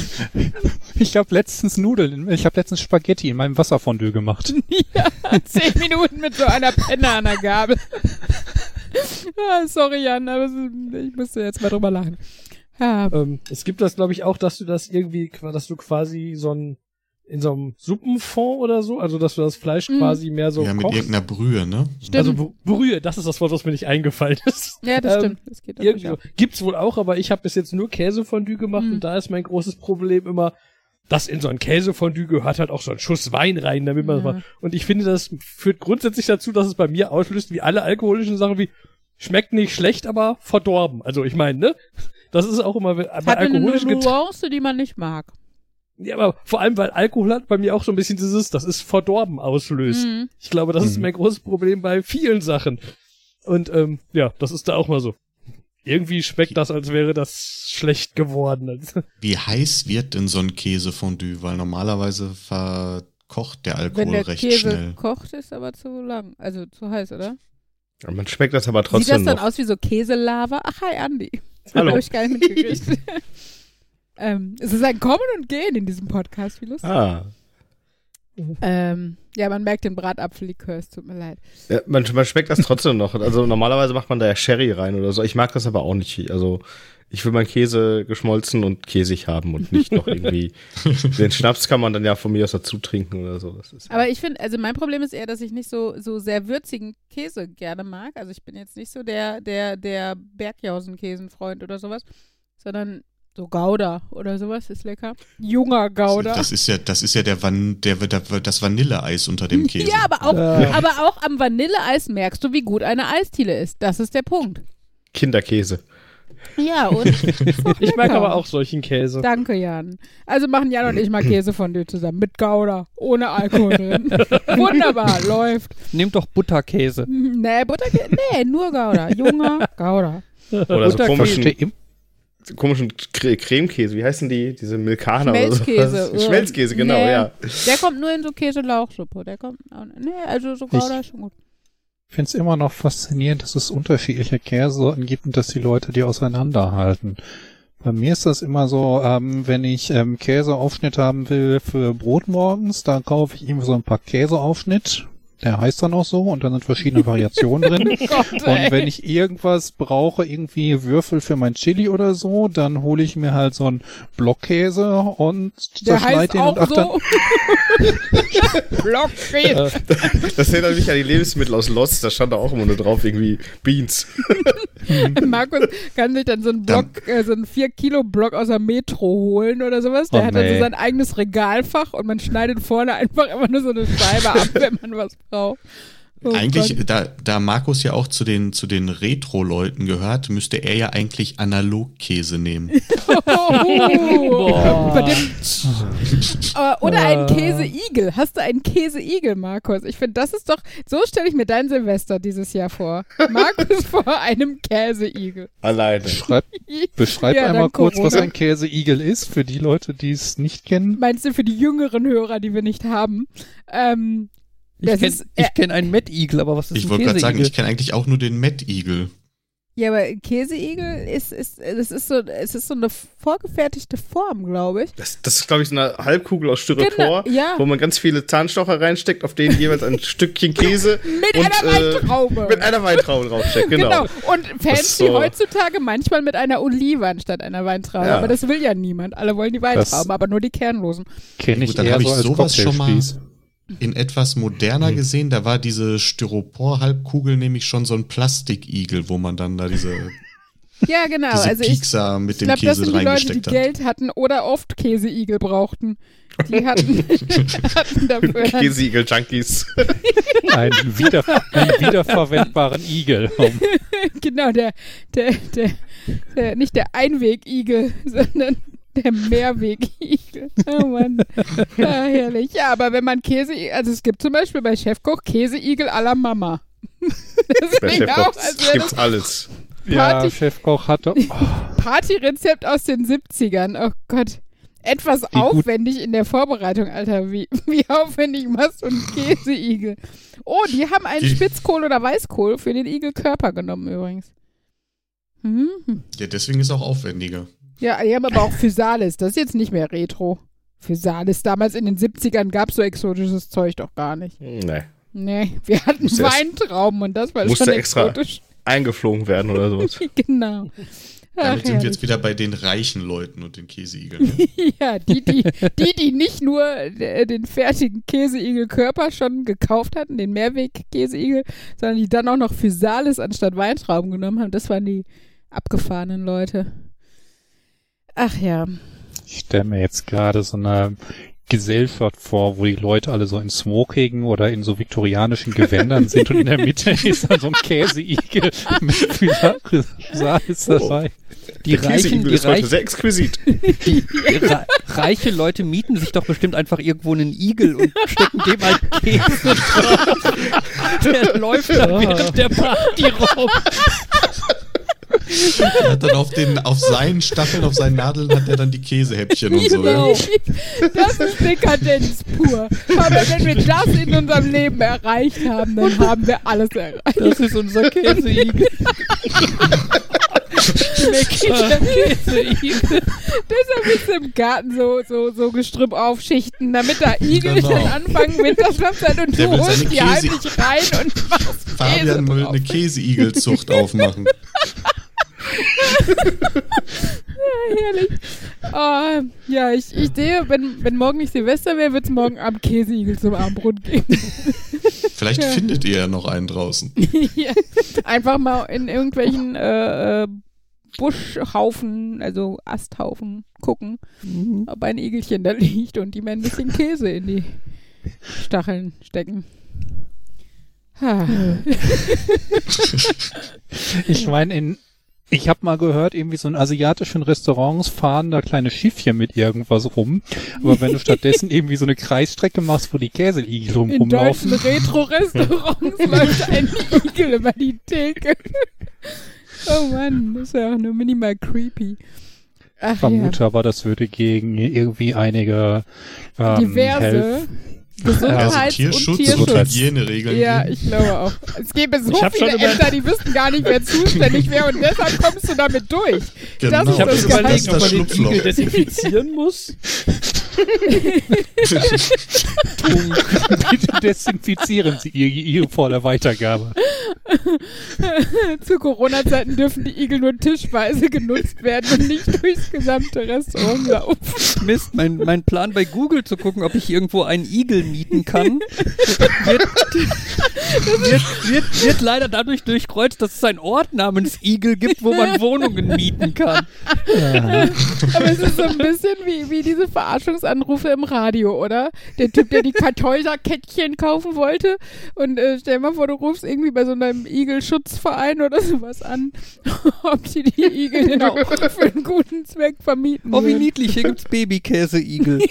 Ich habe letztens Nudeln, ich habe letztens Spaghetti in meinem Wasserfondue gemacht.
ja, zehn Minuten mit so einer Penne an der Gabel. ah, sorry, Jan, aber ich musste jetzt mal drüber lachen. Ja,
Ähm, es gibt das, glaube ich, auch, dass du das irgendwie, dass du quasi so ein in so einem Suppenfond oder so, also dass du das Fleisch
Mhm.
quasi mehr so
ja, mit
kochst.
irgendeiner Brühe, ne?
stimmt.
Also Br- Brühe, das ist das Wort, was mir nicht eingefallen ist.
ja, das
ähm,
stimmt. Das geht
Irgendwie. Gibt's wohl auch, aber ich habe bis jetzt nur Käsefondue gemacht
Mhm.
und da ist mein großes Problem immer, dass in so ein Käsefondue gehört halt auch so ein Schuss Wein rein, damit man
Ja.
das macht. Und ich finde, das führt grundsätzlich dazu, dass es bei mir auslöst, wie alle alkoholischen Sachen wie schmeckt nicht schlecht, aber verdorben. Also ich meine, ne? Das ist auch immer bei.
Hat eine
alkoholischen Getränken.
Nuance, die man nicht mag.
Ja, aber vor allem, weil Alkohol hat bei mir auch so ein bisschen dieses, das ist verdorben auslöst.
Mhm.
Ich glaube, das ist
Mhm.
mein großes Problem bei vielen Sachen. Und ähm, ja, das ist da auch mal so. Irgendwie schmeckt das, als wäre das schlecht geworden.
Wie heiß wird denn so ein Käsefondue? Weil normalerweise verkocht der Alkohol
Wenn der
recht
Käse
schnell.
kocht, ist aber zu lang. Also zu heiß, oder?
Ja, Man schmeckt das aber
Sieht
trotzdem
das dann
noch.
aus wie so Käselava? Ach, hi, Andi.
Hallo.
Habe ich gar nicht mitgekriegt. ähm, es ist ein Kommen und Gehen in diesem Podcast. Wie lustig.
Ah.
Ähm, ja, man merkt den Bratapfellikör, es tut mir leid.
Ja, man, man schmeckt das trotzdem noch. Also normalerweise macht man da ja Sherry rein oder so. Ich mag das aber auch nicht. Also ich will meinen Käse geschmolzen und käsig haben und nicht noch irgendwie. den Schnaps kann man dann ja von mir aus dazu trinken oder so. Das ist
Aber ich finde, also mein Problem ist eher, dass ich nicht so, so sehr würzigen Käse gerne mag. Also ich bin jetzt nicht so der, der, der Bergjausen-Käsenfreund oder sowas, sondern so Gouda oder sowas ist lecker. Junger Gouda.
Das ist ja, das ist ja der Van, der, der, das Vanilleeis unter dem Käse.
Ja, aber auch,
Ja.
aber auch am Vanilleeis merkst du, wie gut eine Eisdiele ist. Das ist der Punkt.
Kinderkäse.
Ja, und
ich mag aber auch solchen Käse.
Danke, Jan. Also machen Jan und ich mal Käsefondue zusammen mit Gouda, ohne Alkohol drin. Wunderbar, läuft.
nehmt doch Butterkäse.
Nee, Butterkäse, nee, nur Gouda. Junger Gouda.
Oder so
Butterkäse.
komischen, komischen Cre Cremekäse. Wie heißen die? Diese Milkaner
Schmelzkäse.
oder so. Schmelzkäse, genau,
Nee.
ja.
Der kommt nur in so Käse-Lauchsuppe. Der kommt, auch, nee, also so Gouda ist schon gut.
Ich finde es immer noch faszinierend, dass es unterschiedliche Käsesorten gibt und dass die Leute die auseinanderhalten. Bei mir ist das immer so, ähm, wenn ich ähm, Käseaufschnitt haben will für Brot morgens, dann kaufe ich irgendwie so ein paar Käseaufschnitt. Der heißt dann auch so und dann sind verschiedene Variationen drin.
Gott,
Und wenn ich irgendwas brauche, irgendwie Würfel für mein Chili oder so, dann hole ich mir halt so einen Blockkäse und zerschneide
heißt
den
auch
und ach dann,
so. Blockkäse.
Das erinnert mich an die Lebensmittel aus Lost. Da stand da auch immer nur drauf irgendwie Beans.
Markus kann sich dann so einen Block, äh, so einen 4-Kilo-Block aus der Metro holen oder sowas. Der
Oh,
hat dann so
nee.
sein eigenes Regalfach und man schneidet vorne einfach immer nur so eine Scheibe ab, wenn man was braucht. Oh
Eigentlich,
Gott.
da, da Markus ja auch zu den, zu den Retro-Leuten gehört, müsste er ja eigentlich Analogkäse nehmen.
Oh, oder ein Käseigel. Hast du einen Käseigel, Markus? Ich finde, das ist doch, so stelle ich mir dein Silvester dieses Jahr vor. Markus vor einem Käseigel.
Alleine.
beschreib, beschreib
Ja,
einmal kurz, was ein Käseigel ist, für die Leute, die es nicht kennen.
Meinst du für die jüngeren Hörer, die wir nicht haben? Ähm,
Ich
Das
kenne
äh,
kenn einen Mettigel, aber was ist
Ich
ein
wollte gerade sagen, ich kenne eigentlich auch nur den Met-Igel.
Ja, aber Käseigel ist, ist, das ist so, es ist so eine vorgefertigte Form, glaube ich.
Das, das ist, glaube ich, so eine Halbkugel aus Styropor,
Genau, ja.
wo man ganz viele Zahnstocher reinsteckt, auf denen jeweils ein Stückchen Käse
Mit
und,
einer
äh,
Weintraube.
mit einer Weintraube draufsteckt. Genau.
Genau. Und Fans
so-
heutzutage manchmal mit einer Olive anstatt einer Weintraube.
Ja.
Aber das will ja niemand. Alle wollen die Weintrauben, aber nur die kernlosen.
Kenne ich
Gut, dann
eher
ich
so als
sowas schon mal-. In etwas moderner
Hm.
gesehen, da war diese Styropor-Halbkugel nämlich schon so ein Plastikigel, wo man dann da diese,
Ja, genau.
diese
also ich,
Piekser mit
ich
dem
glaube, das
Käse
sind die Leute, die
hat.
Geld hatten oder oft Käseigel brauchten. Die hatten, hatten dafür.
Käseigel-Junkies.
Einen, wieder, einen wiederverwendbaren Igel.
Genau, der, der, der, der, nicht der Einwegigel, sondern der Mehrwegigel. Oh Mann. Ja, herrlich. Ja, aber wenn man Käse, also es gibt zum Beispiel bei Chefkoch Käseigel à la Mama. Das
Bei
klingt
Chefkoch
auch, als wäre
gibt's alles.
Ja,
Party-
Chefkoch hatte. Oh,
Partyrezept aus den 70ern. Oh Gott. Etwas
Wie gut-
aufwendig in der Vorbereitung, Alter. Wie, wie aufwendig machst du einen Käseigel? Oh, die haben einen
Die-
Spitzkohl oder Weißkohl für den Igelkörper genommen übrigens. Mhm.
Ja, deswegen ist auch aufwendiger.
Ja, die haben aber auch Physalis. Das ist jetzt nicht mehr Retro. Physalis. Damals in den 70ern gab es so exotisches Zeug doch gar nicht.
Nee.
Nee, wir hatten
Musste
Weintrauben und das war
musste
schon
extra-
exotisch.
Eingeflogen werden oder sowas.
genau. Ach,
Damit sind wir jetzt wieder bei den reichen Leuten und den Käseigeln.
Ja, die, die, die, die nicht nur äh, den fertigen Käseigel-Körper schon gekauft hatten, den Mehrweg-Käseigel, sondern die dann auch noch Physalis anstatt Weintrauben genommen haben, das waren die abgefahrenen Leute. Ach ja.
Ich stelle mir jetzt gerade so eine Gesellschaft vor, wo die Leute alle so in Smoking oder in so viktorianischen Gewändern sind und in der Mitte ist dann so ein Käseigel mit Physalis dabei.
Die
Der
reichen, die,
ist heute
reich,
sehr exquisit.
die re reiche Leute mieten sich doch bestimmt einfach irgendwo einen Igel und stecken dem halt Käse drauf. Der läuft dann während der Party rum.
Er hat dann auf, den, auf seinen Stacheln, auf seinen Nadeln hat er dann die Käsehäppchen und so.
Genau.
Ja.
Das ist Dekadenz pur. Aber wenn wir das in unserem Leben erreicht haben, dann haben wir alles erreicht.
Das ist unser Käseigel. Käseigel.
Deshalb ist im Garten so, so, so Gestrüpp aufschichten, damit da Igel
Genau.
dann anfangen, Winterschlafzeit und du holst die heimlich rein und machst Käse
Fabian will eine Käseigelzucht aufmachen.
Herrlich. Oh, ja, ich, ich sehe, wenn, wenn morgen nicht Silvester wäre, wird es morgen Abend Käseigel zum Abendbrot geben.
Vielleicht
Ja.
findet ihr ja noch einen draußen.
ja. Einfach mal in irgendwelchen äh, äh, Buschhaufen, also Asthaufen, gucken, ob ein Igelchen da liegt und die mir ein bisschen Käse in die Stacheln stecken. Ha.
Ich meine, in ich habe mal gehört, irgendwie so in asiatischen Restaurants fahren da kleine Schiffchen mit irgendwas rum. Aber wenn du stattdessen irgendwie so eine Kreisstrecke machst, wo die Käseigel rum
In deutschen
rumlaufen,
Retro-Restaurants läuft ein Igel über die Theke. Oh Mann, das ist ja auch nur minimal creepy. Ach ja.
vermute aber, das würde gegen irgendwie einige ähm,
Diverse
Health-
Also
Gesundheits-
Tierschutz
und
und
Tierschutz.
Hygieneregeln.
Ja, ich glaube auch. Es gäbe so viele Ämter, die wüssten gar nicht, wer zuständig wäre und deshalb kommst du damit durch.
Genau.
Das
Ich habe
Das
schon
ist
überlegt,
das
ob man den. Igel desinfizieren muss.
Bitte desinfizieren Sie Ihr Ihre vor der Weitergabe.
Zu Corona-Zeiten dürfen die Igel nur tischweise genutzt werden und nicht durchs gesamte Restaurant laufen.
Mist, mein, mein Plan bei Google zu gucken, ob ich irgendwo einen Igel mieten kann, wird, wird, wird, wird leider dadurch durchkreuzt, dass es einen Ort namens Igel gibt, wo man Wohnungen mieten kann.
Aber es ist so ein bisschen wie, wie diese Verarschungsanrufe im Radio, oder? Der Typ, der die Kartäuserkettchen kaufen wollte und äh, stell mal vor, du rufst irgendwie bei so einem Igelschutzverein oder sowas an, ob die die Igel denn auch für einen guten Zweck vermieten
Oh, wie niedlich, hier gibt's Babykäse-Igel.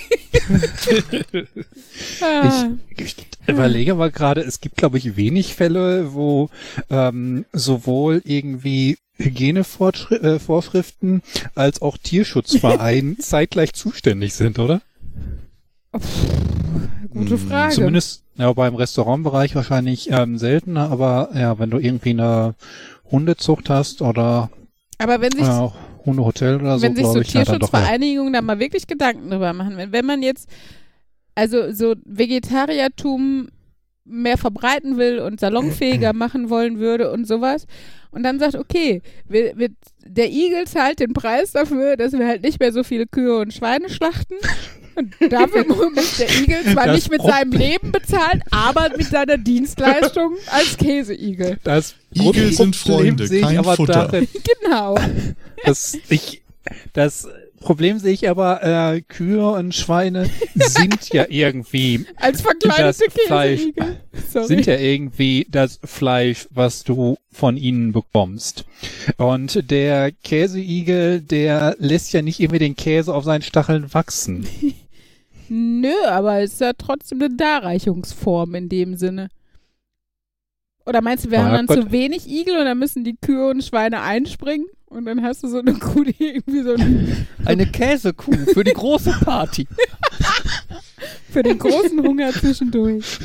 Ah.
Ich überlege aber gerade, es gibt, glaube ich, wenig Fälle, wo ähm, sowohl irgendwie Hygienevorschriften als auch Tierschutzverein zeitgleich zuständig sind, oder?
Gute
Hm,
Frage.
Zumindest ja, beim Restaurantbereich wahrscheinlich ähm, seltener, aber ja, wenn du irgendwie eine Hundezucht hast oder
Aber wenn sich
äh, auch Hundehotel oder so,
wenn sich so
glaube ich.
Tierschutzvereinigungen da mal wirklich Gedanken drüber machen. Wenn, wenn man jetzt also so Vegetariertum mehr verbreiten will und salonfähiger machen wollen würde und sowas und dann sagt, okay, wir, wir, der Igel zahlt den Preis dafür, dass wir halt nicht mehr so viele Kühe und Schweine schlachten. Und dafür muss der Igel zwar
Das
nicht mit
Problem-
seinem Leben bezahlen, aber mit seiner Dienstleistung als Käseigel.
Das
Igel sind Freunde, kein
aber
Futter.
darin,
Genau.
dass ich das Problem sehe ich aber, äh, Kühe und Schweine sind ja irgendwie
Als
das Fleisch sind ja irgendwie das Fleisch, was du von ihnen bekommst. Und der Käseigel, der lässt ja nicht irgendwie den Käse auf seinen Stacheln wachsen.
Nö, aber es ist ja trotzdem eine Darreichungsform in dem Sinne. Oder meinst du, wir
Ah,
haben dann
Gott.
zu wenig Igel und dann müssen die Kühe und Schweine einspringen? Und dann hast du so eine Kuh, die irgendwie so ein,
Eine Käsekuh für die große Party.
für den großen Hunger zwischendurch.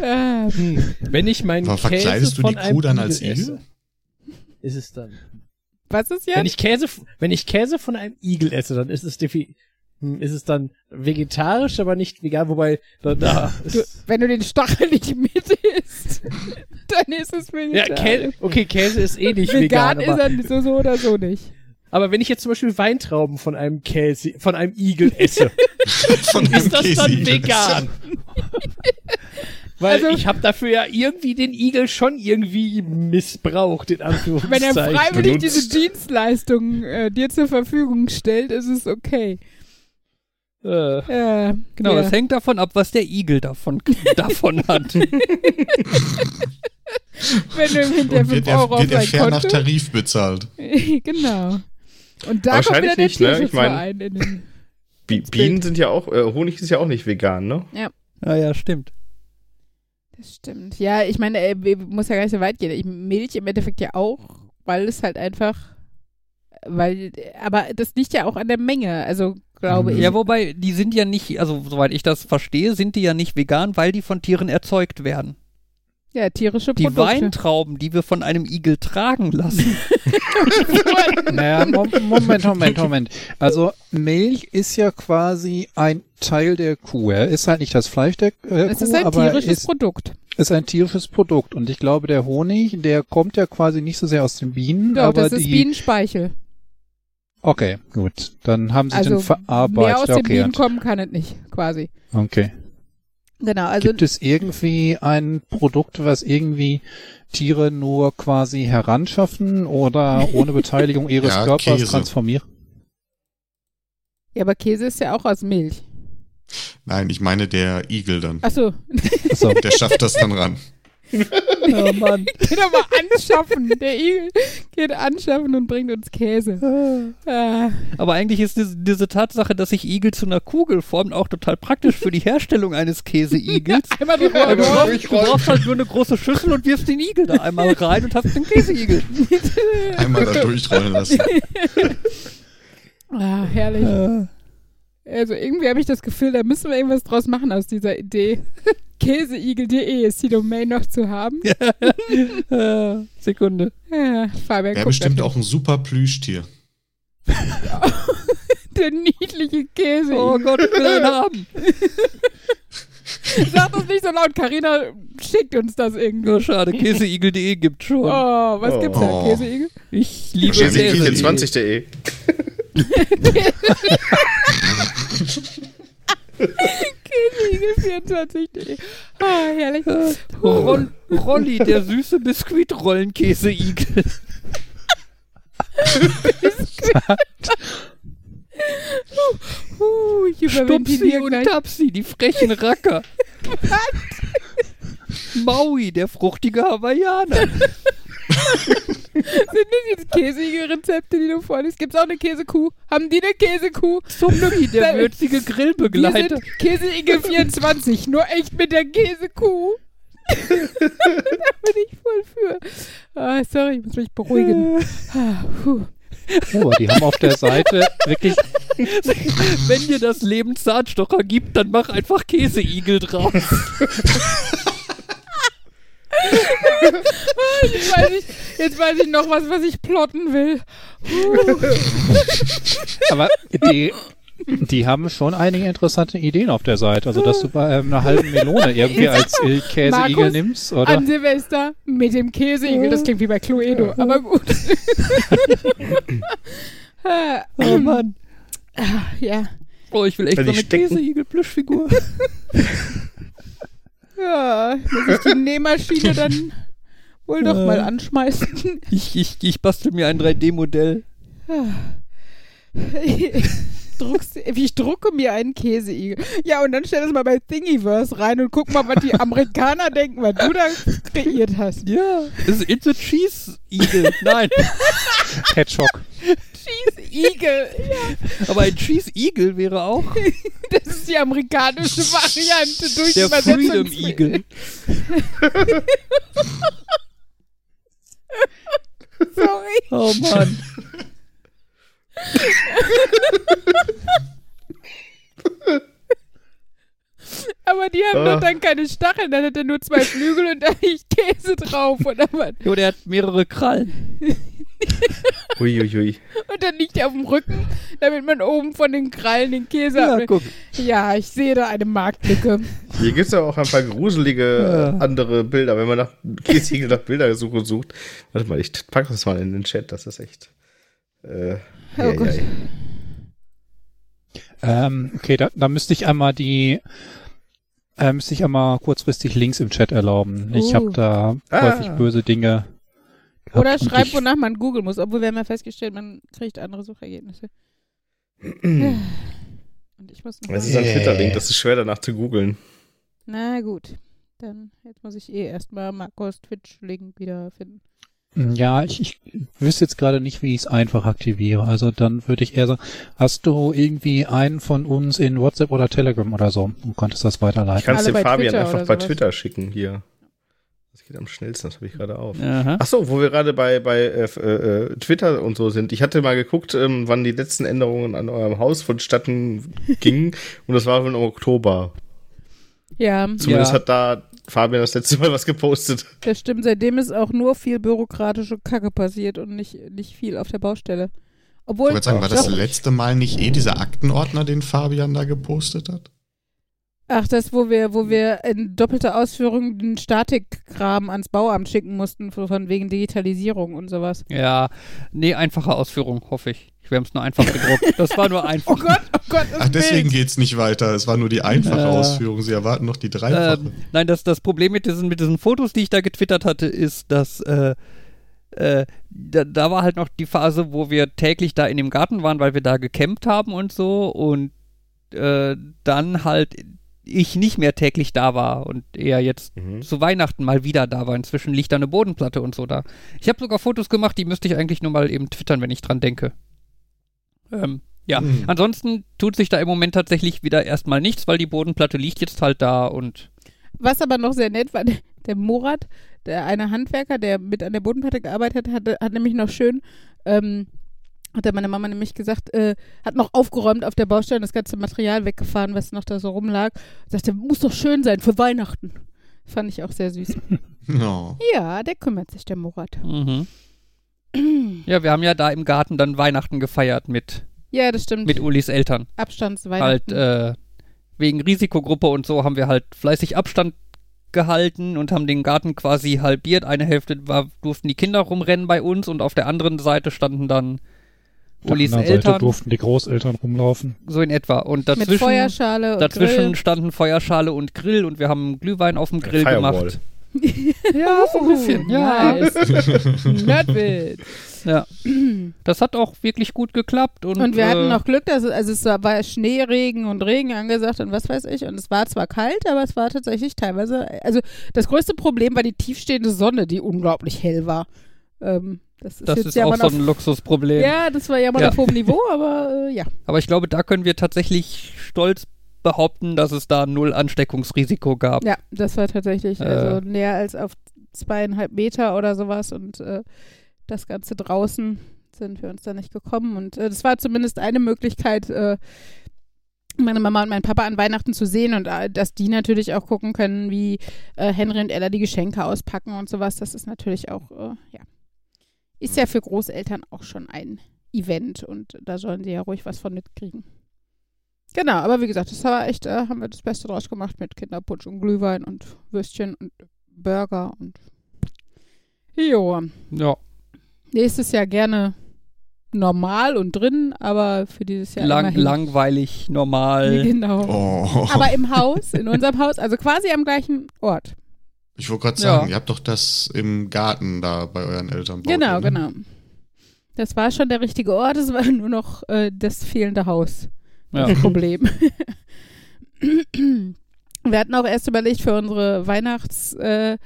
Ah,
Hm. Wenn ich meinen
Aber
Käse
verkleidest du
von
die
einem
Kuh dann als
Igel esse, ist es dann.
was ist
Wenn
jetzt?
ich Käse, wenn ich Käse von einem Igel esse, dann ist es defi hm, ist es dann vegetarisch, aber nicht vegan, wobei da, da
Du,
ist,
wenn du den Stachel nicht mit isst, dann ist es
ja,
vegetarisch.
Käse, okay, Käse ist eh nicht
Vegan,
vegan, aber,
ist er so, so oder so nicht.
aber wenn ich jetzt zum Beispiel Weintrauben von einem Käse, von einem Igel esse,
Von einem
ist das dann vegan? Weil
Also-
ich habe dafür ja irgendwie den Igel schon irgendwie missbraucht, in
Wenn er
Anführungszeichen.
freiwillig
benutzt.
diese Dienstleistung äh, dir zur Verfügung stellt, ist es okay.
Äh,
Äh,
Genau,
ja.
das hängt davon ab, was der Igel davon, davon hat.
Wenn du ihm hinterher
Und
5
wird er, wird er fair nach. Tarif bezahlt.
genau. Und da kommt
Wahrscheinlich
wieder der
nicht, ne? Ich
Tierschutzverein in den...
Bi Bienen sind ja auch, äh, Honig ist ja auch nicht vegan, ne?
ja, ja, stimmt.
Das stimmt. Ja, ich meine, äh, muss ja gar nicht so weit gehen. Ich, Milch im Endeffekt ja auch, weil es halt einfach... Weil, aber das liegt ja auch an der Menge, also glaube
Mhm.
ich.
Ja, wobei, die sind ja nicht, also soweit ich das verstehe, sind die ja nicht vegan, weil die von Tieren erzeugt werden.
Ja, tierische
Die
Produkte.
Weintrauben, die wir von einem Igel tragen lassen.
Naja, Mo- Moment, Moment, Moment. Also Milch ist ja quasi ein Teil der Kuh. Er ist halt nicht das Fleisch der äh,
es
Kuh,
ist ein
aber
tierisches
ist,
Produkt.
ist ein tierisches Produkt. Und ich glaube, der Honig, der kommt ja quasi nicht so sehr aus den Bienen,
Doch,
aber
das ist
die.
Bienenspeichel.
Okay, gut. Dann haben sie
Also
den
mehr aus
verarbeitet.
den
Okay,
Bienen
und-
kommen kann es nicht, quasi.
okay.
Genau, also
Gibt es irgendwie ein Produkt, was irgendwie Tiere nur quasi heranschaffen oder ohne Beteiligung ihres
Ja,
Körpers
Käse.
transformieren?
ja, aber Käse ist ja auch aus Milch.
Nein, ich meine der Igel dann.
Achso,
So.
Der schafft das dann ran.
oh Mann.
geht doch mal anschaffen. Der Igel geht anschaffen und bringt uns Käse. Ah,
Aber eigentlich ist diese, diese Tatsache, dass sich Igel zu einer Kugel formen, auch total praktisch für die Herstellung eines Käseigels.
einmal drüber
Weil du, brauchst, du brauchst halt nur eine große Schüssel und wirfst den Igel da einmal rein und hast den Käseigel.
Einmal da durchrollen lassen.
Ah, herrlich.
Äh,
Also irgendwie habe ich das Gefühl, da müssen wir irgendwas draus machen aus dieser Idee. Käseigel.de ist die Domain noch zu haben.
Ja. Sekunde.
Ja, Fabian
Wäre bestimmt auch ein super Plüschtier.
Der niedliche Käse.
Oh Gott, ich will einen haben.
Sag das nicht so laut. Karina schickt uns das irgendwie.
Oh, schade. Käseigel.de gibt schon.
Oh, was
oh.
gibt's da? Käseigel?
Ich liebe Käseigel.
20.de.
Siegel24.de. Ah, herrlich.
Äh, Ron, Rolli, der süße Biskuit-Rollenkäse-Igel.
uh, uh, ich
Stupsi und
gleich.
Tapsi, die frechen Racker. Maui, der fruchtige Hawaiianer.
Sind das jetzt Käseigel-Rezepte, die du vorliest? Gibt's auch eine Käsekuh? Haben die eine Käsekuh?
Zupfi, der
Da-
würzige
Wir
Grillbegleiter.
sind Käseigel24, nur echt mit der Käsekuh. da bin ich voll für. Ah, sorry, ich muss mich beruhigen. Ah, puh.
Oh, die haben auf der Seite wirklich
Wenn dir das Leben Zahnstocher gibt, dann mach einfach Käseigel drauf.
Jetzt weiß, ich, jetzt weiß ich noch was, was ich plotten will.
Aber die, die haben schon einige interessante Ideen auf der Seite. Also, dass du bei ähm, einer halben Melone irgendwie als äh, Käseigel
Markus,
nimmst, oder?
An Silvester mit dem Käseigel. Das klingt wie bei Cluedo, aber gut.
Oh Mann.
ja.
Oh, ich will echt so eine Käseigel-Plüschfigur.
Ja, muss ich die Nähmaschine dann wohl doch
Äh.
mal anschmeißen.
Ich, ich, ich bastel mir ein 3D-Modell.
Ich, drucke mir einen Käseigel. Ja, und dann stell das mal bei Thingiverse rein und guck mal, was die Amerikaner denken, was du da kreiert hast.
Ja. It's, it's a Cheese-Igel. Nein.
Hedgehog.
Cheese-Igel. Ja,
Aber ein Cheese-Igel wäre auch
ist die amerikanische Variante durch
der
Übersetzung.
Freedom-Igel.
Sorry.
Oh Mann.
Aber die haben
Ah.
doch dann keine Stacheln, dann hat er nur zwei Flügel und da liegt Käse drauf oder was.
Jo, der hat mehrere Krallen.
Uiuiui.
Und dann liegt er auf dem Rücken, damit man oben von den Krallen den Käse
Ja,
hat.
guck.
Ja, ich sehe da eine Marktlücke.
Hier gibt es ja auch ein paar gruselige
Ja.
äh, andere Bilder, wenn man nach Käsegel nach Bildersuche sucht. Warte mal, ich pack das mal in den Chat, das ist echt. Äh,
Oh
ja,
Gott.
ja, ja.
Ähm, okay, da, da müsste ich einmal die, äh, müsste ich einmal kurzfristig Links im Chat erlauben. Ich
Uh.
habe da
Ah.
häufig böse Dinge.
Oder schreibt,
ich-
wonach man googeln muss. Obwohl wir haben ja festgestellt, man kriegt andere Suchergebnisse. Und ich muss noch
Das ist ein Twitter-Link, das ist schwer danach zu googeln.
Na gut. Dann jetzt muss ich eh erstmal Marcos Twitch-Link wiederfinden.
Ja, ich, ich wüsste jetzt gerade nicht, wie ich es einfach aktiviere. Also dann würde ich eher sagen, hast du irgendwie einen von uns in WhatsApp oder Telegram oder so und konntest das
Ich
weiterleiten?
kann es dem Fabian
Twitter
einfach bei. Twitter schicken hier. Das geht am schnellsten, das habe ich gerade auf.
Aha.
Ach so, wo wir gerade bei, bei äh, äh, äh, Twitter und so sind. Ich hatte mal geguckt, ähm, wann die letzten Änderungen an eurem Haus vonstatten gingen und das war wohl im Oktober.
Ja,
Zumindest
Ja.
hat da Fabian das letzte Mal was gepostet.
das stimmt. Seitdem ist auch nur viel bürokratische Kacke passiert und nicht, nicht viel auf der Baustelle. Obwohl,
Ich wollte sagen, war das letzte Mal nicht eh dieser Aktenordner, den Fabian da gepostet hat?
Ach, das, wo wir, wo wir in doppelter Ausführung den Statikkram ans Bauamt schicken mussten, von wegen Digitalisierung und sowas.
Ja, nee, einfache Ausführung, hoffe ich. Wir haben es nur einfach gedruckt. Das war nur einfach.
Oh Gott, oh Gott, das
Ach, deswegen
Bild.
geht's nicht weiter. Es war nur die einfache
Ja.
Ausführung. Sie erwarten noch die dreifache.
Ähm, nein, das, das Problem mit diesen, mit diesen Fotos, die ich da getwittert hatte, ist, dass äh, äh, da, da war halt noch die Phase, wo wir täglich da in dem Garten waren, weil wir da gecampt haben und so und äh, dann halt ich nicht mehr täglich da war und eher jetzt
Mhm.
zu Weihnachten mal wieder da war. Inzwischen liegt da eine Bodenplatte und so da. Ich habe sogar Fotos gemacht, die müsste ich eigentlich nur mal eben twittern, wenn ich dran denke. Ähm, ja,
Hm.
ansonsten tut sich da im Moment tatsächlich wieder erstmal nichts, weil die Bodenplatte liegt jetzt halt da und
Was aber noch sehr nett war, der, Murat, der eine Handwerker, der mit an der Bodenplatte gearbeitet hat, hatte, hat nämlich noch schön, ähm, hat er meine Mama nämlich gesagt, äh, hat noch aufgeräumt auf der Baustelle und das ganze Material weggefahren, was noch da so rumlag. Sagte, muss doch schön sein für Weihnachten. Fand ich auch sehr süß.
Ja.
ja, der kümmert sich, der Murat.
Mhm. Ja, wir haben ja da im Garten dann Weihnachten gefeiert mit,
Ja, das stimmt.
mit Ulis Eltern. Halt
Abstandsweihnachten.
äh, wegen Risikogruppe und so haben wir halt fleißig Abstand gehalten und haben den Garten quasi halbiert. Eine Hälfte war, durften die Kinder rumrennen bei uns und auf der anderen Seite standen dann Ulis Eltern,
durften die Großeltern rumlaufen.
so in etwa. Und
mit
dazwischen,
Feuerschale und
dazwischen
Grill.
standen Feuerschale und Grill und wir haben Glühwein auf dem Grill
Firewall.
gemacht. Ja, so ein bisschen. Ja,
Nice.
Ja. Das hat auch wirklich gut geklappt. Und,
Und wir
äh,
hatten noch Glück, dass es, also es war Schnee, Regen und Regen angesagt und was weiß ich. Und es war zwar kalt, aber es war tatsächlich teilweise, also das größte Problem war die tiefstehende Sonne, die unglaublich hell war. Ähm, das ist
Das ist
ja
auch so ein Luxusproblem.
Ja, das war ja mal
Ja.
auf hohem Niveau, aber äh, ja.
Aber ich glaube, da können wir tatsächlich stolz behaupten, dass es da null Ansteckungsrisiko gab.
Ja, das war tatsächlich
Äh.
also näher als auf zweieinhalb Meter oder sowas und äh, das Ganze draußen sind wir uns da nicht gekommen. Und äh, das war zumindest eine Möglichkeit, äh, meine Mama und meinen Papa an Weihnachten zu sehen und äh, dass die natürlich auch gucken können, wie Henry und Ella die Geschenke auspacken und sowas. Das ist natürlich auch, ja, ist ja für Großeltern auch schon ein Event und da sollen sie ja ruhig was von mitkriegen. Genau, aber wie gesagt, das war echt, äh, haben wir das Beste draus gemacht mit Kinderpunsch und Glühwein und Würstchen und Burger und Jo.
Ja,
Nächstes Jahr gerne normal und drin, aber für dieses Jahr
lang, langweilig, normal.
Genau.
Oh.
Aber im Haus, in unserem Haus, also quasi am gleichen Ort.
Ich wollte gerade
Ja.
sagen, ihr habt doch das im Garten da bei euren Eltern. baut
Genau,
ne?
genau. Das war schon der richtige Ort, es war nur noch äh, das fehlende Haus.
Ja.
Das Problem. wir hatten auch erst überlegt für unsere Weihnachts- äh,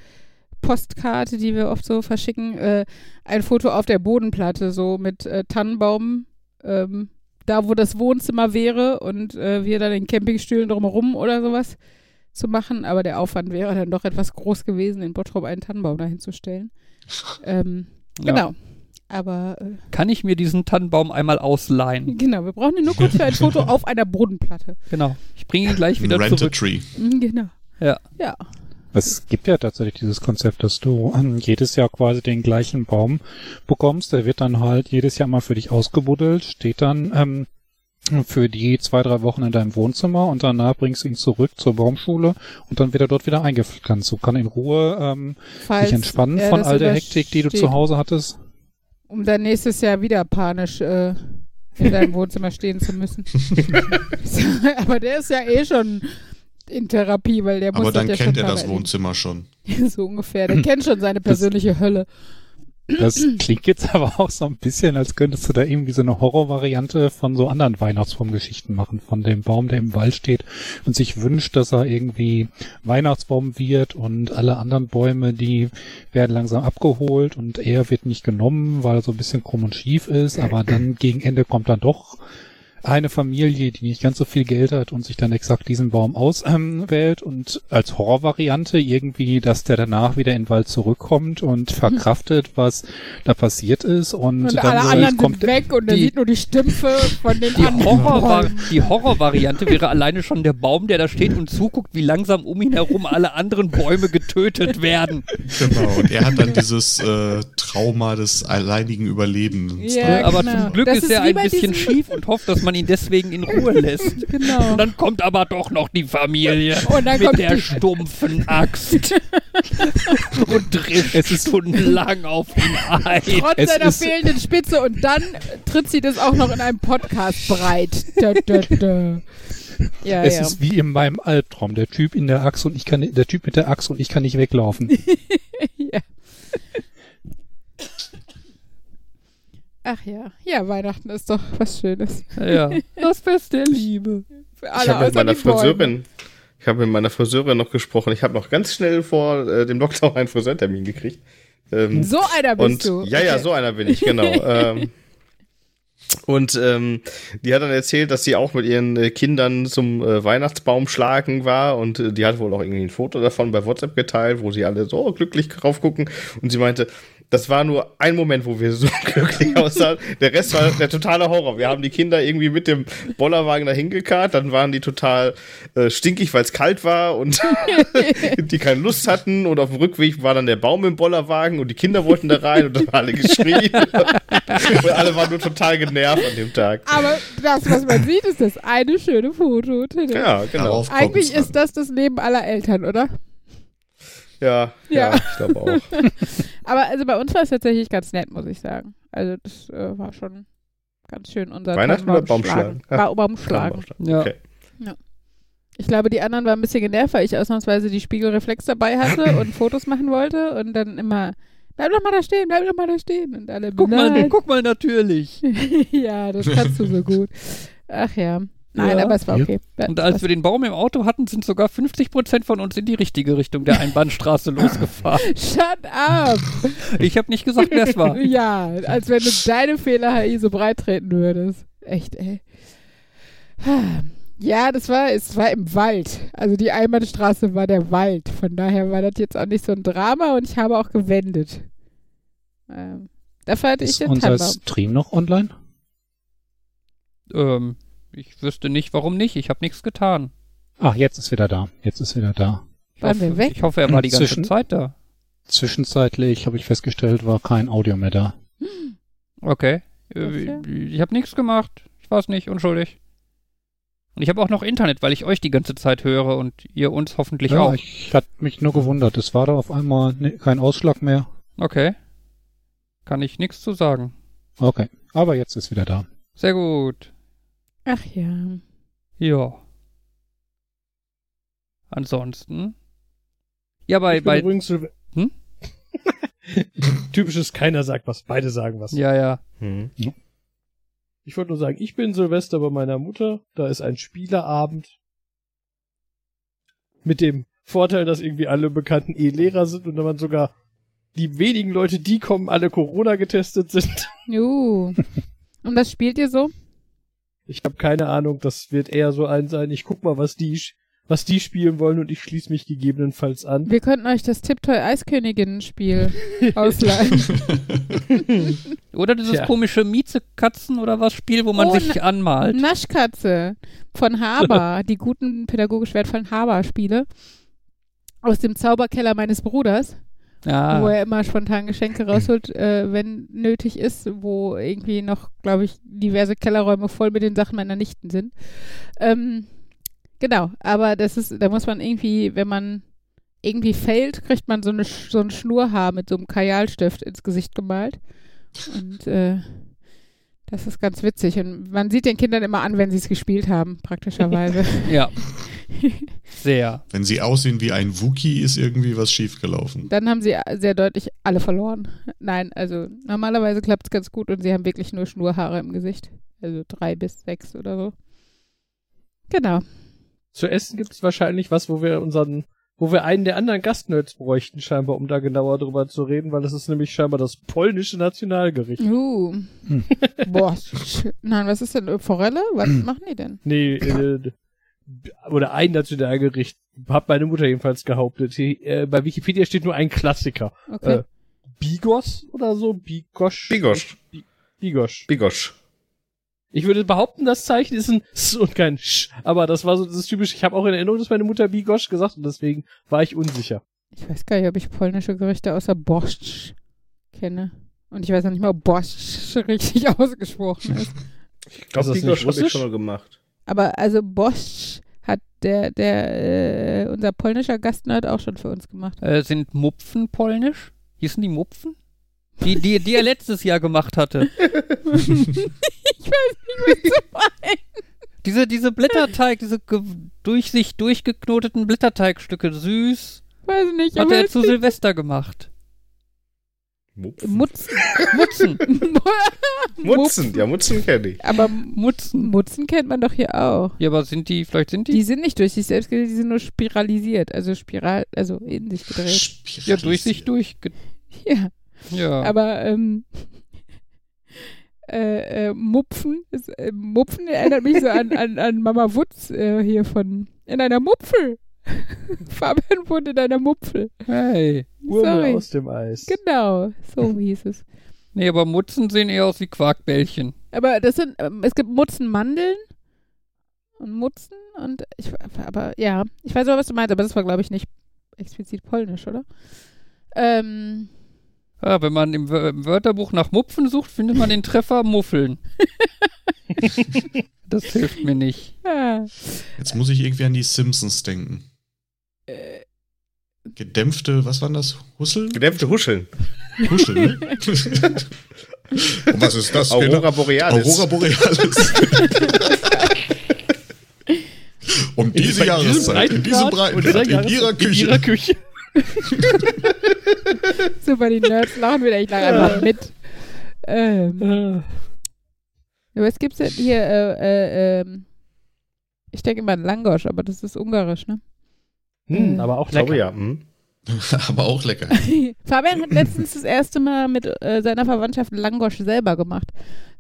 Postkarte, die wir oft so verschicken, äh, ein Foto auf der Bodenplatte, so mit äh, Tannenbaum, ähm, da wo das Wohnzimmer wäre und äh, wir dann in Campingstühlen drumherum oder sowas. Zu machen, aber der Aufwand wäre dann doch etwas groß gewesen, in Bottrop einen Tannenbaum dahin zu stellen. Ähm,
Ja.
Genau. Aber äh,
Kann ich mir diesen Tannenbaum einmal ausleihen?
genau, wir brauchen ihn nur kurz für ein Foto auf einer Bodenplatte.
Genau. Ich bringe ihn gleich wieder
Rented
zurück.
Tree.
Mhm, Genau.
Ja.
Ja.
Es gibt ja tatsächlich dieses Konzept, dass du ähm, jedes Jahr quasi den gleichen Baum bekommst. Der wird dann halt jedes Jahr mal für dich ausgebuddelt, steht dann ähm, für die zwei, drei Wochen in deinem Wohnzimmer und danach bringst du ihn zurück zur Baumschule und dann wird er dort wieder eingepflanzt. Du kannst in Ruhe ähm,
Falls
dich entspannen von
das
all der Hektik, die du zu Hause hattest.
Um dann nächstes Jahr wieder panisch äh, in deinem Wohnzimmer stehen zu müssen. aber der ist ja eh schon in Therapie, weil der muss
Aber
das
dann
ja
kennt
schon
er das Wohnzimmer schon.
so ungefähr. Der kennt schon seine persönliche Hölle.
Das klingt jetzt aber auch so ein bisschen, als könntest du da irgendwie so eine Horrorvariante von so anderen Weihnachtsbaumgeschichten machen. Von dem Baum, der im Wald steht und sich wünscht, dass er irgendwie Weihnachtsbaum wird und alle anderen Bäume, die werden langsam abgeholt und er wird nicht genommen, weil er so ein bisschen krumm und schief ist. Aber dann gegen Ende kommt dann doch eine Familie, die nicht ganz so viel Geld hat und sich dann exakt diesen Baum auswählt und als Horrorvariante irgendwie, dass der danach wieder in den Wald zurückkommt und verkraftet, was da passiert ist und,
Und
dann
alle
so
anderen
kommt
sind weg und er sieht nur die Stümpfe von den
Die,
anderen. Bäumen.
die Horrorvariante wäre alleine schon der Baum, der da steht und zuguckt, wie langsam um ihn herum alle anderen Bäume getötet werden.
Genau. Und er hat dann dieses äh, Trauma des alleinigen Überlebens.
Ja,
aber
genau.
zum Glück
Das
ist
ist
er ein bisschen schief und hofft, dass man ihn deswegen in Ruhe lässt.
Genau.
Und dann kommt aber doch noch die Familie
Und dann
mit
kommt
der
die-
stumpfen Axt und drischt
Es ist-
stundenlang auf ihn ein.
Trotz
Es
seiner fehlenden Spitze und dann tritt sie das auch noch in einem Podcast breit. Da, da, da. Ja,
es
ja.
ist wie in meinem Albtraum. Der Typ in der Axt und ich kann, der Typ mit der Axt und ich kann nicht weglaufen.
ja. Ach ja, ja, Weihnachten ist doch was Schönes.
Ja, das Fest der Liebe.
Für
Ich
alle
habe mit meiner. Friseurin, ich habe mit meiner Friseurin noch gesprochen. Ich habe noch ganz schnell vor äh, dem Lockdown einen Friseurtermin gekriegt. Ähm,
So einer bist
und
du.
ja, ja, so einer bin ich, genau. ähm, und ähm, die hat dann erzählt, dass sie auch mit ihren äh, Kindern zum äh, Weihnachtsbaum schlagen war und äh, die hat wohl auch irgendwie ein Foto davon bei WhatsApp geteilt, wo sie alle so glücklich drauf gucken und sie meinte, das war nur ein Moment, wo wir so glücklich aussahen. Der Rest war der totale Horror. Wir haben die Kinder irgendwie mit dem Bollerwagen dahin gekarrt, dann waren die total äh, stinkig, weil es kalt war und die keine Lust hatten. Und auf dem Rückweg war dann der Baum im Bollerwagen und die Kinder wollten da rein und dann haben alle geschrien. und alle waren nur total genervt an dem Tag.
Aber das, was man sieht, ist das eine schöne Foto.
Ja, genau.
Eigentlich ist das das Leben aller Eltern, oder?
Ja,
Ja.
ja, ich glaube auch.
Aber also bei uns war es tatsächlich ganz nett, muss ich sagen. Also das äh, war schon ganz schön unser
Weihnachten oder
Tannenbaumschlagen.
Baumschlagen?
Ba Baumschlagen.
Ja.
Okay.
Ich glaube, die anderen waren ein bisschen genervt, weil ich ausnahmsweise die Spiegelreflex dabei hatte und Fotos machen wollte und dann immer, bleib doch mal da stehen, bleib doch mal da stehen. Und alle,
Guck mal, guck mal natürlich.
ja, das kannst du so gut. Ach ja. Nein,
Ja.
aber es war
Ja.
okay.
Und als wir den Baum im Auto hatten, sind sogar 50% von uns in die richtige Richtung der Einbahnstraße losgefahren.
Shut up!
Ich habe nicht gesagt, wer es war.
Ja, als wenn du deine Fehler HI so breit treten würdest. Echt, ey. Ja, das war, es war im Wald. Also die Einbahnstraße war der Wald. Von daher war das jetzt auch nicht so ein Drama und ich habe auch gewendet. Ähm, dafür hatte ich
Ist
den
unser
Tannenbaum.
Stream noch online?
Ähm, ich wüsste nicht, warum nicht. Ich habe nichts getan.
Ach, jetzt ist wieder da. Jetzt ist wieder da.
Ich
Waren
hoffe,
wir weg?
Ich hoffe, er war die ganze
Zwischen-
Zeit da.
Zwischenzeitlich habe ich festgestellt, war kein Audio mehr da.
Okay.
Okay.
Äh, Ich habe nichts gemacht. Ich war es nicht, unschuldig. Und ich habe auch noch Internet, weil ich euch die ganze Zeit höre und ihr uns hoffentlich
Ja,
auch.
ich hatte mich nur gewundert. Es war da auf einmal kein Ausschlag mehr.
Okay. Kann ich nichts zu sagen.
Okay, aber jetzt ist wieder da.
Sehr gut.
Ach ja.
Ja. Ansonsten. Ja, bei,
ich bin
bei,
übrigens
Hm?
Typisches keiner sagt was, beide sagen was.
ja, ja.
Hm.
Ich wollte nur sagen, ich bin Silvester bei meiner Mutter, da ist ein Spielerabend. Mit dem Vorteil, dass irgendwie alle Bekannten eh Lehrer sind und dann man sogar die wenigen Leute, die kommen, alle Corona getestet sind.
Juhu. Und was spielt ihr so?
Ich habe keine Ahnung, das wird eher so ein sein, ich guck mal, was die sch- was die spielen wollen und ich schließe mich gegebenenfalls an.
Wir könnten euch das Tiptoy Eisköniginnen-Spiel ausleihen.
Oder dieses
Tja.
komische Miezekatzen oder was Spiel, wo man
Oh,
sich anmalt.
Naschkatze von Haber, die guten pädagogisch wertvollen Haber-Spiele aus dem Zauberkeller meines Bruders, wo
Ja,
er immer spontan Geschenke rausholt, äh, wenn nötig ist, wo irgendwie noch, glaube ich, diverse Kellerräume voll mit den Sachen meiner Nichten sind. Ähm, genau, aber das ist, da muss man irgendwie, wenn man irgendwie fällt, kriegt man so, eine, so ein Schnurhaar mit so einem Kajalstift ins Gesicht gemalt. Und äh, das ist ganz witzig. Und man sieht den Kindern immer an, wenn sie es gespielt haben, praktischerweise.
ja. Sehr.
Wenn sie aussehen wie ein Wookie, ist irgendwie was schiefgelaufen.
Dann haben sie sehr deutlich alle verloren. Nein, also normalerweise klappt es ganz gut und sie haben wirklich nur Schnurhaare im Gesicht. Also drei bis sechs oder so. Genau.
Zu essen gibt es wahrscheinlich was, wo wir unseren, wo wir einen der anderen Gastnerds bräuchten, scheinbar, um da genauer drüber zu reden, weil das ist nämlich scheinbar das polnische Nationalgericht.
Uh.
Hm.
Boah. Nein, was ist denn? Forelle? Was machen die denn?
Nee, äh, oder ein Nationalgericht, hat meine Mutter jedenfalls behauptet. Hier, äh, bei Wikipedia steht nur ein Klassiker.
Okay.
Äh, Bigos oder so? Bigosch?
Bigosch.
Bigosch.
Bigosch.
Ich würde behaupten, das Zeichen ist ein S und kein Sch. Aber das war so das ist typisch. Ich habe auch in Erinnerung, dass meine Mutter Bigosch gesagt hat und deswegen war ich unsicher.
Ich weiß gar nicht, ob ich polnische Gerichte außer Borscht kenne. Und ich weiß noch nicht mal, ob Borscht richtig ausgesprochen ist.
Ich
Ist
glaube,
das nicht
Bigosch habe ich schon mal gemacht.
Aber also Bosch hat der, der, äh, unser polnischer Gastnerd auch schon für uns gemacht.
Äh, sind Mupfen polnisch? Hießen die Mupfen? Die, die, die er letztes Jahr gemacht hatte.
ich weiß nicht, was du meinst.
Diese, diese Blätterteig, diese durch sich durchgeknoteten Blätterteigstücke, süß,
Weiß nicht,
hat er zu Silvester gemacht.
Mupfen.
Mutzen.
Mutzen.
Mutzen, ja, Mutzen kenne ich.
Aber
Mutzen.
Mutzen kennt man doch hier auch.
Ja, aber sind die, vielleicht sind die?
Die sind nicht durch sich selbst gedreht, die sind nur spiralisiert. Also spiral, also in sich gedreht.
ja, durch sich durch.
Ja.
Ja.
Aber ähm, äh, äh, Mupfen, ist, äh, Mupfen erinnert mich so an, an, an Mama Wutz äh, hier von in einer Mupfel. Fabian wohnt in einer Mupfel.
hey.
Urmel
Sorry.
aus dem Eis.
Genau, so hieß es.
Nee, aber Mutzen sehen eher aus wie Quarkbällchen.
Aber das sind, ähm, es gibt Mutzenmandeln und Mutzen und ich, aber ja, ich weiß aber, was du meinst, aber das war, glaube ich, nicht explizit polnisch, oder? Ähm,
Ja, wenn man im, im Wörterbuch nach Mupfen sucht, findet man den Treffer Muffeln. das hilft mir nicht.
ja.
Jetzt muss ich irgendwie an die Simpsons denken.
Äh,
Gedämpfte, was waren das? Husseln?
Gedämpfte Huscheln.
Huscheln, ne? Und was ist das?
Aurora Borealis.
Aurora Borealis. um diese
Bei
Jahreszeit, in diesem
Breitengrad
in ihrer Küche.
In ihrer Küche.
Super, die Nerds lachen wieder, ich lache einfach mit. Ähm,
Äh,
was gibt's denn hier? Äh, äh, ähm, ich denke immer an Langosch, aber das ist ungarisch, ne?
Hm, aber auch
Ich glaube
lecker.
ja. Hm.
Aber auch lecker.
Fabian hat letztens das erste Mal mit äh, seiner Verwandtschaft Langosch selber gemacht.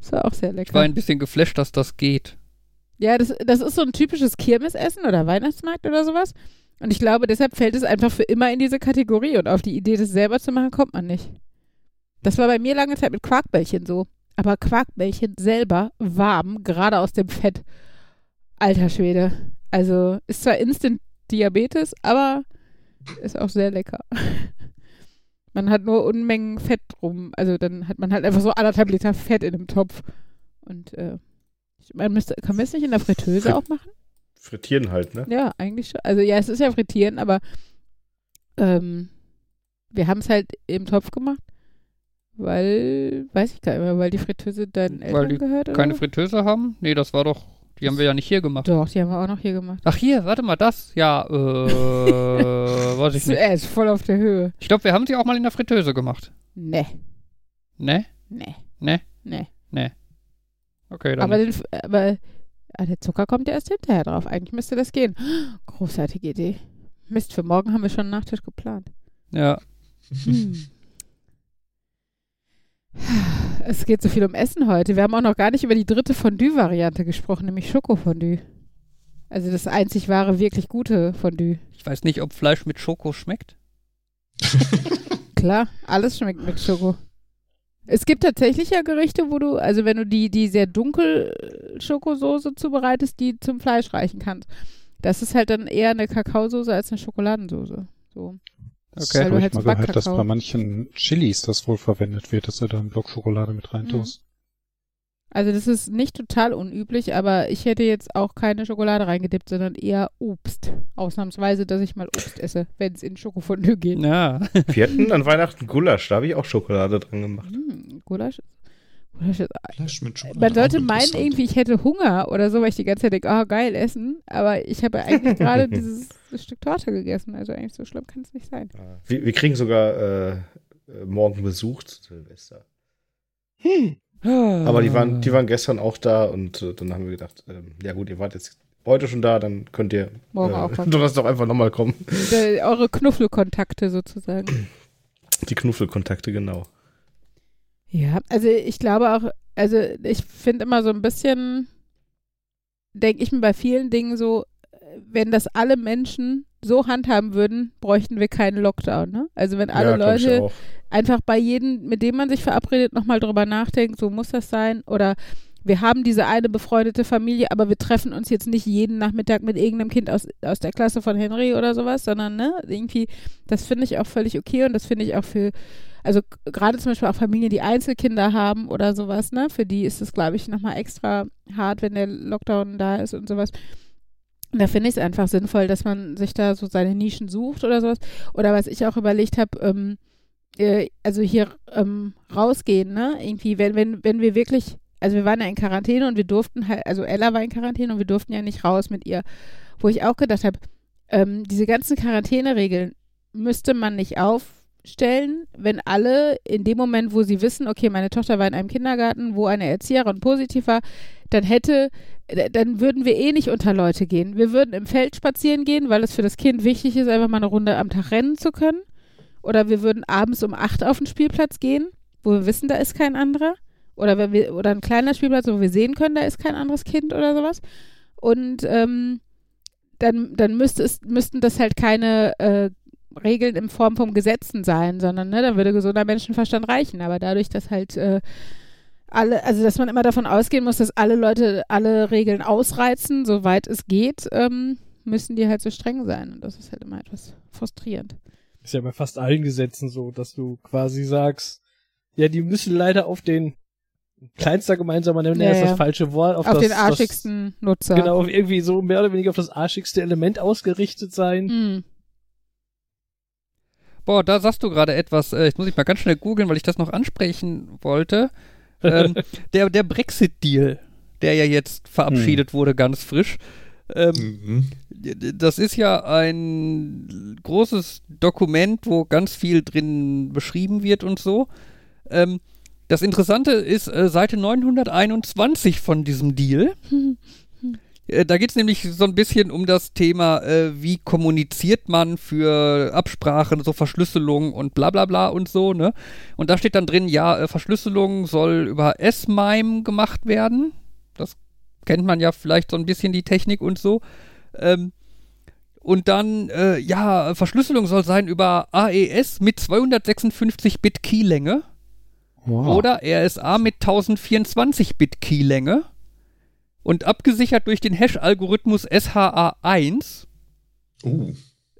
Das war auch sehr
Ich war
lecker.
ein bisschen geflasht, dass das geht.
Ja, das, das ist so ein typisches Kirmesessen oder Weihnachtsmarkt oder sowas. Und ich glaube, deshalb fällt es einfach für immer in diese Kategorie. Und auf die Idee, das selber zu machen, kommt man nicht. Das war bei mir lange Zeit mit Quarkbällchen so. Aber Quarkbällchen selber warm, gerade aus dem Fett. Alter Schwede. Also ist zwar Instant Diabetes, aber ist auch sehr lecker. Man hat nur Unmengen Fett rum. Also dann hat man halt einfach so anderthalb Liter Fett in einem Topf. Und äh, ich- man müsste, kann man es nicht in der Fritteuse
Frit-
auch machen?
Frittieren halt, ne?
Ja, eigentlich schon. Also ja, es ist ja frittieren, aber ähm, wir haben es halt im Topf gemacht, weil, weiß ich gar nicht mehr, weil die Fritteuse deinen
Weil
Eltern
die
gehört oder?
Keine Fritteuse haben? Nee, das war doch, die haben wir ja nicht hier gemacht.
Doch, die haben wir auch noch hier gemacht.
Ach hier, warte mal, das? Ja, äh, weiß ich nicht.
Er ist voll auf der Höhe.
Ich glaube, wir haben sie auch mal in der Fritteuse gemacht.
Nee,
Ne?
nee,
Ne?
nee.
Okay, dann.
Aber, den, aber ah, der Zucker kommt ja erst hinterher drauf. Eigentlich müsste das gehen. Großartige Idee. Mist, für morgen haben wir schon einen Nachtisch geplant.
ja.
Hm. Es geht so viel um Essen heute. Wir haben auch noch gar nicht über die dritte Fondue-Variante gesprochen, nämlich Schokofondue. Also das einzig wahre, wirklich gute Fondue.
Ich weiß nicht, ob Fleisch mit Schoko schmeckt.
Klar, alles schmeckt mit Schoko. Es gibt tatsächlich ja Gerichte, wo du, also wenn du die, die sehr dunkel Schokosoße zubereitest, die zum Fleisch reichen kannst. Das ist halt dann eher eine Kakaosoße als eine Schokoladensoße. So.
Das
Okay.
Habe ich mal gehört, dass bei manchen Chilis das wohl verwendet wird, dass du da einen Block Schokolade mit reintust.
Also das ist nicht total unüblich, aber ich hätte jetzt auch keine Schokolade reingedippt, sondern eher Obst. Ausnahmsweise, dass ich mal Obst esse, wenn es in Schokofondue geht.
Ja.
Wir hatten an Weihnachten Gulasch, da habe ich auch Schokolade dran gemacht.
Hm, Gulasch. Ist. Man sollte meinen irgendwie, ich hätte Hunger oder so, weil ich die ganze Zeit denke, ah geil, essen. Aber ich habe eigentlich gerade dieses Stück Torte gegessen. Also eigentlich so schlimm kann es nicht sein.
Wir, wir kriegen sogar äh, äh, morgen Besuch zu Silvester. Aber die waren, die waren gestern auch da und äh, dann haben wir gedacht, ähm, ja gut, ihr wart jetzt heute schon da, dann könnt ihr
Morgen
äh,
auch kommen.
Donnerstag einfach nochmal kommen.
Äh, eure Knuffelkontakte sozusagen.
Die Knuffelkontakte, genau.
Ja, also ich glaube auch, also ich finde immer so ein bisschen, denke ich mir bei vielen Dingen so, wenn das alle Menschen so handhaben würden, bräuchten wir keinen Lockdown. Ne? Also wenn alle
ja,
Leute einfach bei jedem, mit dem man sich verabredet, nochmal drüber nachdenkt, so muss das sein. Oder wir haben diese eine befreundete Familie, aber wir treffen uns jetzt nicht jeden Nachmittag mit irgendeinem Kind aus, aus der Klasse von Henry oder sowas, sondern ne, irgendwie, das finde ich auch völlig okay und das finde ich auch für, also gerade zum Beispiel auch Familien, die Einzelkinder haben oder sowas, ne, für die ist es, glaube ich, nochmal extra hart, wenn der Lockdown da ist und sowas. Da finde ich es einfach sinnvoll, dass man sich da so seine Nischen sucht oder sowas. Oder was ich auch überlegt habe, ähm, äh, also hier ähm, rausgehen, ne? Irgendwie, wenn, wenn, wenn wir wirklich, also wir waren ja in Quarantäne und wir durften halt, also Ella war in Quarantäne und wir durften ja nicht raus mit ihr. Wo ich auch gedacht habe, ähm, diese ganzen Quarantäneregeln müsste man nicht aufstellen, wenn alle in dem Moment, wo sie wissen, okay, meine Tochter war in einem Kindergarten, wo eine Erzieherin positiv war, dann hätte, d- dann würden wir eh nicht unter Leute gehen. Wir würden im Feld spazieren gehen, weil es für das Kind wichtig ist, einfach mal eine Runde am Tag rennen zu können. Oder wir würden abends um acht auf den Spielplatz gehen, wo wir wissen, da ist kein anderer. Oder wenn wir, oder ein kleiner Spielplatz, wo wir sehen können, da ist kein anderes Kind oder sowas. Und ähm, dann, dann müsste es, müssten das halt keine äh, Regeln in Form von Gesetzen sein, sondern ne, dann würde gesunder Menschenverstand reichen. Aber dadurch, dass halt äh, alle, also dass man immer davon ausgehen muss, dass alle Leute alle Regeln ausreizen, soweit es geht, ähm, müssen die halt so streng sein. Und das ist halt immer etwas frustrierend.
Ist ja bei fast allen Gesetzen so, dass du quasi sagst, ja, die müssen leider auf den kleinster gemeinsamer Nenner
Ja,
ist
ja.
das falsche Wort, auf,
Auf,
das,
den arschigsten Nutzer.
Das, genau, auf irgendwie so mehr oder weniger auf das arschigste Element ausgerichtet sein.
Hm.
Boah, da sagst du gerade etwas, äh, jetzt muss ich mal ganz schnell googeln, weil ich das noch ansprechen wollte. ähm, der der Brexit-Deal, der ja jetzt verabschiedet wurde, ganz frisch. Ähm,
Mhm.
das ist ja ein großes Dokument, wo ganz viel drin beschrieben wird und so. Ähm, das Interessante ist äh, Seite 921 von diesem Deal. Äh, Da geht es nämlich so ein bisschen um das Thema, äh, wie kommuniziert man für Absprachen, so Verschlüsselung und bla bla bla und so, ne? Und da steht dann drin, ja, äh, Verschlüsselung soll über S-MIME gemacht werden. Das kennt man ja vielleicht so ein bisschen die Technik und so. Ähm, und dann, äh, ja, Verschlüsselung soll sein über AES mit 256-Bit Keylänge
Wow.
oder RSA mit 1024-Bit Keylänge und abgesichert durch den Hash-Algorithmus SHA-1.
Oh.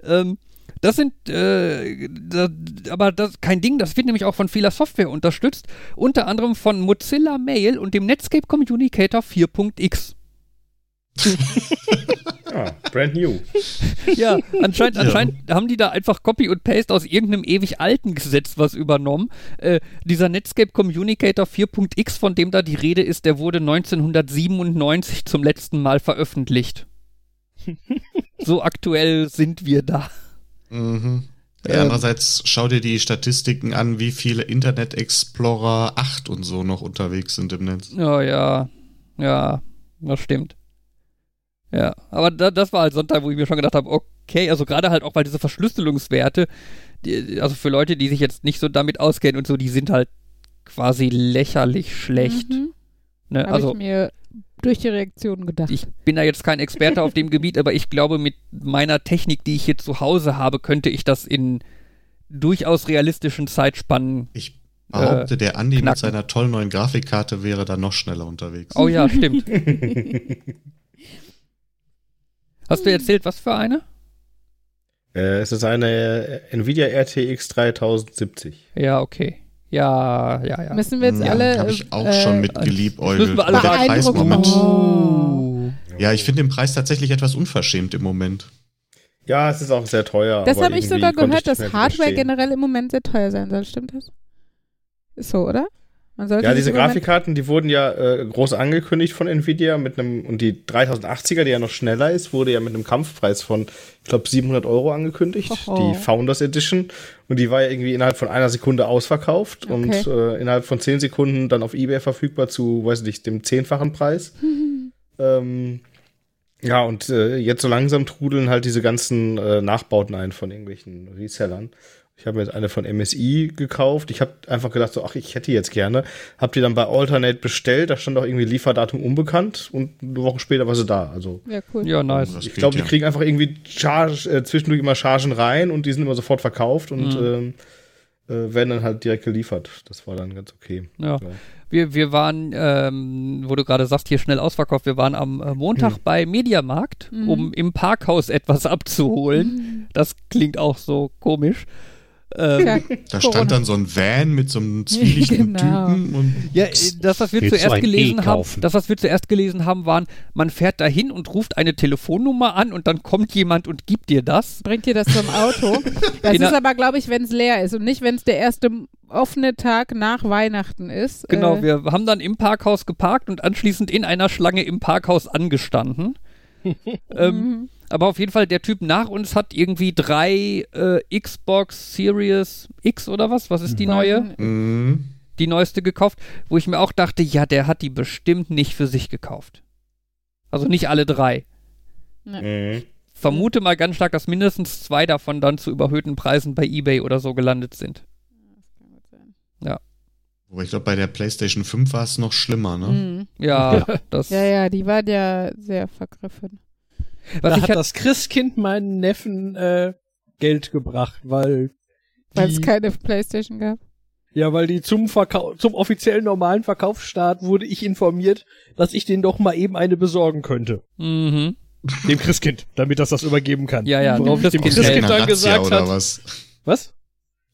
Ähm, das sind, äh, da, aber das kein Ding, das wird nämlich auch von vieler Software unterstützt, unter anderem von Mozilla Mail und dem Netscape Communicator 4.x.
Ah, brand new.
Ja, anscheinend,
Ja.
anscheinend haben die da einfach Copy und Paste aus irgendeinem ewig alten Gesetz was übernommen. Äh, dieser Netscape Communicator 4.x, von dem da die Rede ist, der wurde 1997 zum letzten Mal veröffentlicht. so aktuell sind wir da.
Mhm. Ja,
Ähm.
andererseits schau dir die Statistiken an, wie viele Internet Explorer 8 und so noch unterwegs sind im Netz.
Ja, ja, ja, das stimmt. Ja, aber da, das war halt Sonntag, wo ich mir schon gedacht habe, okay, also gerade halt auch, weil diese Verschlüsselungswerte, die, also für Leute, die sich jetzt nicht so damit auskennen und so, die sind halt quasi lächerlich schlecht.
Mhm.
Ne?
Habe
Also,
ich mir durch die Reaktionen gedacht.
Ich bin da jetzt kein Experte auf dem Gebiet, aber ich glaube, mit meiner Technik, die ich hier zu Hause habe, könnte ich das in durchaus realistischen Zeitspannen.
Ich behaupte,
Äh,
der Andi
knacken.
mit seiner tollen neuen Grafikkarte wäre da noch schneller unterwegs.
Oh ja, stimmt. Hast du erzählt, was für eine?
Äh, es ist eine Nvidia RTX 3070.
Ja, okay. Ja, ja, ja.
Müssen wir jetzt
ja,
alle.
habe ich auch
äh,
schon mit
müssen
geliebäugelt.
wir alle
der Preis Moment.
Oh.
Ja, ich finde den Preis tatsächlich etwas unverschämt im Moment.
Ja, es ist auch sehr teuer.
Das habe ich sogar gehört,
das
dass Hardware
widerstehen.
generell im Moment sehr teuer sein soll. Stimmt das? Ist so, oder?
Ja, diese Grafikkarten, die wurden ja äh, groß angekündigt von Nvidia mit einem und die 3080er, die ja noch schneller ist, wurde ja mit einem Kampfpreis von, ich glaube, 700 Euro angekündigt,
Hoho.
die Founders Edition und die war ja irgendwie innerhalb von einer Sekunde ausverkauft und
Okay.
äh, innerhalb von 10 Sekunden dann auf eBay verfügbar zu, weiß nicht, dem zehnfachen Preis. ähm, ja, und äh, jetzt so langsam trudeln halt diese ganzen äh, Nachbauten ein von irgendwelchen Resellern. Ich habe mir jetzt eine von MSI gekauft. Ich habe einfach gedacht, so, ach, ich hätte die jetzt gerne. Hab die dann bei Alternate bestellt. Da stand auch irgendwie Lieferdatum unbekannt und eine Woche später war sie da. Also
Ja, cool.
Ja, nice.
Das
ich glaube,
ja.
die kriegen einfach irgendwie Charge, äh, zwischendurch immer Chargen rein und die sind immer sofort verkauft und ähm, äh, werden dann halt direkt geliefert. Das war dann ganz okay.
Ja.
Ja.
Wir, wir waren, ähm, wo du gerade sagst, hier schnell ausverkauft, wir waren am äh, Montag bei Mediamarkt,
Mhm.
um im Parkhaus etwas abzuholen. Das klingt auch so komisch. Ähm,
Ja,
Da
Corona.
stand dann so ein Van mit so einem zwielichtigen
Genau.
Typen und
Ja, das, was wir
Willst
zuerst
ein
gelesen
E
haben, das, was wir zuerst gelesen haben, waren, man fährt dahin und ruft eine Telefonnummer an und dann kommt jemand und gibt dir das.
Bringt dir das zum Auto. Das ist aber, glaube ich, wenn es leer ist und nicht, wenn es der erste offene Tag nach Weihnachten ist.
Genau,
Äh,
wir haben dann im Parkhaus geparkt und anschließend in einer Schlange im Parkhaus angestanden. ähm, aber auf jeden Fall, der Typ nach uns hat irgendwie drei äh, Xbox Series X oder was? Was ist die neue?
Mhm.
Die neueste gekauft, wo ich mir auch dachte, ja, der hat die bestimmt nicht für sich gekauft. Also nicht alle drei.
Mhm.
Vermute mal ganz stark, dass mindestens zwei davon dann zu überhöhten Preisen bei eBay oder so gelandet sind.
Aber ich glaube, bei der PlayStation 5 war es noch schlimmer, ne?
Mhm.
Ja, das.
Ja, ja, die war ja sehr vergriffen.
Was
da
ich
hat
halt-
das Christkind meinen Neffen äh, Geld gebracht, weil
Weil es keine Playstation gab.
ja, weil die zum Verkau zum offiziellen normalen Verkaufsstart wurde ich informiert, dass ich den doch mal eben eine besorgen könnte.
Mhm.
Dem Christkind, damit das das übergeben kann.
Ja, ja,
Worauf
dem
ich dem
Christkind.
Christkind dann gesagt
oder
hat,
was?
was?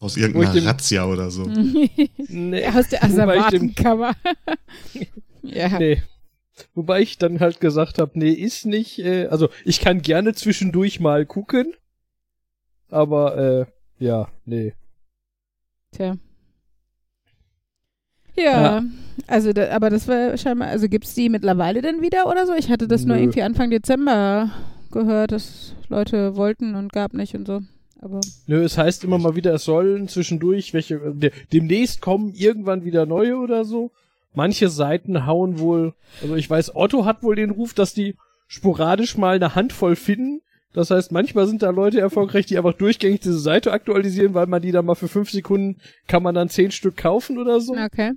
Aus irgendeiner
dem-
Razzia oder so.
Nee.
Aus der Asservatenkammer. ja.
Nee. Wobei ich dann halt gesagt habe, nee, ist nicht, äh, also ich kann gerne zwischendurch mal gucken, aber äh, ja, nee.
Tja. Ja, also, da, aber das war scheinbar, also gibt's die mittlerweile denn wieder oder so? Ich hatte das nur
Nö.
irgendwie Anfang Dezember gehört, dass Leute wollten und gab nicht und so. Aber
Nö, es heißt immer mal wieder, es sollen zwischendurch welche, äh, de, demnächst kommen irgendwann wieder neue oder so. Manche Seiten hauen wohl, also ich weiß, Otto hat wohl den Ruf, dass die sporadisch mal eine Handvoll finden. Das heißt, manchmal sind da Leute erfolgreich, die einfach durchgängig diese Seite aktualisieren, weil man die dann mal für fünf Sekunden kann man dann zehn Stück kaufen oder so.
okay.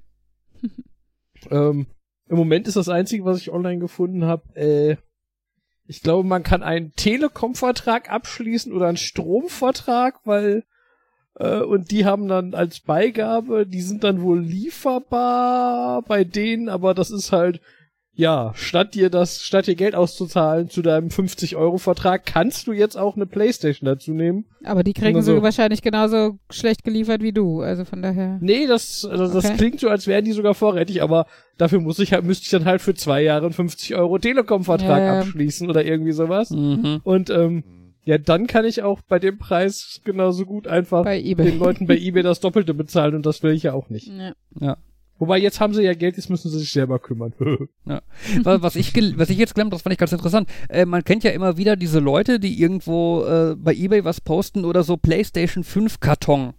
Ähm, Im Moment ist das Einzige, was ich online gefunden habe, äh, ich glaube, man kann einen Telekom-Vertrag abschließen oder einen Stromvertrag, weil äh, und die haben dann als Beigabe, die sind dann wohl lieferbar bei denen, aber das ist halt ja, statt dir das, statt dir Geld auszuzahlen zu deinem 50-Euro-Vertrag, kannst du jetzt auch eine Playstation dazu nehmen.
Aber die kriegen
Nur
sie
so.
wahrscheinlich genauso schlecht geliefert wie du. Also von daher.
Nee, das, also das
Okay.
klingt so, als wären die sogar vorrätig, aber dafür muss ich halt, müsste ich dann halt für zwei Jahre einen 50 Euro Telekom-Vertrag
Ja, ja.
abschließen oder irgendwie sowas.
Mhm.
Und ähm, ja, dann kann ich auch bei dem Preis genauso gut einfach
Bei eBay.
den Leuten bei eBay das Doppelte bezahlen und das will ich ja auch nicht.
Ja.
Wobei jetzt haben sie ja Geld, jetzt müssen sie sich selber kümmern.
was, was, ich was ich jetzt gelernt habe, das fand ich ganz interessant. Äh, man kennt ja immer wieder diese Leute, die irgendwo äh, bei Ebay was posten oder so PlayStation 5 Karton.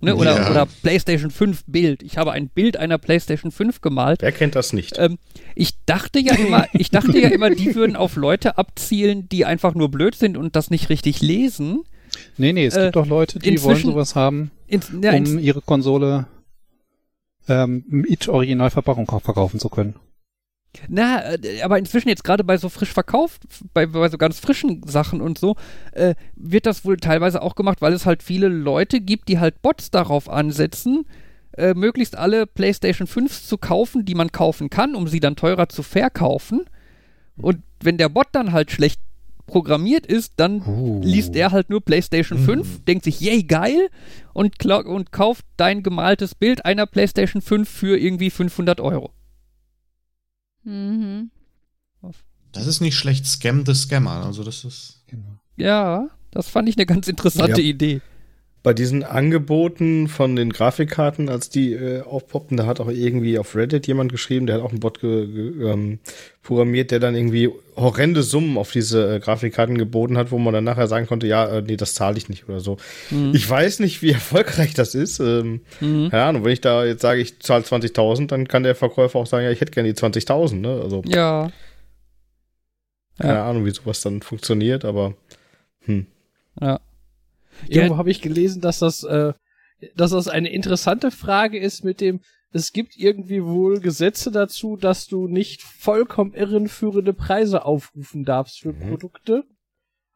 Ne? Oder,
Ja.
oder PlayStation 5 Bild. Ich habe ein Bild einer PlayStation 5 gemalt.
Wer kennt das nicht?
Ähm, ich dachte ja immer, ich dachte ja immer, die würden auf Leute abzielen, die einfach nur blöd sind und das nicht richtig lesen.
Nee, nee, es
Äh,
gibt doch Leute, die wollen sowas haben,
Ins, ja,
um
ins,
ihre Konsole ähm, mit Originalverpackung verkaufen zu können.
Na, äh, aber inzwischen jetzt gerade bei so frisch verkauft, bei, bei so ganz frischen Sachen und so, äh, wird das wohl teilweise auch gemacht, weil es halt viele Leute gibt, die halt Bots darauf ansetzen, äh, möglichst alle PlayStation 5s zu kaufen, die man kaufen kann, um sie dann teurer zu verkaufen. Und wenn der Bot dann halt schlecht programmiert ist, dann
Uh.
liest er halt nur PlayStation 5, denkt sich, yay, geil, und, und kauft dein gemaltes Bild einer PlayStation 5 für irgendwie 500 Euro.
Mhm.
Das ist nicht schlecht. Scam the Scammer. Also das ist.
Genau.
Ja, das fand ich eine ganz interessante
Ja.
Idee.
Bei diesen Angeboten von den Grafikkarten, als die äh, aufpoppten, da hat auch irgendwie auf Reddit jemand geschrieben, der hat auch einen Bot ähm, programmiert, der dann irgendwie horrende Summen auf diese äh, Grafikkarten geboten hat, wo man dann nachher sagen konnte, ja, äh, nee, das zahle ich nicht oder so.
Mhm.
Ich weiß nicht, wie erfolgreich das ist. Ähm,
Mhm.
Keine Ahnung, wenn ich da jetzt sage, ich zahle 20.000, dann kann der Verkäufer auch sagen, ja, ich hätte gerne die 20.000. Ne? Also
Ja.
keine
Ja.
Ahnung, wie sowas dann funktioniert, aber hm.
Ja.
Irgendwo habe ich gelesen, dass das, äh, dass das eine interessante Frage ist mit dem, es gibt irgendwie wohl Gesetze dazu, dass du nicht vollkommen irrenführende Preise aufrufen darfst für
Mhm.
Produkte.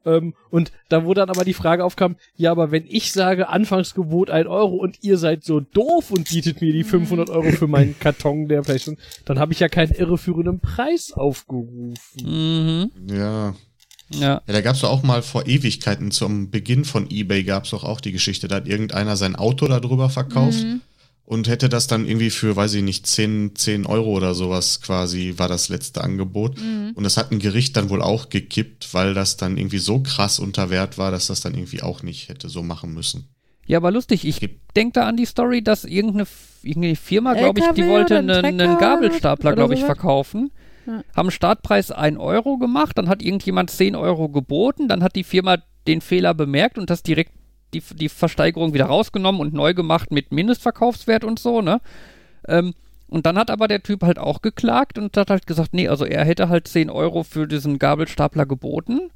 Ähm, und da wo dann aber die Frage aufkam, ja, aber wenn ich sage, Anfangsgebot ein Euro und ihr seid so doof und bietet mir die 500 Euro für meinen Karton der Playstation, dann habe ich ja keinen irreführenden Preis aufgerufen.
Mhm.
Ja.
Ja.
Ja, da gab's doch auch mal vor Ewigkeiten zum Beginn von eBay gab's doch auch die Geschichte, da hat irgendeiner sein Auto darüber verkauft
Mhm.
und hätte das dann irgendwie für, weiß ich nicht, 10, 10 Euro oder sowas quasi war das letzte Angebot.
Mhm.
Und das hat ein Gericht dann wohl auch gekippt, weil das dann irgendwie so krass unter Wert war, dass das dann irgendwie auch nicht hätte so machen müssen.
Ja, aber lustig. Ich denke da an die Story, dass irgendeine, irgendeine Firma, glaube ich, die wollte einen, einen Gabelstapler, glaube ich,
sowas?
verkaufen.
Ja.
Haben Startpreis 1 Euro gemacht, dann hat irgendjemand 10 Euro geboten, dann hat die Firma den Fehler bemerkt und das direkt die, die Versteigerung wieder rausgenommen und neu gemacht mit Mindestverkaufswert und so, ne? Ähm, und dann hat aber der Typ halt auch geklagt und hat halt gesagt, nee, also er hätte halt 10 Euro für diesen Gabelstapler geboten.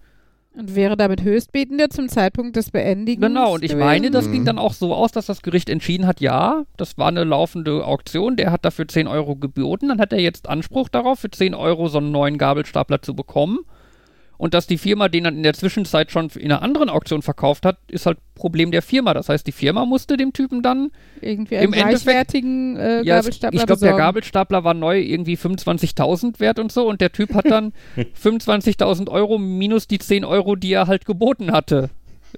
Und wäre damit Höchstbietender zum Zeitpunkt des Beendigens.
Genau, und ich
gewesen.
meine, das ging dann auch so aus, dass das Gericht entschieden hat, ja, das war eine laufende Auktion, der hat dafür 10 Euro geboten, dann hat er jetzt Anspruch darauf, für 10 Euro so einen neuen Gabelstapler zu bekommen. Und dass die Firma den dann in der Zwischenzeit schon in einer anderen Auktion verkauft hat, ist halt Problem der Firma. Das heißt, die Firma musste dem Typen dann,
irgendwie einen
im
gleichwertigen äh,
ja,
Gabelstapler
ich glaube, der. Gabelstapler war neu irgendwie 25.000 wert und so und der Typ hat dann 25.000 Euro minus die 10 Euro, die er halt geboten hatte,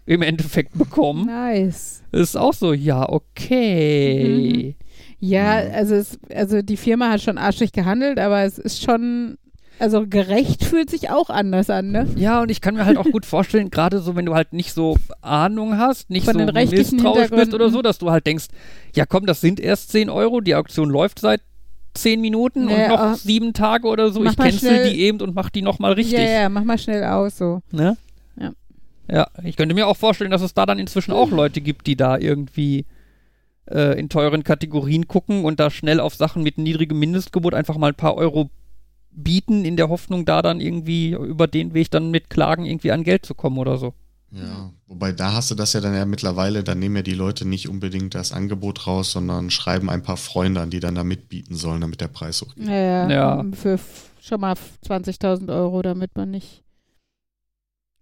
im Endeffekt bekommen.
Nice.
Ist auch so, ja, okay.
Ja,
Mhm.
also, es, also die Firma hat schon arschig gehandelt, aber es ist schon, also gerecht fühlt sich auch anders an, ne?
Ja, und ich kann mir halt auch gut vorstellen, gerade so, wenn du halt nicht so Ahnung hast, nicht
Von
so misstrauisch bist oder so, dass du halt denkst, ja komm, das sind erst 10 Euro, die Auktion läuft seit 10 Minuten
Nee,
und noch
ah.
sieben Tage oder so.
Mach
ich cancel die eben und mach die nochmal richtig.
Ja, ja, mach mal schnell aus, so.
Ne?
Ja.
Ja, ich könnte mir auch vorstellen, dass es da dann inzwischen auch Leute gibt, die da irgendwie äh, in teuren Kategorien gucken und da schnell auf Sachen mit niedrigem Mindestgebot einfach mal ein paar Euro bieten, in der Hoffnung, da dann irgendwie über den Weg dann mit Klagen irgendwie an Geld zu kommen oder so.
Ja, wobei da hast du das ja dann ja mittlerweile, da nehmen ja die Leute nicht unbedingt das Angebot raus, sondern schreiben ein paar Freunde an, die dann da mitbieten sollen, damit der Preis hochgeht.
Ja, ja.
Ja.
Für schon mal 20.000 Euro, damit man nicht.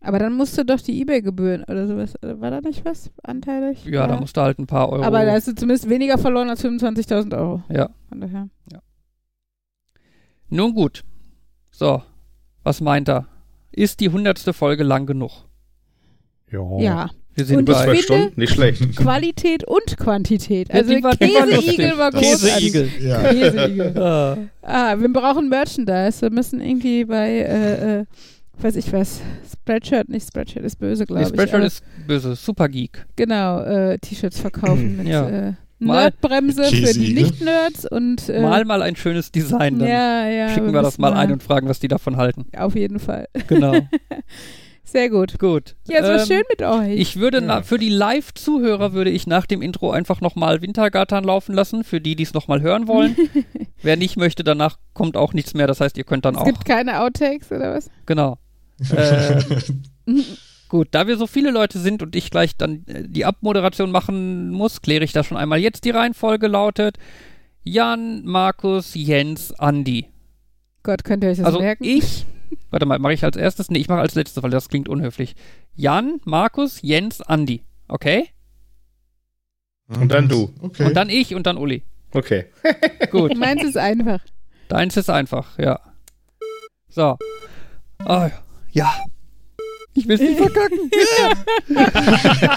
Aber dann musst du doch die Ebay-Gebühren oder sowas. äh, War da nicht was anteilig?
Ja, da musst du halt ein paar Euro.
Aber da hast du zumindest weniger verloren als 25.000 Euro.
ja.
Von daher.
Nun gut. So, was meint er? Ist die hundertste Folge lang genug?
Ja.
Ja.
Wir sind
Und
bei
zwei Stunden, nicht schlecht.
Qualität und Quantität.
Ja,
Also
war- war lustig.
Käseigel war großartig.
Käseigel.
Ja.
Käseigel.
Ah.
Ah, wir brauchen Merchandise. Wir müssen irgendwie bei, äh, äh, weiß ich was, Spreadshirt, nicht Spreadshirt ist böse, glaube
Nee,
ich.
Spreadshirt ist böse. Super Geek.
Genau, äh, T-Shirts verkaufen mit
Ja.
Nerdbremse für die. Nicht-Nerds und äh,
mal mal ein schönes Design. Dann
ja, ja,
schicken wir das mal ein und fragen, was die davon halten.
Auf jeden Fall.
Genau.
Sehr gut.
Gut.
Ja, es war
Ähm,
schön mit euch.
Ich würde
Ja.
für die Live-Zuhörer würde ich nach dem Intro einfach nochmal Wintergatan laufen lassen, für die, die es nochmal hören wollen. Wer nicht möchte, danach kommt auch nichts mehr. Das heißt, ihr könnt dann
es
auch.
gibt keine Outtakes oder was?
Genau. Ähm, gut, da wir so viele Leute sind und ich gleich dann äh, die Abmoderation machen muss, kläre ich das schon einmal jetzt. Die Reihenfolge lautet Jan, Markus, Jens, Andi.
Gott, könnt ihr euch das
Also
merken?
ich, warte mal, mache ich als erstes? Nee, ich mache als letztes, weil das klingt unhöflich. Jan, Markus, Jens, Andi. Okay?
Und dann du.
Okay.
Und dann ich und dann Uli.
Okay.
Gut.
Meins ist einfach.
Deins ist einfach, ja. So. Oh, ja. Ich will es nicht verkacken.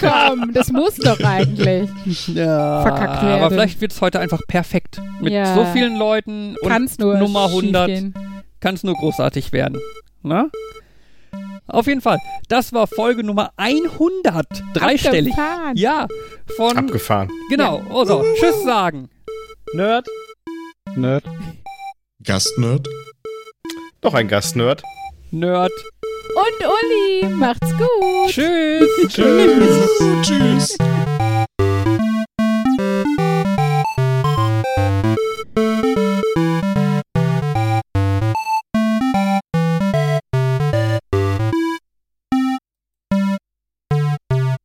Komm, das muss doch eigentlich.
Ja,
Verkackt werden.
aber vielleicht wird es heute einfach perfekt. Mit
Ja.
so vielen Leuten und
Kann's nur
Nummer 100
schiefgehen.
kann es nur großartig werden. Na? Auf jeden Fall. Das war Folge Nummer 100. Dreistellig.
Abgefahren.
Ja, von.
Abgefahren.
Genau. Also, tschüss sagen.
Nerd.
Nerd.
Gastnerd.
Noch ein Gastnerd.
Nerd.
Und Uli, macht's gut.
Tschüss.
Tschüss. Tschüss.